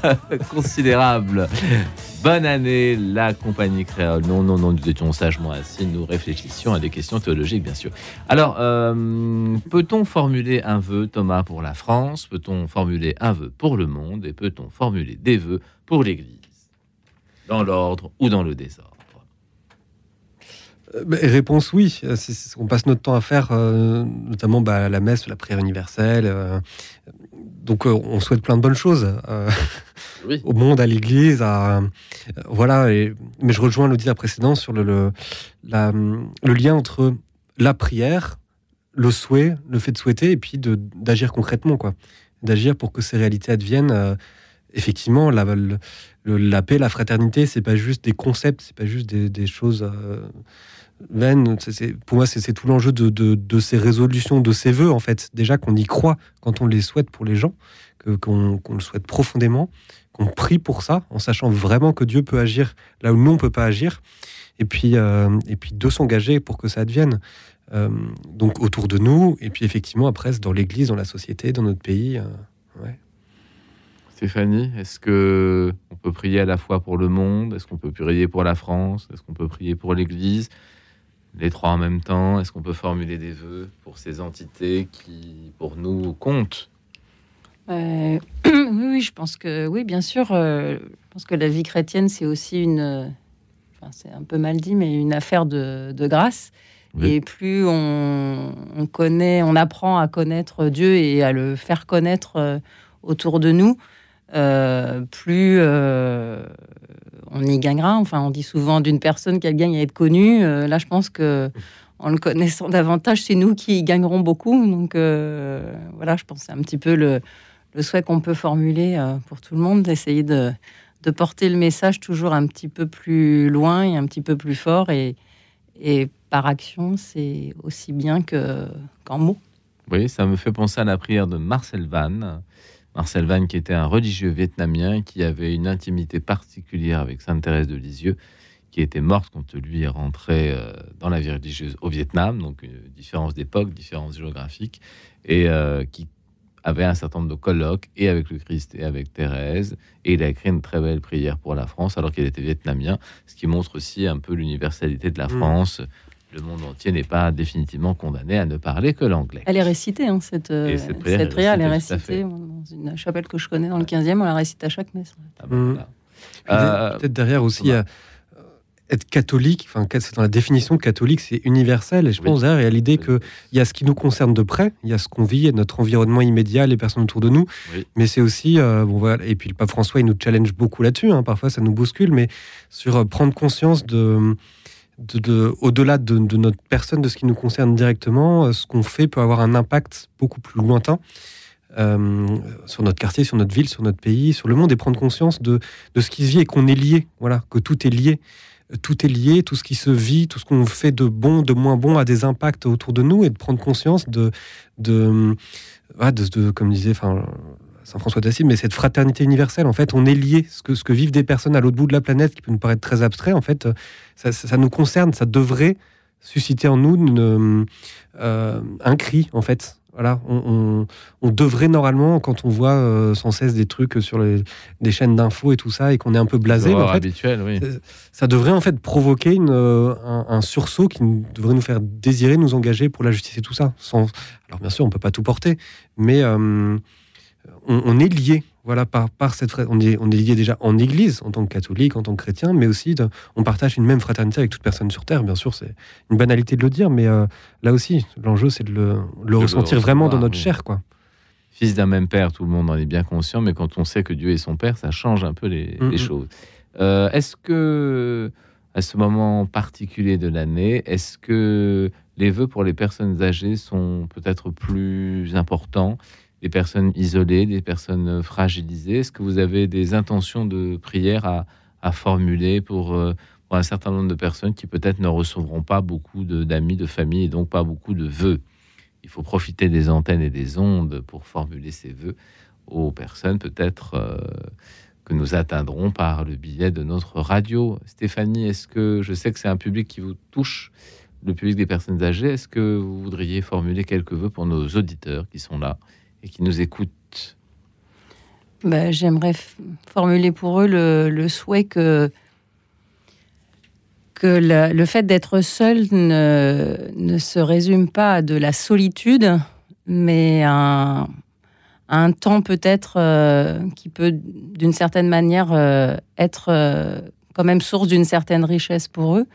considérable. Bonne année, la compagnie créole. Non, non, non, nous étions sagement assis, nous réfléchissions à des questions théologiques, bien sûr. Alors, euh, peut-on formuler un vœu, Thomas, pour la France? Peut-on formuler un vœu pour le monde? Et peut-on formuler des vœux pour l'Église? Dans l'ordre ou dans le désordre? Réponse oui. C'est c'est ce qu'on passe notre temps à faire, euh, notamment bah, la messe, la prière universelle. euh, donc euh, on souhaite plein de bonnes choses au monde, à l'Église, à voilà. Et, mais je rejoins l'auditeur précédent sur le le, la- le lien entre la prière, le souhait, le fait de souhaiter, et puis d'agir concrètement, quoi. D'agir pour que ces réalités adviennent. effectivement, la, le- le- la paix, la fraternité, c'est pas juste des concepts, c'est pas juste des, des choses pour moi, c'est tout l'enjeu de, ces résolutions, de ces vœux, en fait. Déjà qu'on y croit quand on les souhaite pour les gens, qu'on le souhaite profondément, qu'on prie pour ça, en sachant vraiment que Dieu peut agir là où nous, on peut pas agir. Et puis, euh, et puis de s'engager pour que ça advienne. Euh, donc autour de nous, et puis effectivement après dans l'Église, dans la société, dans notre pays. euh. Stéphanie, est-ce que on peut prier à la fois pour le monde? Est-ce qu'on peut prier pour la France? Est-ce qu'on peut prier pour l'Église? Les trois en même temps Est-ce qu'on peut formuler des vœux pour ces entités qui, pour nous, comptent? Euh, oui, oui, je pense que oui, bien sûr. euh, je pense que la vie chrétienne, c'est aussi une, euh, enfin, c'est un peu mal dit, mais une affaire de, de grâce. Et plus on, on connaît, on apprend à connaître Dieu et à le faire connaître euh, autour de nous, plus on y gagnera. Enfin, on dit souvent d'une personne qu'elle gagne à être connue. Euh, là, je pense que en le connaissant davantage, c'est nous qui gagnerons beaucoup. Donc euh, voilà, je pense c'est un petit peu le, souhait qu'on peut formuler euh, pour tout le monde, d'essayer de, porter le message toujours un petit peu plus loin et un petit peu plus fort. Et, par action, c'est aussi bien que, qu'en mots. Oui, ça me fait penser à la prière de Marcel Van. Marcel Van, qui était un religieux vietnamien qui avait une intimité particulière avec Sainte Thérèse de Lisieux, qui était morte quand lui est rentré euh, dans la vie religieuse au Vietnam, donc une différence d'époque, différence géographique, et euh, qui avait un certain nombre de colloques et avec le Christ et avec Thérèse, et il a écrit une très belle prière pour la France alors qu'il était vietnamien, ce qui montre aussi un peu l'universalité de la Mm. France. Le monde entier n'est pas définitivement condamné à ne parler que l'anglais. Elle est récitée, hein, cette, euh, Et cette prière prière, elle est récitée, dans une chapelle que je connais dans le 15e, on la récite à chaque messe. Mhm. Puis Euh, Peut-être derrière aussi, euh, être catholique, enfin, c'est dans la définition catholique, c'est universel. Et je pense derrière, il y a l'idée qu'il y a ce qui nous concerne de près, il y a ce qu'on vit, il y a notre environnement immédiat, les personnes autour de nous. Oui. Mais c'est aussi, euh, bon, voilà, et puis le pape François, il nous challenge beaucoup là-dessus. hein, parfois, ça nous bouscule, mais sur euh, prendre conscience de. De, de- au-delà de, notre personne, de ce qui nous concerne directement, euh, ce qu'on fait peut avoir un impact beaucoup plus lointain euh, sur notre quartier, sur notre ville, sur notre pays, sur le monde, et prendre conscience de, de ce qui se vit et qu'on est lié, voilà, que tout est lié. Euh, Tout est lié, tout ce qui se vit, tout ce qu'on fait de bon, de moins bon a des impacts autour de nous, et de prendre conscience de, de, comme disait, Saint François d'Assise, mais cette fraternité universelle, en fait, on est lié. Ce que, ce que vivent des personnes à l'autre bout de la planète, qui peut nous paraître très abstrait, en fait, euh, ça, ça- ça nous concerne, ça devrait susciter en nous une, euh, un cri, en fait, Voilà, on, on- on devrait normalement, quand on voit euh, sans cesse des trucs sur les, des chaînes d'infos et tout ça, et qu'on est un peu blasé, en fait, habituelle, oui. ça- ça devrait en fait provoquer une, euh, un, un sursaut qui nous- devrait nous faire désirer nous engager pour la justice et tout ça. Sans... Alors bien sûr, on peut pas tout porter, mais euh, on, on est lié. Voilà, par, par cette on est, on est lié déjà en Église, en tant que catholique, en tant que chrétien, mais aussi de- on partage une même fraternité avec toute personne sur Terre. Bien sûr, c'est une banalité de le dire, mais euh, là aussi, l'enjeu, c'est de le, ressentir vraiment dans notre oui. chair. Quoi. Fils d'un même père, tout le monde en est bien conscient, mais quand on sait que Dieu est son père, ça change un peu les, les choses. Euh, est-ce que, à ce moment particulier de l'année, est-ce que les vœux pour les personnes âgées sont peut-être plus importants des personnes isolées, des personnes fragilisées. Est-ce que vous avez des intentions de prière à, formuler pour, euh, pour un certain nombre de personnes qui peut-être ne recevront pas beaucoup de- d'amis, de, famille et donc pas beaucoup de vœux? Il faut profiter des antennes et des ondes pour formuler ces vœux aux personnes peut-être euh, que nous atteindrons par le biais de notre radio. Stéphanie, est-ce que je sais que c'est un public qui vous touche, le public des personnes âgées, est-ce que vous voudriez formuler quelques vœux pour nos auditeurs qui sont là? Et qui nous écoutent Bah, J'aimerais formuler pour eux le, souhait que, que le fait d'être seul ne, ne se résume pas à de la solitude, mais à un, un temps peut-être euh, qui peut, d'une certaine manière, euh, être euh, quand même source d'une certaine richesse pour eux.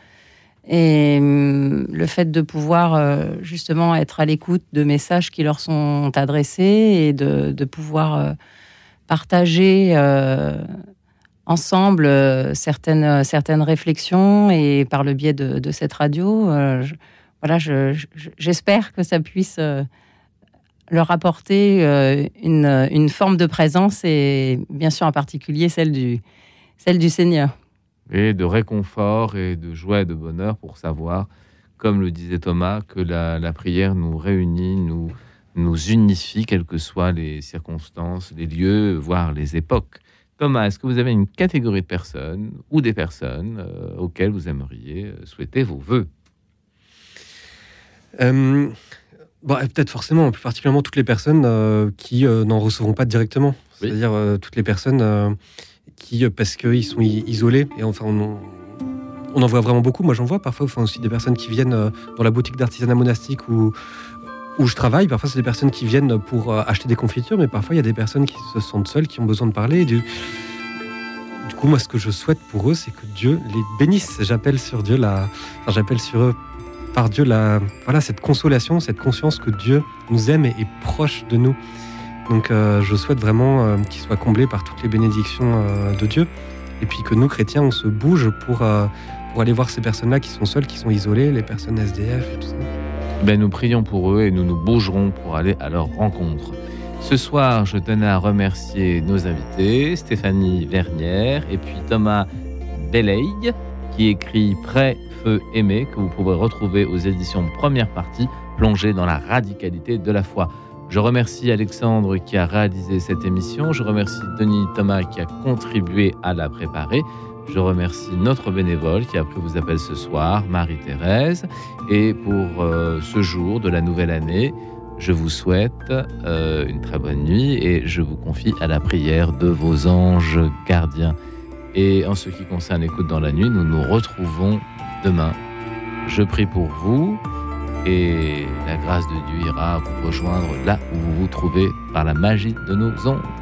Et hum, le fait de pouvoir euh, justement être à l'écoute de messages qui leur sont adressés et de, pouvoir euh, partager euh, ensemble certaines, certaines réflexions et par le biais de, cette radio, voilà, je- je- j'espère que ça puisse leur apporter une, forme de présence et bien sûr en particulier celle du Seigneur. Et de réconfort et de joie et de bonheur pour savoir, comme le disait Thomas, que la, la prière nous réunit, nous, nous unifie, quelles que soient les circonstances, les lieux, voire les époques. Thomas, est-ce que vous avez une catégorie de personnes ou des personnes euh, auxquelles vous aimeriez euh, souhaiter vos voeux? Euh, bon, et peut-être forcément, plus particulièrement toutes les personnes euh, qui n'en recevront pas directement. C'est-à-dire toutes les personnes euh, parce qu'ils sont isolés, et enfin, on, en- voit vraiment beaucoup. Moi, j'en vois parfois aussi des personnes qui viennent euh, dans la boutique d'artisanat monastique où, où je travaille. Parfois, c'est des personnes qui viennent pour euh, acheter des confitures, mais parfois, il y a des personnes qui se sentent seules, qui ont besoin de parler. Du, coup, moi, ce que je souhaite pour eux, c'est que Dieu les bénisse. J'appelle sur Dieu la, j'appelle sur eux par Dieu la, voilà, cette consolation, cette conscience que Dieu nous aime et est proche de nous. Donc euh, je souhaite vraiment euh, qu'ils soient comblés par toutes les bénédictions euh, de Dieu. Et puis que nous, chrétiens, on se bouge pour, pour aller voir ces personnes-là qui sont seules, qui sont isolées, les personnes SDF et tout ça. Ben, nous prions pour eux et nous nous bougerons pour aller à leur rencontre. Ce soir, je tenais à remercier nos invités, Stéphanie Vernière et puis Thomas Beleil, qui écrit Prêt, Feu, Aimé, que vous pourrez retrouver aux éditions Première Partie, plongée dans la radicalité de la foi. Je remercie Alexandre qui a réalisé cette émission. Je remercie Denis Thomas qui a contribué à la préparer. Je remercie notre bénévole qui a pris vos appels ce soir, Marie-Thérèse. Et pour euh, ce jour de la nouvelle année, je vous souhaite euh, une très bonne nuit et je vous confie à la prière de vos anges gardiens. Et en ce qui concerne l'écoute dans la nuit, nous nous retrouvons demain. Je prie pour vous et la grâce de Dieu ira vous rejoindre là où vous vous trouvez par la magie de nos ondes.